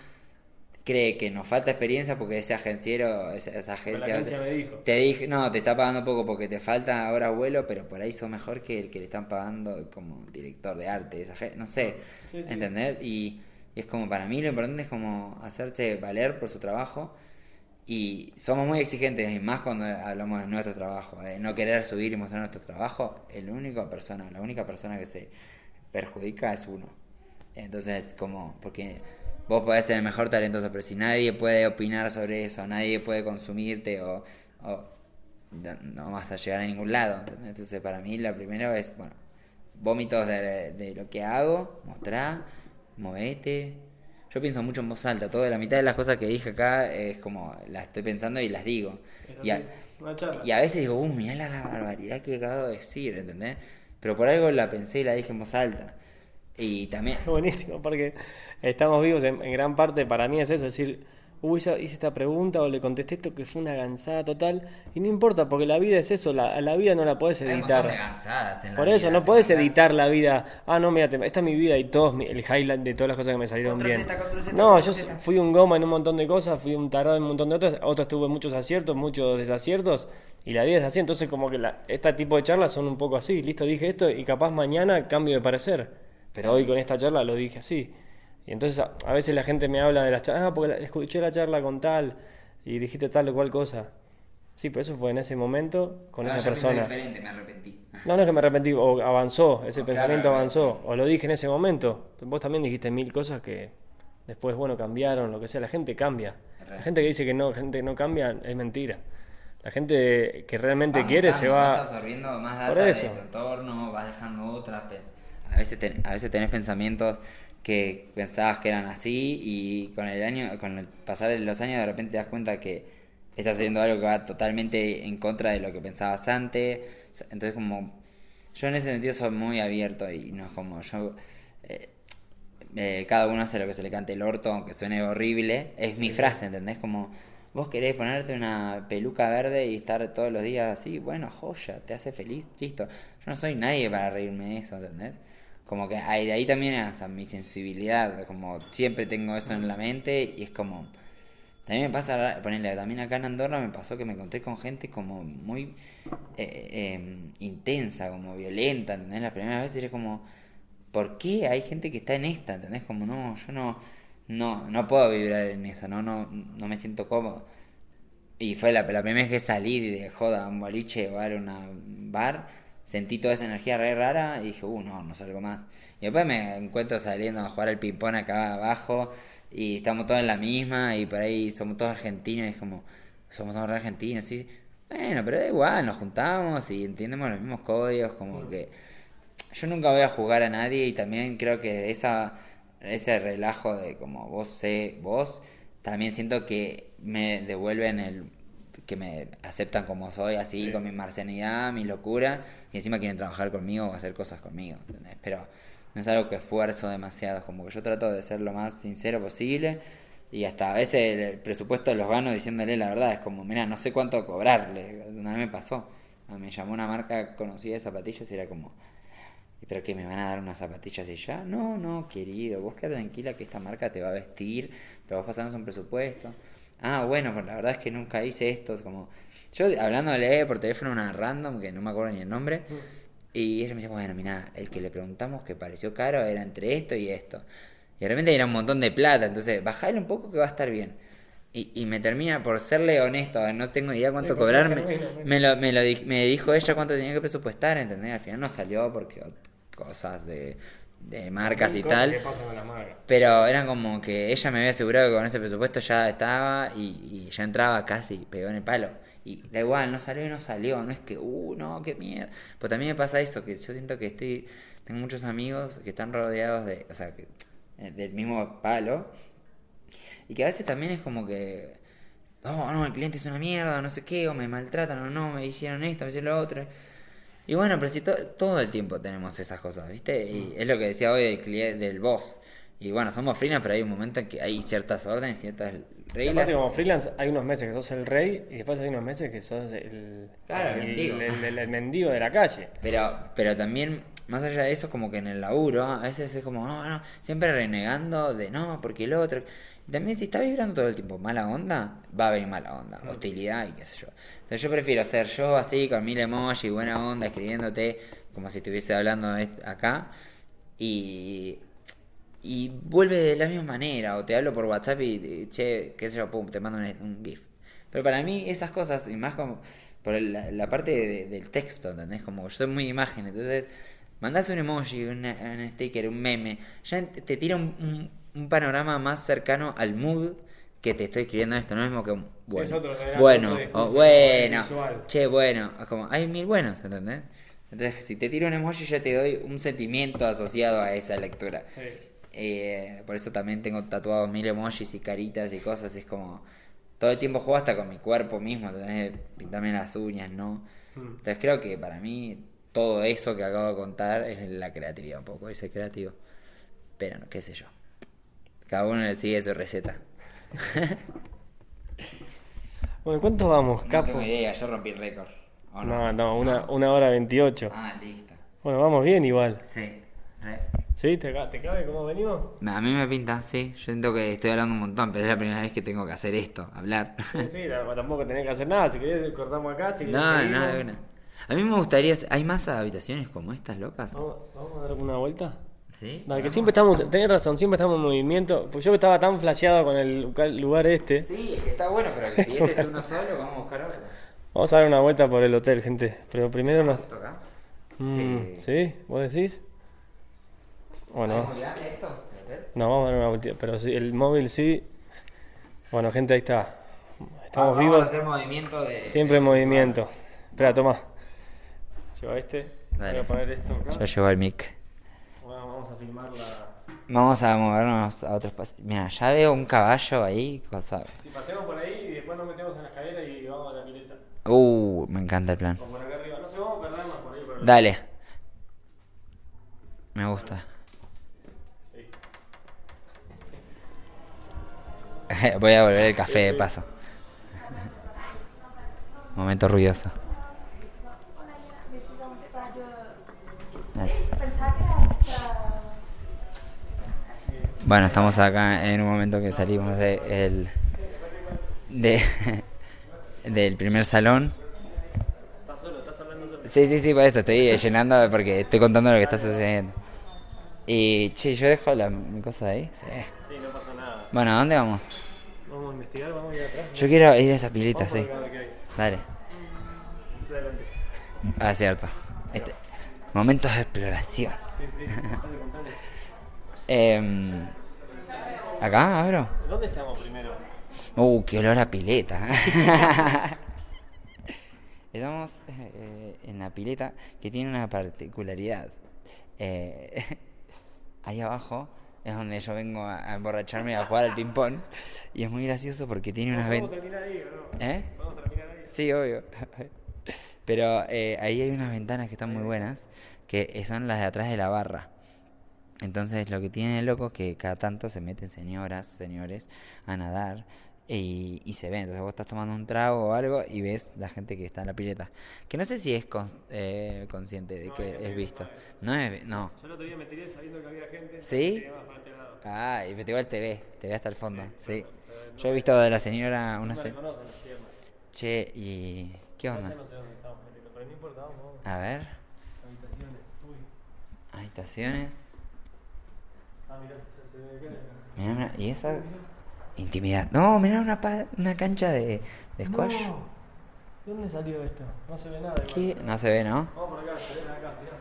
Speaker 2: cree que nos falta experiencia porque ese agenciero, esa, esa agencia,
Speaker 1: agencia me dijo.
Speaker 2: te dije, no, te está pagando poco porque te falta ahora vuelo, pero por ahí sos mejor que el que le están pagando como director de arte, esa no sé,
Speaker 1: Sí, sí.
Speaker 2: ¿entendés? Y, y es como para mí lo importante es como hacerse valer por su trabajo y somos muy exigentes y más cuando hablamos de nuestro trabajo, de no querer subir y mostrar nuestro trabajo, el único persona, la única persona que se perjudica es uno. Entonces, como, porque vos podés ser el mejor talentoso, pero si nadie puede opinar sobre eso, nadie puede consumirte o, no, vas a llegar a ningún lado. Entonces, para mí, lo primero es, bueno, vómitos de, lo que hago, mostrar, movete. Yo pienso mucho en voz alta, toda la mitad de las cosas que dije acá es como las estoy pensando y las digo. Y a, y veces digo, uh, mirá la barbaridad que acabo de decir, ¿entendés? Pero por algo la pensé y la dije en voz alta. Y también,
Speaker 1: Buenísimo, porque estamos vivos en, en gran parte, para mí es eso, es decir, hice esta pregunta o le contesté esto que fue una gansada total, y no importa, porque la vida es eso, la, la vida no la
Speaker 2: de
Speaker 1: editar.
Speaker 2: cansadas en la
Speaker 1: Por eso,
Speaker 2: vida,
Speaker 1: no
Speaker 2: te
Speaker 1: editar la vida. Ah, no, mira, esta es mi vida y todos el highlight de todas las cosas que me salieron
Speaker 2: Control
Speaker 1: bien.
Speaker 2: Z, control Z,
Speaker 1: No,
Speaker 2: control
Speaker 1: yo fui un goma en un montón de cosas, fui un tarado en un montón de otras, otras tuve muchos aciertos, muchos desaciertos, y la vida es así. Entonces, como que la, este tipo de charlas son un poco así. Listo, dije esto y capaz mañana cambio de parecer. Pero hoy con esta charla lo dije así. Y entonces a, a veces la gente me habla de las charlas, ah, porque la- escuché la charla con tal y dijiste tal o cual cosa. Sí, pero eso fue en ese momento con
Speaker 2: Ah,
Speaker 1: esa persona.
Speaker 2: diferente, me arrepentí.
Speaker 1: No, no es que me arrepentí, o avanzó, ese
Speaker 2: O
Speaker 1: pensamiento
Speaker 2: claro,
Speaker 1: avanzó, o lo dije en ese momento. Vos también dijiste mil cosas que después, bueno, cambiaron, lo que sea. La gente cambia. La gente que dice que no, gente que no cambia, es mentira. La gente que realmente
Speaker 2: Vas
Speaker 1: quiere se
Speaker 2: Vas
Speaker 1: va...
Speaker 2: absorbiendo más data de
Speaker 1: eso.
Speaker 2: tu entorno, vas dejando otras. pues, A veces, ten- a veces tenés pensamientos que pensabas que eran así y con el año, con el pasar de los años de repente te das cuenta que estás haciendo algo que va totalmente en contra de lo que pensabas antes. Entonces como yo en ese sentido soy muy abierto y no es como yo eh, eh, cada uno hace lo que se le cante el orto, aunque suene horrible. Es mi frase, ¿entendés? Como vos querés ponerte una peluca verde y estar todos los días así, bueno, joya, te hace feliz, listo. Yo no soy nadie para reírme de eso, ¿entendés? Como que ahí, de ahí también o sea, mi sensibilidad, como siempre tengo eso en la mente y es como, También me pasa, ponerle, también acá en Andorra me pasó que me encontré con gente como muy eh, em, intensa, como violenta, ¿entendés? Las primeras veces era como, ¿por qué hay gente que está en esta? ¿Entendés? Como, no, yo no, no, no puedo vibrar en esa, no, no, no me siento cómodo. Y fue la, primera vez que salí de joda un boliche o a un bar, sentí toda esa energía re rara y dije, uh, no, no salgo más. Y después me encuentro saliendo a jugar al ping-pong acá abajo y estamos todos en la misma y por ahí somos todos argentinos y es como, somos todos argentinos, sí. Bueno, pero da igual, nos juntamos y entendemos los mismos códigos, como que yo nunca voy a jugar a nadie y también creo que esa ese relajo de como vos sé, vos, también siento que me devuelven el que me aceptan como soy, así, con mi marcianidad, mi locura, y encima quieren trabajar conmigo o hacer cosas conmigo, ¿entendés? Pero no es algo que esfuerzo demasiado, como que yo trato de ser lo más sincero posible y hasta a veces el presupuesto los gano diciéndole la verdad, es como, mira, no sé cuánto cobrarle, una vez me pasó, me llamó una marca conocida de zapatillas y era como, ¿pero que me van a dar unas zapatillas y ya? No, no, querido, vos queda tranquila que esta marca te va a vestir, pero vos pasarnos un presupuesto. Ah, bueno, pues la verdad es que nunca hice esto, como... Yo hablándole por teléfono a una random, que no me acuerdo ni el nombre, y ella me dice, bueno, mira, el que le preguntamos que pareció caro era entre esto y esto. Y realmente era un montón de plata, entonces bajale un poco que va a estar bien. Y, y me termina por serle honesto, no tengo idea cuánto cobrarme. Me, lo, me, lo, me dijo ella cuánto tenía que presupuestar, ¿entendés? Al final no salió porque cosas de, de marcas y tal. Pero eran como que ella me había asegurado que con ese presupuesto ya estaba y, y ya entraba casi, pegó en el palo. Y da igual, no salió y no salió, no es que, uh, no, qué mierda. Pues también me pasa eso, que yo siento que estoy, tengo muchos amigos que están rodeados de, o sea, que, eh, del mismo palo. Y que a veces también es como que, oh, no, el cliente es una mierda, no sé qué, o me maltratan, o no, me hicieron esto, me hicieron lo otro. Y bueno, pero si todo el tiempo tenemos esas cosas, ¿viste? Y es lo que decía hoy del, del boss. Y bueno, somos freelance, pero hay un momento en que hay ciertas órdenes, ciertas reglas.
Speaker 1: Sí, como freelance hay unos meses que sos el rey y después hay unos meses que sos el,
Speaker 2: claro,
Speaker 1: el,
Speaker 2: mendigo.
Speaker 1: El, mendigo de la calle.
Speaker 2: Pero, pero también, más allá de eso, como que en el laburo, a veces es como, no, no, siempre renegando de no, porque el otro. También si está vibrando todo el tiempo mala onda, va a venir mala onda, hostilidad y qué sé yo. Entonces yo prefiero ser yo así, con mil emojis, buena onda, escribiéndote como si estuviese hablando acá. Y y vuelve de la misma manera, o te hablo por WhatsApp y, che, qué sé yo, pum, te mando un, GIF. Pero para mí esas cosas, y más como por la, parte del texto, ¿entendés? Como yo soy muy imagen, entonces mandas un emoji, un, sticker, un meme, ya te tira un, panorama más cercano al mood que te estoy escribiendo esto, no es mismo que un bueno, bueno, o bueno, che, bueno, como hay mil buenos, ¿entendés? Entonces, si te tiro un emoji, ya te doy un sentimiento asociado a esa lectura. Sí. Eh, por eso también tengo tatuados mil emojis y caritas y cosas. Es como. Todo el tiempo juego hasta con mi cuerpo mismo. Entonces, pintarme las uñas, ¿no? Mm. Entonces, creo que para mí, todo eso que acabo de contar es la creatividad un poco. Es creativo. Pero, no, qué sé yo. Cada uno le sigue su receta.
Speaker 1: bueno, ¿cuánto vamos,
Speaker 2: Capo? No tengo idea, yo rompí el récord.
Speaker 1: no? no, una, una hora veintiocho.
Speaker 2: Ah, listo.
Speaker 1: Bueno, vamos bien igual.
Speaker 2: Sí.
Speaker 1: ¿Sí? ¿Te, ¿Te cabe cómo venimos?
Speaker 2: A mí me pinta, sí. Yo siento que estoy hablando un montón, pero es la primera vez que tengo que hacer esto, hablar.
Speaker 1: Sí, tampoco tenés que hacer nada. Si querés, cortamos acá. Si
Speaker 2: no, no, no. A mí me gustaría. ¿Hay más habitaciones como estas locas?
Speaker 1: ¿Vamos, vamos a dar una vuelta?
Speaker 2: Sí.
Speaker 1: Dale, que siempre estamos. Tenés razón, siempre estamos en movimiento. Pues yo estaba tan flasheado con el lugar este.
Speaker 2: Sí, es que está bueno, pero que si este es uno solo, vamos a buscar otro.
Speaker 1: Vamos a dar una vuelta por el hotel, gente. Pero primero nos.
Speaker 2: acá?
Speaker 1: Mm, sí. ¿Sí? ¿Vos decís? Bueno.
Speaker 2: muy grande esto?
Speaker 1: No, vamos a dar una vuelta. Pero sí, el móvil sí. Bueno, gente, ahí está. Estamos vamos vivos.
Speaker 2: A hacer movimiento de,
Speaker 1: Siempre en movimiento. Espera, toma. Lleva este.
Speaker 2: Dale.
Speaker 1: Voy a poner esto acá.
Speaker 2: Yo llevo el mic.
Speaker 1: Vamos a filmar la.
Speaker 2: Vamos a movernos a otros espacio. Mira, ya veo un caballo ahí.
Speaker 1: Cosa... Si pasemos por ahí y después nos metemos en la escalera y vamos a la pileta.
Speaker 2: Uh, me encanta el plan.
Speaker 1: O por acá arriba. No sé, vamos a perder más por ahí. Por
Speaker 2: Dale. Me gusta. Voy a volver el café de paso. Momento ruidoso. Bueno, estamos acá en un momento que salimos de el de, del primer salón.
Speaker 1: Estás solo, estás hablando solo.
Speaker 2: Sí, sí, sí, por eso estoy llenando porque estoy contando lo que está sucediendo. Y, che, yo dejo la, mi cosa ahí. Sí.
Speaker 1: Sí, no pasa nada.
Speaker 2: Bueno, ¿a dónde vamos?
Speaker 1: Vamos a investigar, vamos a ir atrás.
Speaker 2: Yo quiero ir a esa pileta, sí. Dale.
Speaker 1: Adelante.
Speaker 2: Ah, cierto. Este, momentos de exploración.
Speaker 1: Sí, sí, contale, contale.
Speaker 2: Em, ¿Acá abro?
Speaker 1: ¿Dónde estamos primero?
Speaker 2: Uh, qué olor a pileta. Estamos eh, en la pileta que tiene una particularidad. Eh, ahí abajo es donde yo vengo a, a emborracharme y a jugar al ping-pong. Y es muy gracioso porque tiene unas
Speaker 1: ¿Podemos
Speaker 2: ventanas.
Speaker 1: terminar ahí o no?
Speaker 2: ¿Eh?
Speaker 1: ¿Podemos terminar ahí?
Speaker 2: Sí, obvio. Pero eh, ahí hay unas ventanas que están muy buenas, que son las de atrás de la barra. Entonces lo que tiene de loco es que cada tanto se meten señoras, señores, a nadar y, y se ven. Entonces vos estás tomando un trago o algo y ves la gente que está en la pileta. Que no sé si es con- eh, consciente de
Speaker 1: No,
Speaker 2: que es visto.
Speaker 1: no
Speaker 2: No es... No.
Speaker 1: Yo el otro día me tiré sabiendo que había gente.
Speaker 2: ¿Sí?
Speaker 1: este.
Speaker 2: Ah, y igual te ve, te ve hasta el fondo. Sí.
Speaker 1: No
Speaker 2: Yo he visto de la señora
Speaker 1: No
Speaker 2: una...
Speaker 1: me
Speaker 2: se-. Che, ¿y qué
Speaker 1: No
Speaker 2: onda?
Speaker 1: sé, no sé dónde estamos metiendo, pero no importa, vamos, vamos.
Speaker 2: A ver,
Speaker 1: Habitaciones. Uy.
Speaker 2: habitaciones.
Speaker 1: Ah, mirá, ya se ve.
Speaker 2: Mirá, mirá, ¿y esa intimidad? No, mirá una, pa- una cancha de, de squash.
Speaker 1: No. ¿De dónde salió esto? No se ve nada. igual.
Speaker 2: No se ve, ¿no?
Speaker 1: Vamos por acá, se ven acá, mirá.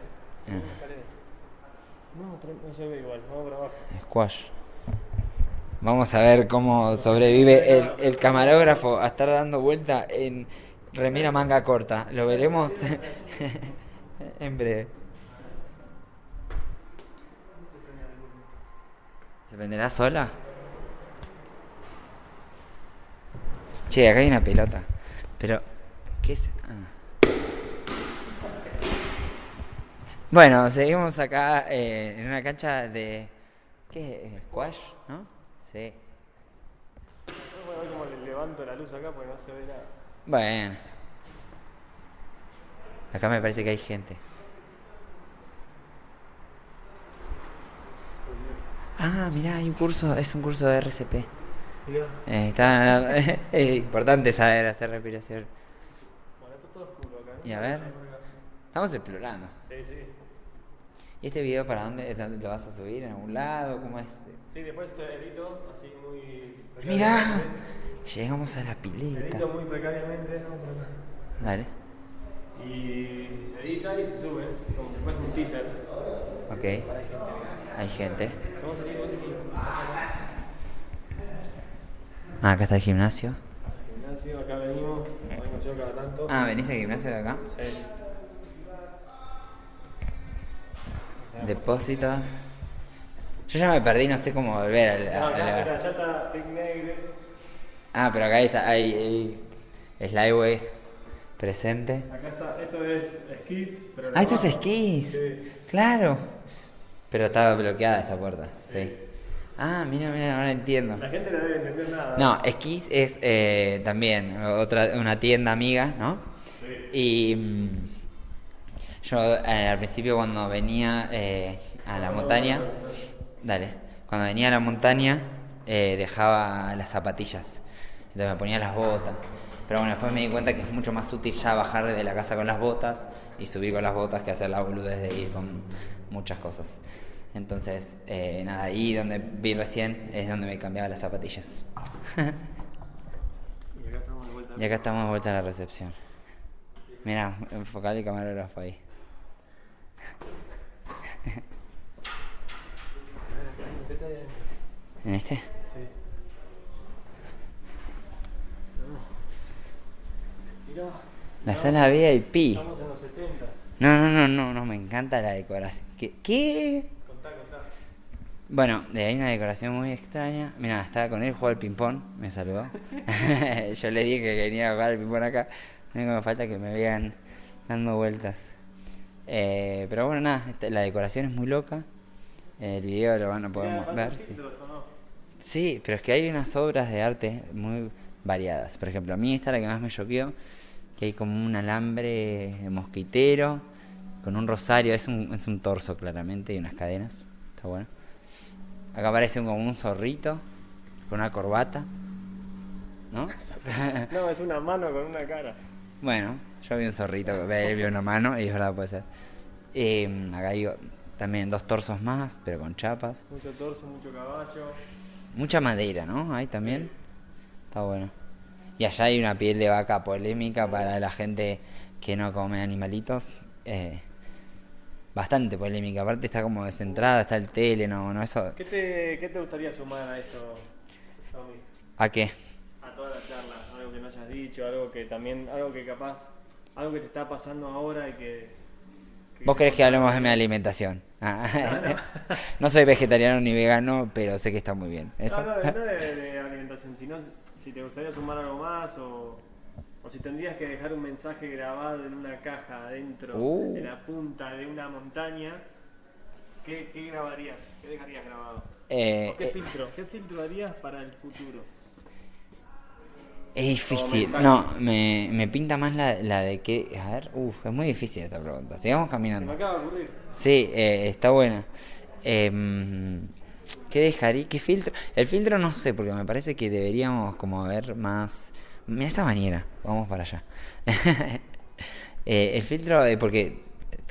Speaker 2: Ah.
Speaker 1: Una escalera. No, no se ve igual, vamos por abajo.
Speaker 2: Squash. Vamos a ver cómo sobrevive el, el camarógrafo a estar dando vuelta en remira manga corta. Lo veremos en breve. ¿Se prenderá sola? Che, acá hay una pelota. Pero, ¿qué es? Ah. Bueno, seguimos acá eh, en una cancha de... ¿Qué es? ¿Squash? ¿No? Sí.
Speaker 1: Voy a ver cómo le levanto la luz acá porque no se ve nada.
Speaker 2: Bueno. Acá me parece que hay gente. Ah, mirá, hay un curso, es un curso de RCP.
Speaker 1: Mirá.
Speaker 2: Eh, está, es importante saber hacer respiración.
Speaker 1: Bueno, está todo oscuro acá.
Speaker 2: Y a ver. Estamos explorando.
Speaker 1: Sí, sí.
Speaker 2: ¿Y este video para dónde, dónde lo vas a subir? ¿En algún lado? ¿Cómo es?
Speaker 1: Sí, después esto edito así muy.
Speaker 2: Mirá, llegamos a la pileta.
Speaker 1: Edito muy precariamente.
Speaker 2: Dale.
Speaker 1: Y se edita y se sube, como si fuese un teaser.
Speaker 2: Ok.
Speaker 1: Hay gente.
Speaker 2: Hay gente. Ah, acá está el gimnasio.
Speaker 1: Gimnasio, acá venimos. Vengo yo cada tanto.
Speaker 2: Ah, ¿venís al gimnasio de acá?
Speaker 1: Sí.
Speaker 2: Depósitos. Yo ya me perdí, no sé cómo volver al,
Speaker 1: No, acá,
Speaker 2: al-
Speaker 1: mira, ya está Big Negre.
Speaker 2: Ah, pero acá está, hay, hay Slideway presente.
Speaker 1: Acá está, esto es esquís, pero.
Speaker 2: Ah, esto es esquís.
Speaker 1: Sí.
Speaker 2: Claro. Pero estaba bloqueada esta puerta, sí. Ah, mira, mira, ahora entiendo.
Speaker 1: La gente no debe entender nada.
Speaker 2: No, esquís es eh, también otra una tienda amiga, ¿no?
Speaker 1: Sí.
Speaker 2: Y mm, yo eh, al principio cuando venía eh, a la montaña, dale, cuando venía a la montaña eh, dejaba las zapatillas, entonces me ponía las botas. Pero bueno, después me di cuenta que es mucho más útil ya bajar de la casa con las botas y subir con las botas que hacer la boludez de ir con muchas cosas. Entonces, eh, nada, ahí donde vi recién es donde me cambiaba las zapatillas.
Speaker 1: Y acá estamos de vuelta.
Speaker 2: Y acá estamos de vuelta a la recepción. Mira, enfocar el camarógrafo ahí. ¿En este?
Speaker 1: Sí. Mirá.
Speaker 2: La sala VIP.
Speaker 1: Estamos en los 70.
Speaker 2: No, no, no, no, no, me encanta la decoración. ¿Qué? ¿Qué?
Speaker 1: Contá, contá.
Speaker 2: Bueno, de ahí una decoración muy extraña. Mira, estaba con él, jugó al ping-pong, me saludó. Yo le dije que venía a jugar al ping-pong acá. No me falta que me vean dando vueltas. Eh, pero bueno, nada, esta- la decoración es muy loca. El video lo van a poder
Speaker 1: Mirá,
Speaker 2: ver. sí. pero es que hay unas obras de arte muy variadas. Por ejemplo, a mí esta es la que más me choqueó, que hay como un alambre mosquitero con un rosario, es un, es un torso claramente y unas cadenas. Está bueno. Acá aparece como un zorrito con una corbata. ¿no?
Speaker 1: No, es una mano con una cara.
Speaker 2: bueno, yo vi un zorrito, él vio una mano y es verdad, puede ser. Eh, acá hay también dos torsos más, pero con chapas.
Speaker 1: Mucho torso, mucho caballo.
Speaker 2: Mucha madera, ¿no? Ahí también. Está bueno. Y allá hay una piel de vaca polémica para la gente que no come animalitos. Eh, bastante polémica. Aparte está como descentrada, está el tele, no, no, eso.
Speaker 1: ¿Qué te, qué te gustaría sumar a esto, Tommy?
Speaker 2: ¿A qué?
Speaker 1: A toda la charla, algo que no hayas dicho, algo que también, algo que capaz, algo que te está pasando ahora y que... que-
Speaker 2: Vos querés que hablemos de mi alimentación. Ah. no soy vegetariano ni vegano, pero sé que está muy bien. ¿Eso?
Speaker 1: No, no, no de, de alimentación, sino si te gustaría sumar algo más o, o si tendrías que dejar un mensaje grabado en una caja adentro,
Speaker 2: Uh.
Speaker 1: en la punta de una montaña, ¿qué, qué grabarías? ¿Qué dejarías grabado?
Speaker 2: Eh,
Speaker 1: ¿O ¿Qué
Speaker 2: eh,
Speaker 1: filtro? ¿Qué filtro harías para el futuro?
Speaker 2: es difícil. No, me, me pinta más la, la de que... A ver, uff, es muy difícil esta pregunta. Sigamos
Speaker 1: Se me
Speaker 2: caminando.
Speaker 1: acaba de ocurrir.
Speaker 2: Sí, eh, está buena. Em, ¿Qué dejaría? ¿Qué filtro? El filtro no sé, porque me parece que deberíamos como ver más... Mira esta manera, vamos para allá. Eh, el filtro, eh, porque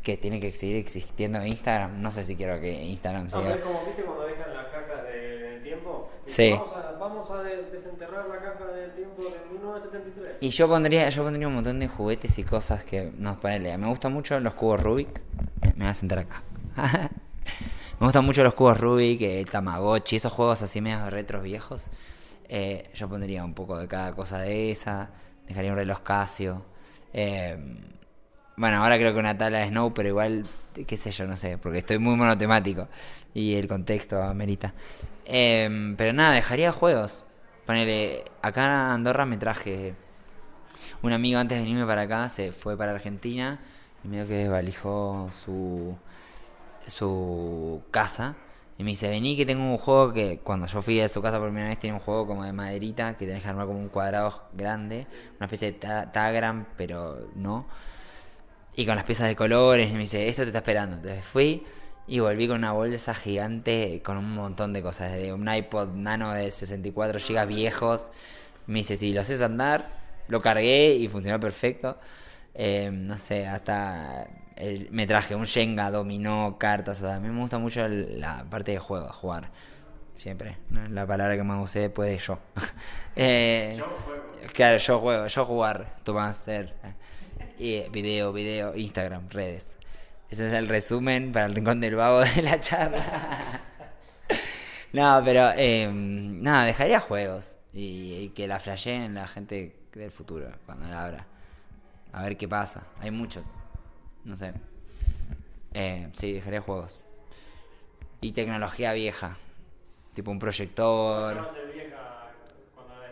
Speaker 2: que tiene que seguir existiendo en Instagram, no sé si quiero que Instagram
Speaker 1: No,
Speaker 2: siga...
Speaker 1: pero es como viste cuando dejan las cajas de- del tiempo.
Speaker 2: Sí.
Speaker 1: Vamos a, vamos a de- desenterrar la caja del tiempo de 1973.
Speaker 2: Y yo pondría, yo pondría un montón de juguetes y cosas que nos ponele. Me gustan mucho los cubos Rubik. Me, me voy a sentar acá. me gustan mucho los cubos Rubik, eh, Tamagotchi, esos juegos así medios retros viejos. Eh, yo pondría un poco de cada cosa de esa. Dejaría un reloj Casio. Eh, bueno, ahora creo que una tabla de Snow, pero igual, qué sé yo, no sé, porque estoy muy monotemático y el contexto amerita. Eh, pero nada, dejaría juegos. Ponele, acá en Andorra me traje un amigo antes de venirme para acá, se fue para Argentina y medio que desvalijó su, su casa. Y me dice, vení que tengo un juego que cuando yo fui a su casa por primera vez tenía un juego como de maderita que tenés que armar como un cuadrado grande, una especie de ta- Tagram, pero no. Y con las piezas de colores, y me dice, esto te está esperando. Entonces fui y volví con una bolsa gigante con un montón de cosas, de un iPod nano de 64 GB viejos. Me dice, si lo haces andar, lo cargué y funcionó perfecto. Eh, no sé, hasta el- me traje un Shenga, dominó, cartas. O sea, a mí me gusta mucho el- la parte de juego, jugar. Siempre. ¿no? La palabra que más usé después de yo. Eh,
Speaker 1: Yo juego.
Speaker 2: Claro, yo juego, yo jugar, tú vas a hacer. Y video, video, Instagram, redes. Ese es el resumen para el rincón del vago de la charla. no, pero eh, nada, dejaría juegos y, y que la flasheen la gente del futuro cuando la abra. A ver qué pasa. Hay muchos. No sé. Eh, sí, dejaría juegos. Y tecnología vieja. Tipo un proyector.
Speaker 1: va a ser vieja cuando la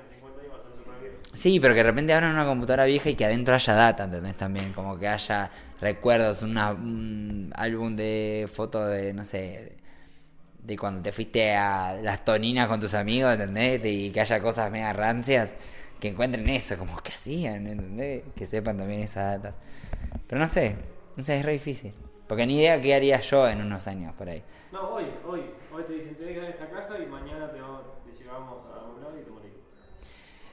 Speaker 1: en 50 años va a ser súper vieja.
Speaker 2: Sí, pero que de repente abran una computadora vieja y que adentro haya data, ¿entendés? También, como que haya recuerdos, una, un álbum de fotos de, no sé, de, de cuando te fuiste a las toninas con tus amigos, ¿entendés? Y que haya cosas mega rancias, que encuentren eso, como que hacían, ¿entendés? Que sepan también esas datas. Pero no sé, no sé, es re difícil. Porque ni idea qué haría yo en unos años por ahí.
Speaker 1: No, hoy, hoy. Hoy te dicen, te dejan esta caja y mañana te, vamos- te llevamos a un lado y te morís.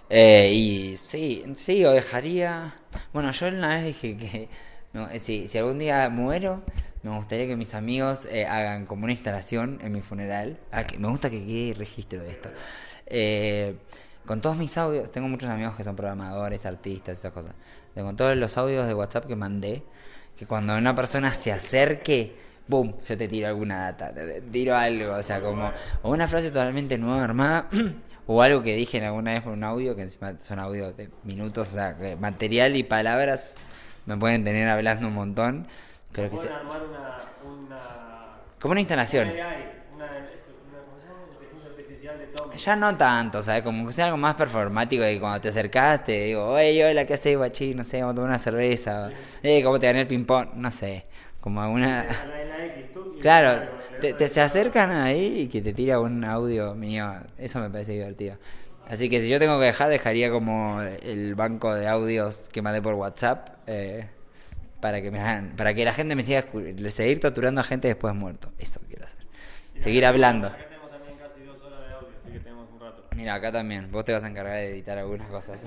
Speaker 2: Eh, y sí, sí, o dejaría. Bueno, yo una vez dije que no, si, si algún día muero, me gustaría que mis amigos eh, hagan como una instalación en mi funeral. Ah, que me gusta que quede registro de esto. Eh, con todos mis audios, tengo muchos amigos que son programadores, artistas, esas cosas. De con todos los audios de WhatsApp que mandé, que cuando una persona se acerque, boom, yo te tiro alguna data, te- tiro algo, o sea, como o una frase totalmente nueva armada, o algo que dije en alguna vez por un audio, que encima son audios de minutos, o sea, que material y palabras me pueden tener hablando un montón, pero que se,
Speaker 1: armar una, una,
Speaker 2: como una instalación.
Speaker 1: una AI, una, esto- una, ¿cómo se llama? Inteligencia artificial de Tommy.
Speaker 2: Ya no tanto, ¿sabes? Como que sea algo más performático de que cuando te acercás te digo, oye, hola, ¿qué haces, guachín? No sé, vamos a tomar una cerveza. o, Eh, ¿cómo te gané el ping-pong? No sé, como alguna... Claro, te, se acercan ahí y que te tira un audio mío. Eso me parece divertido. Así que si yo tengo que dejar, dejaría como el banco de audios que mandé por WhatsApp eh, para que me hagan, para que la gente me siga seguir torturando a gente después muerto. Eso quiero hacer. Seguir hablando.
Speaker 1: Acá tenemos también casi dos horas de audio, así que tenemos un rato.
Speaker 2: Mira, acá también. Vos te vas a encargar de editar algunas cosas.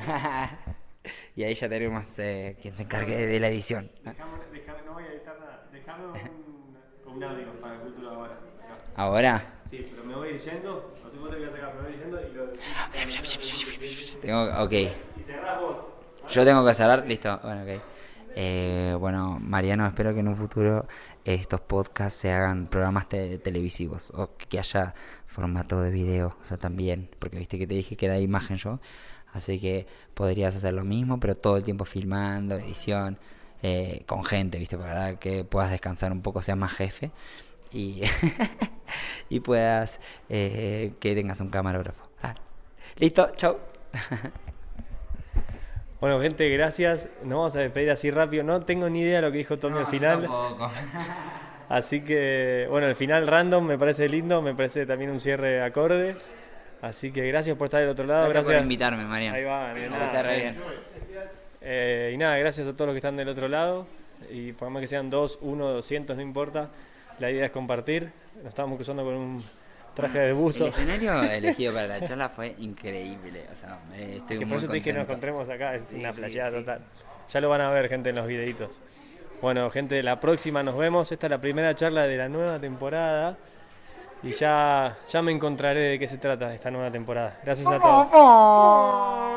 Speaker 2: y ahí ya tenemos eh, quien se encargue de la edición.
Speaker 1: no voy a editar nada. Déjame un, un audio para Cultura ahora. acá.
Speaker 2: ¿Ahora?
Speaker 1: Sí, pero me voy yendo. No sé cuánto voy a sacar, me voy yendo y lo.
Speaker 2: Tengo, ok.
Speaker 1: Y cerrás vos.
Speaker 2: Yo tengo que cerrar, listo. Bueno, ok. Eh, bueno, Mariano, espero que en un futuro estos podcasts se hagan programas te- televisivos o que haya formato de video, o sea, también, porque viste que te dije que era imagen yo, así que podrías hacer lo mismo, pero todo el tiempo filmando, edición, eh, con gente, viste, para que puedas descansar un poco, seas más jefe y, y puedas eh, que tengas un camarógrafo. Ah, Listo, chau.
Speaker 1: Bueno, gente, gracias. Nos vamos a despedir así rápido. No tengo ni idea de lo que dijo Tommy al final.
Speaker 2: Tampoco.
Speaker 1: Así que, bueno, el final random me parece lindo, me parece también un cierre acorde. Así que gracias por estar del otro lado.
Speaker 2: Gracias,
Speaker 1: Gracias,
Speaker 2: por invitarme, Mariano.
Speaker 1: Ahí va,
Speaker 2: Me
Speaker 1: nada,
Speaker 2: re bien.
Speaker 1: Eh, y nada, gracias a todos los que están del otro lado. Y por más que sean dos, uno, doscientos, no importa. La idea es compartir. Nos estábamos cruzando con un traje de buzo.
Speaker 2: El escenario elegido para la charla fue increíble. O sea, eh, estoy
Speaker 1: Que
Speaker 2: muy
Speaker 1: por eso te dije que nos encontremos acá, es
Speaker 2: Sí,
Speaker 1: una
Speaker 2: sí,
Speaker 1: playada
Speaker 2: sí.
Speaker 1: total. Ya lo van a ver, gente, en los videitos. Bueno, gente, la próxima nos vemos. Esta es la primera charla de la nueva temporada. Y ya, ya me encontraré de qué se trata esta nueva temporada. Gracias a todos.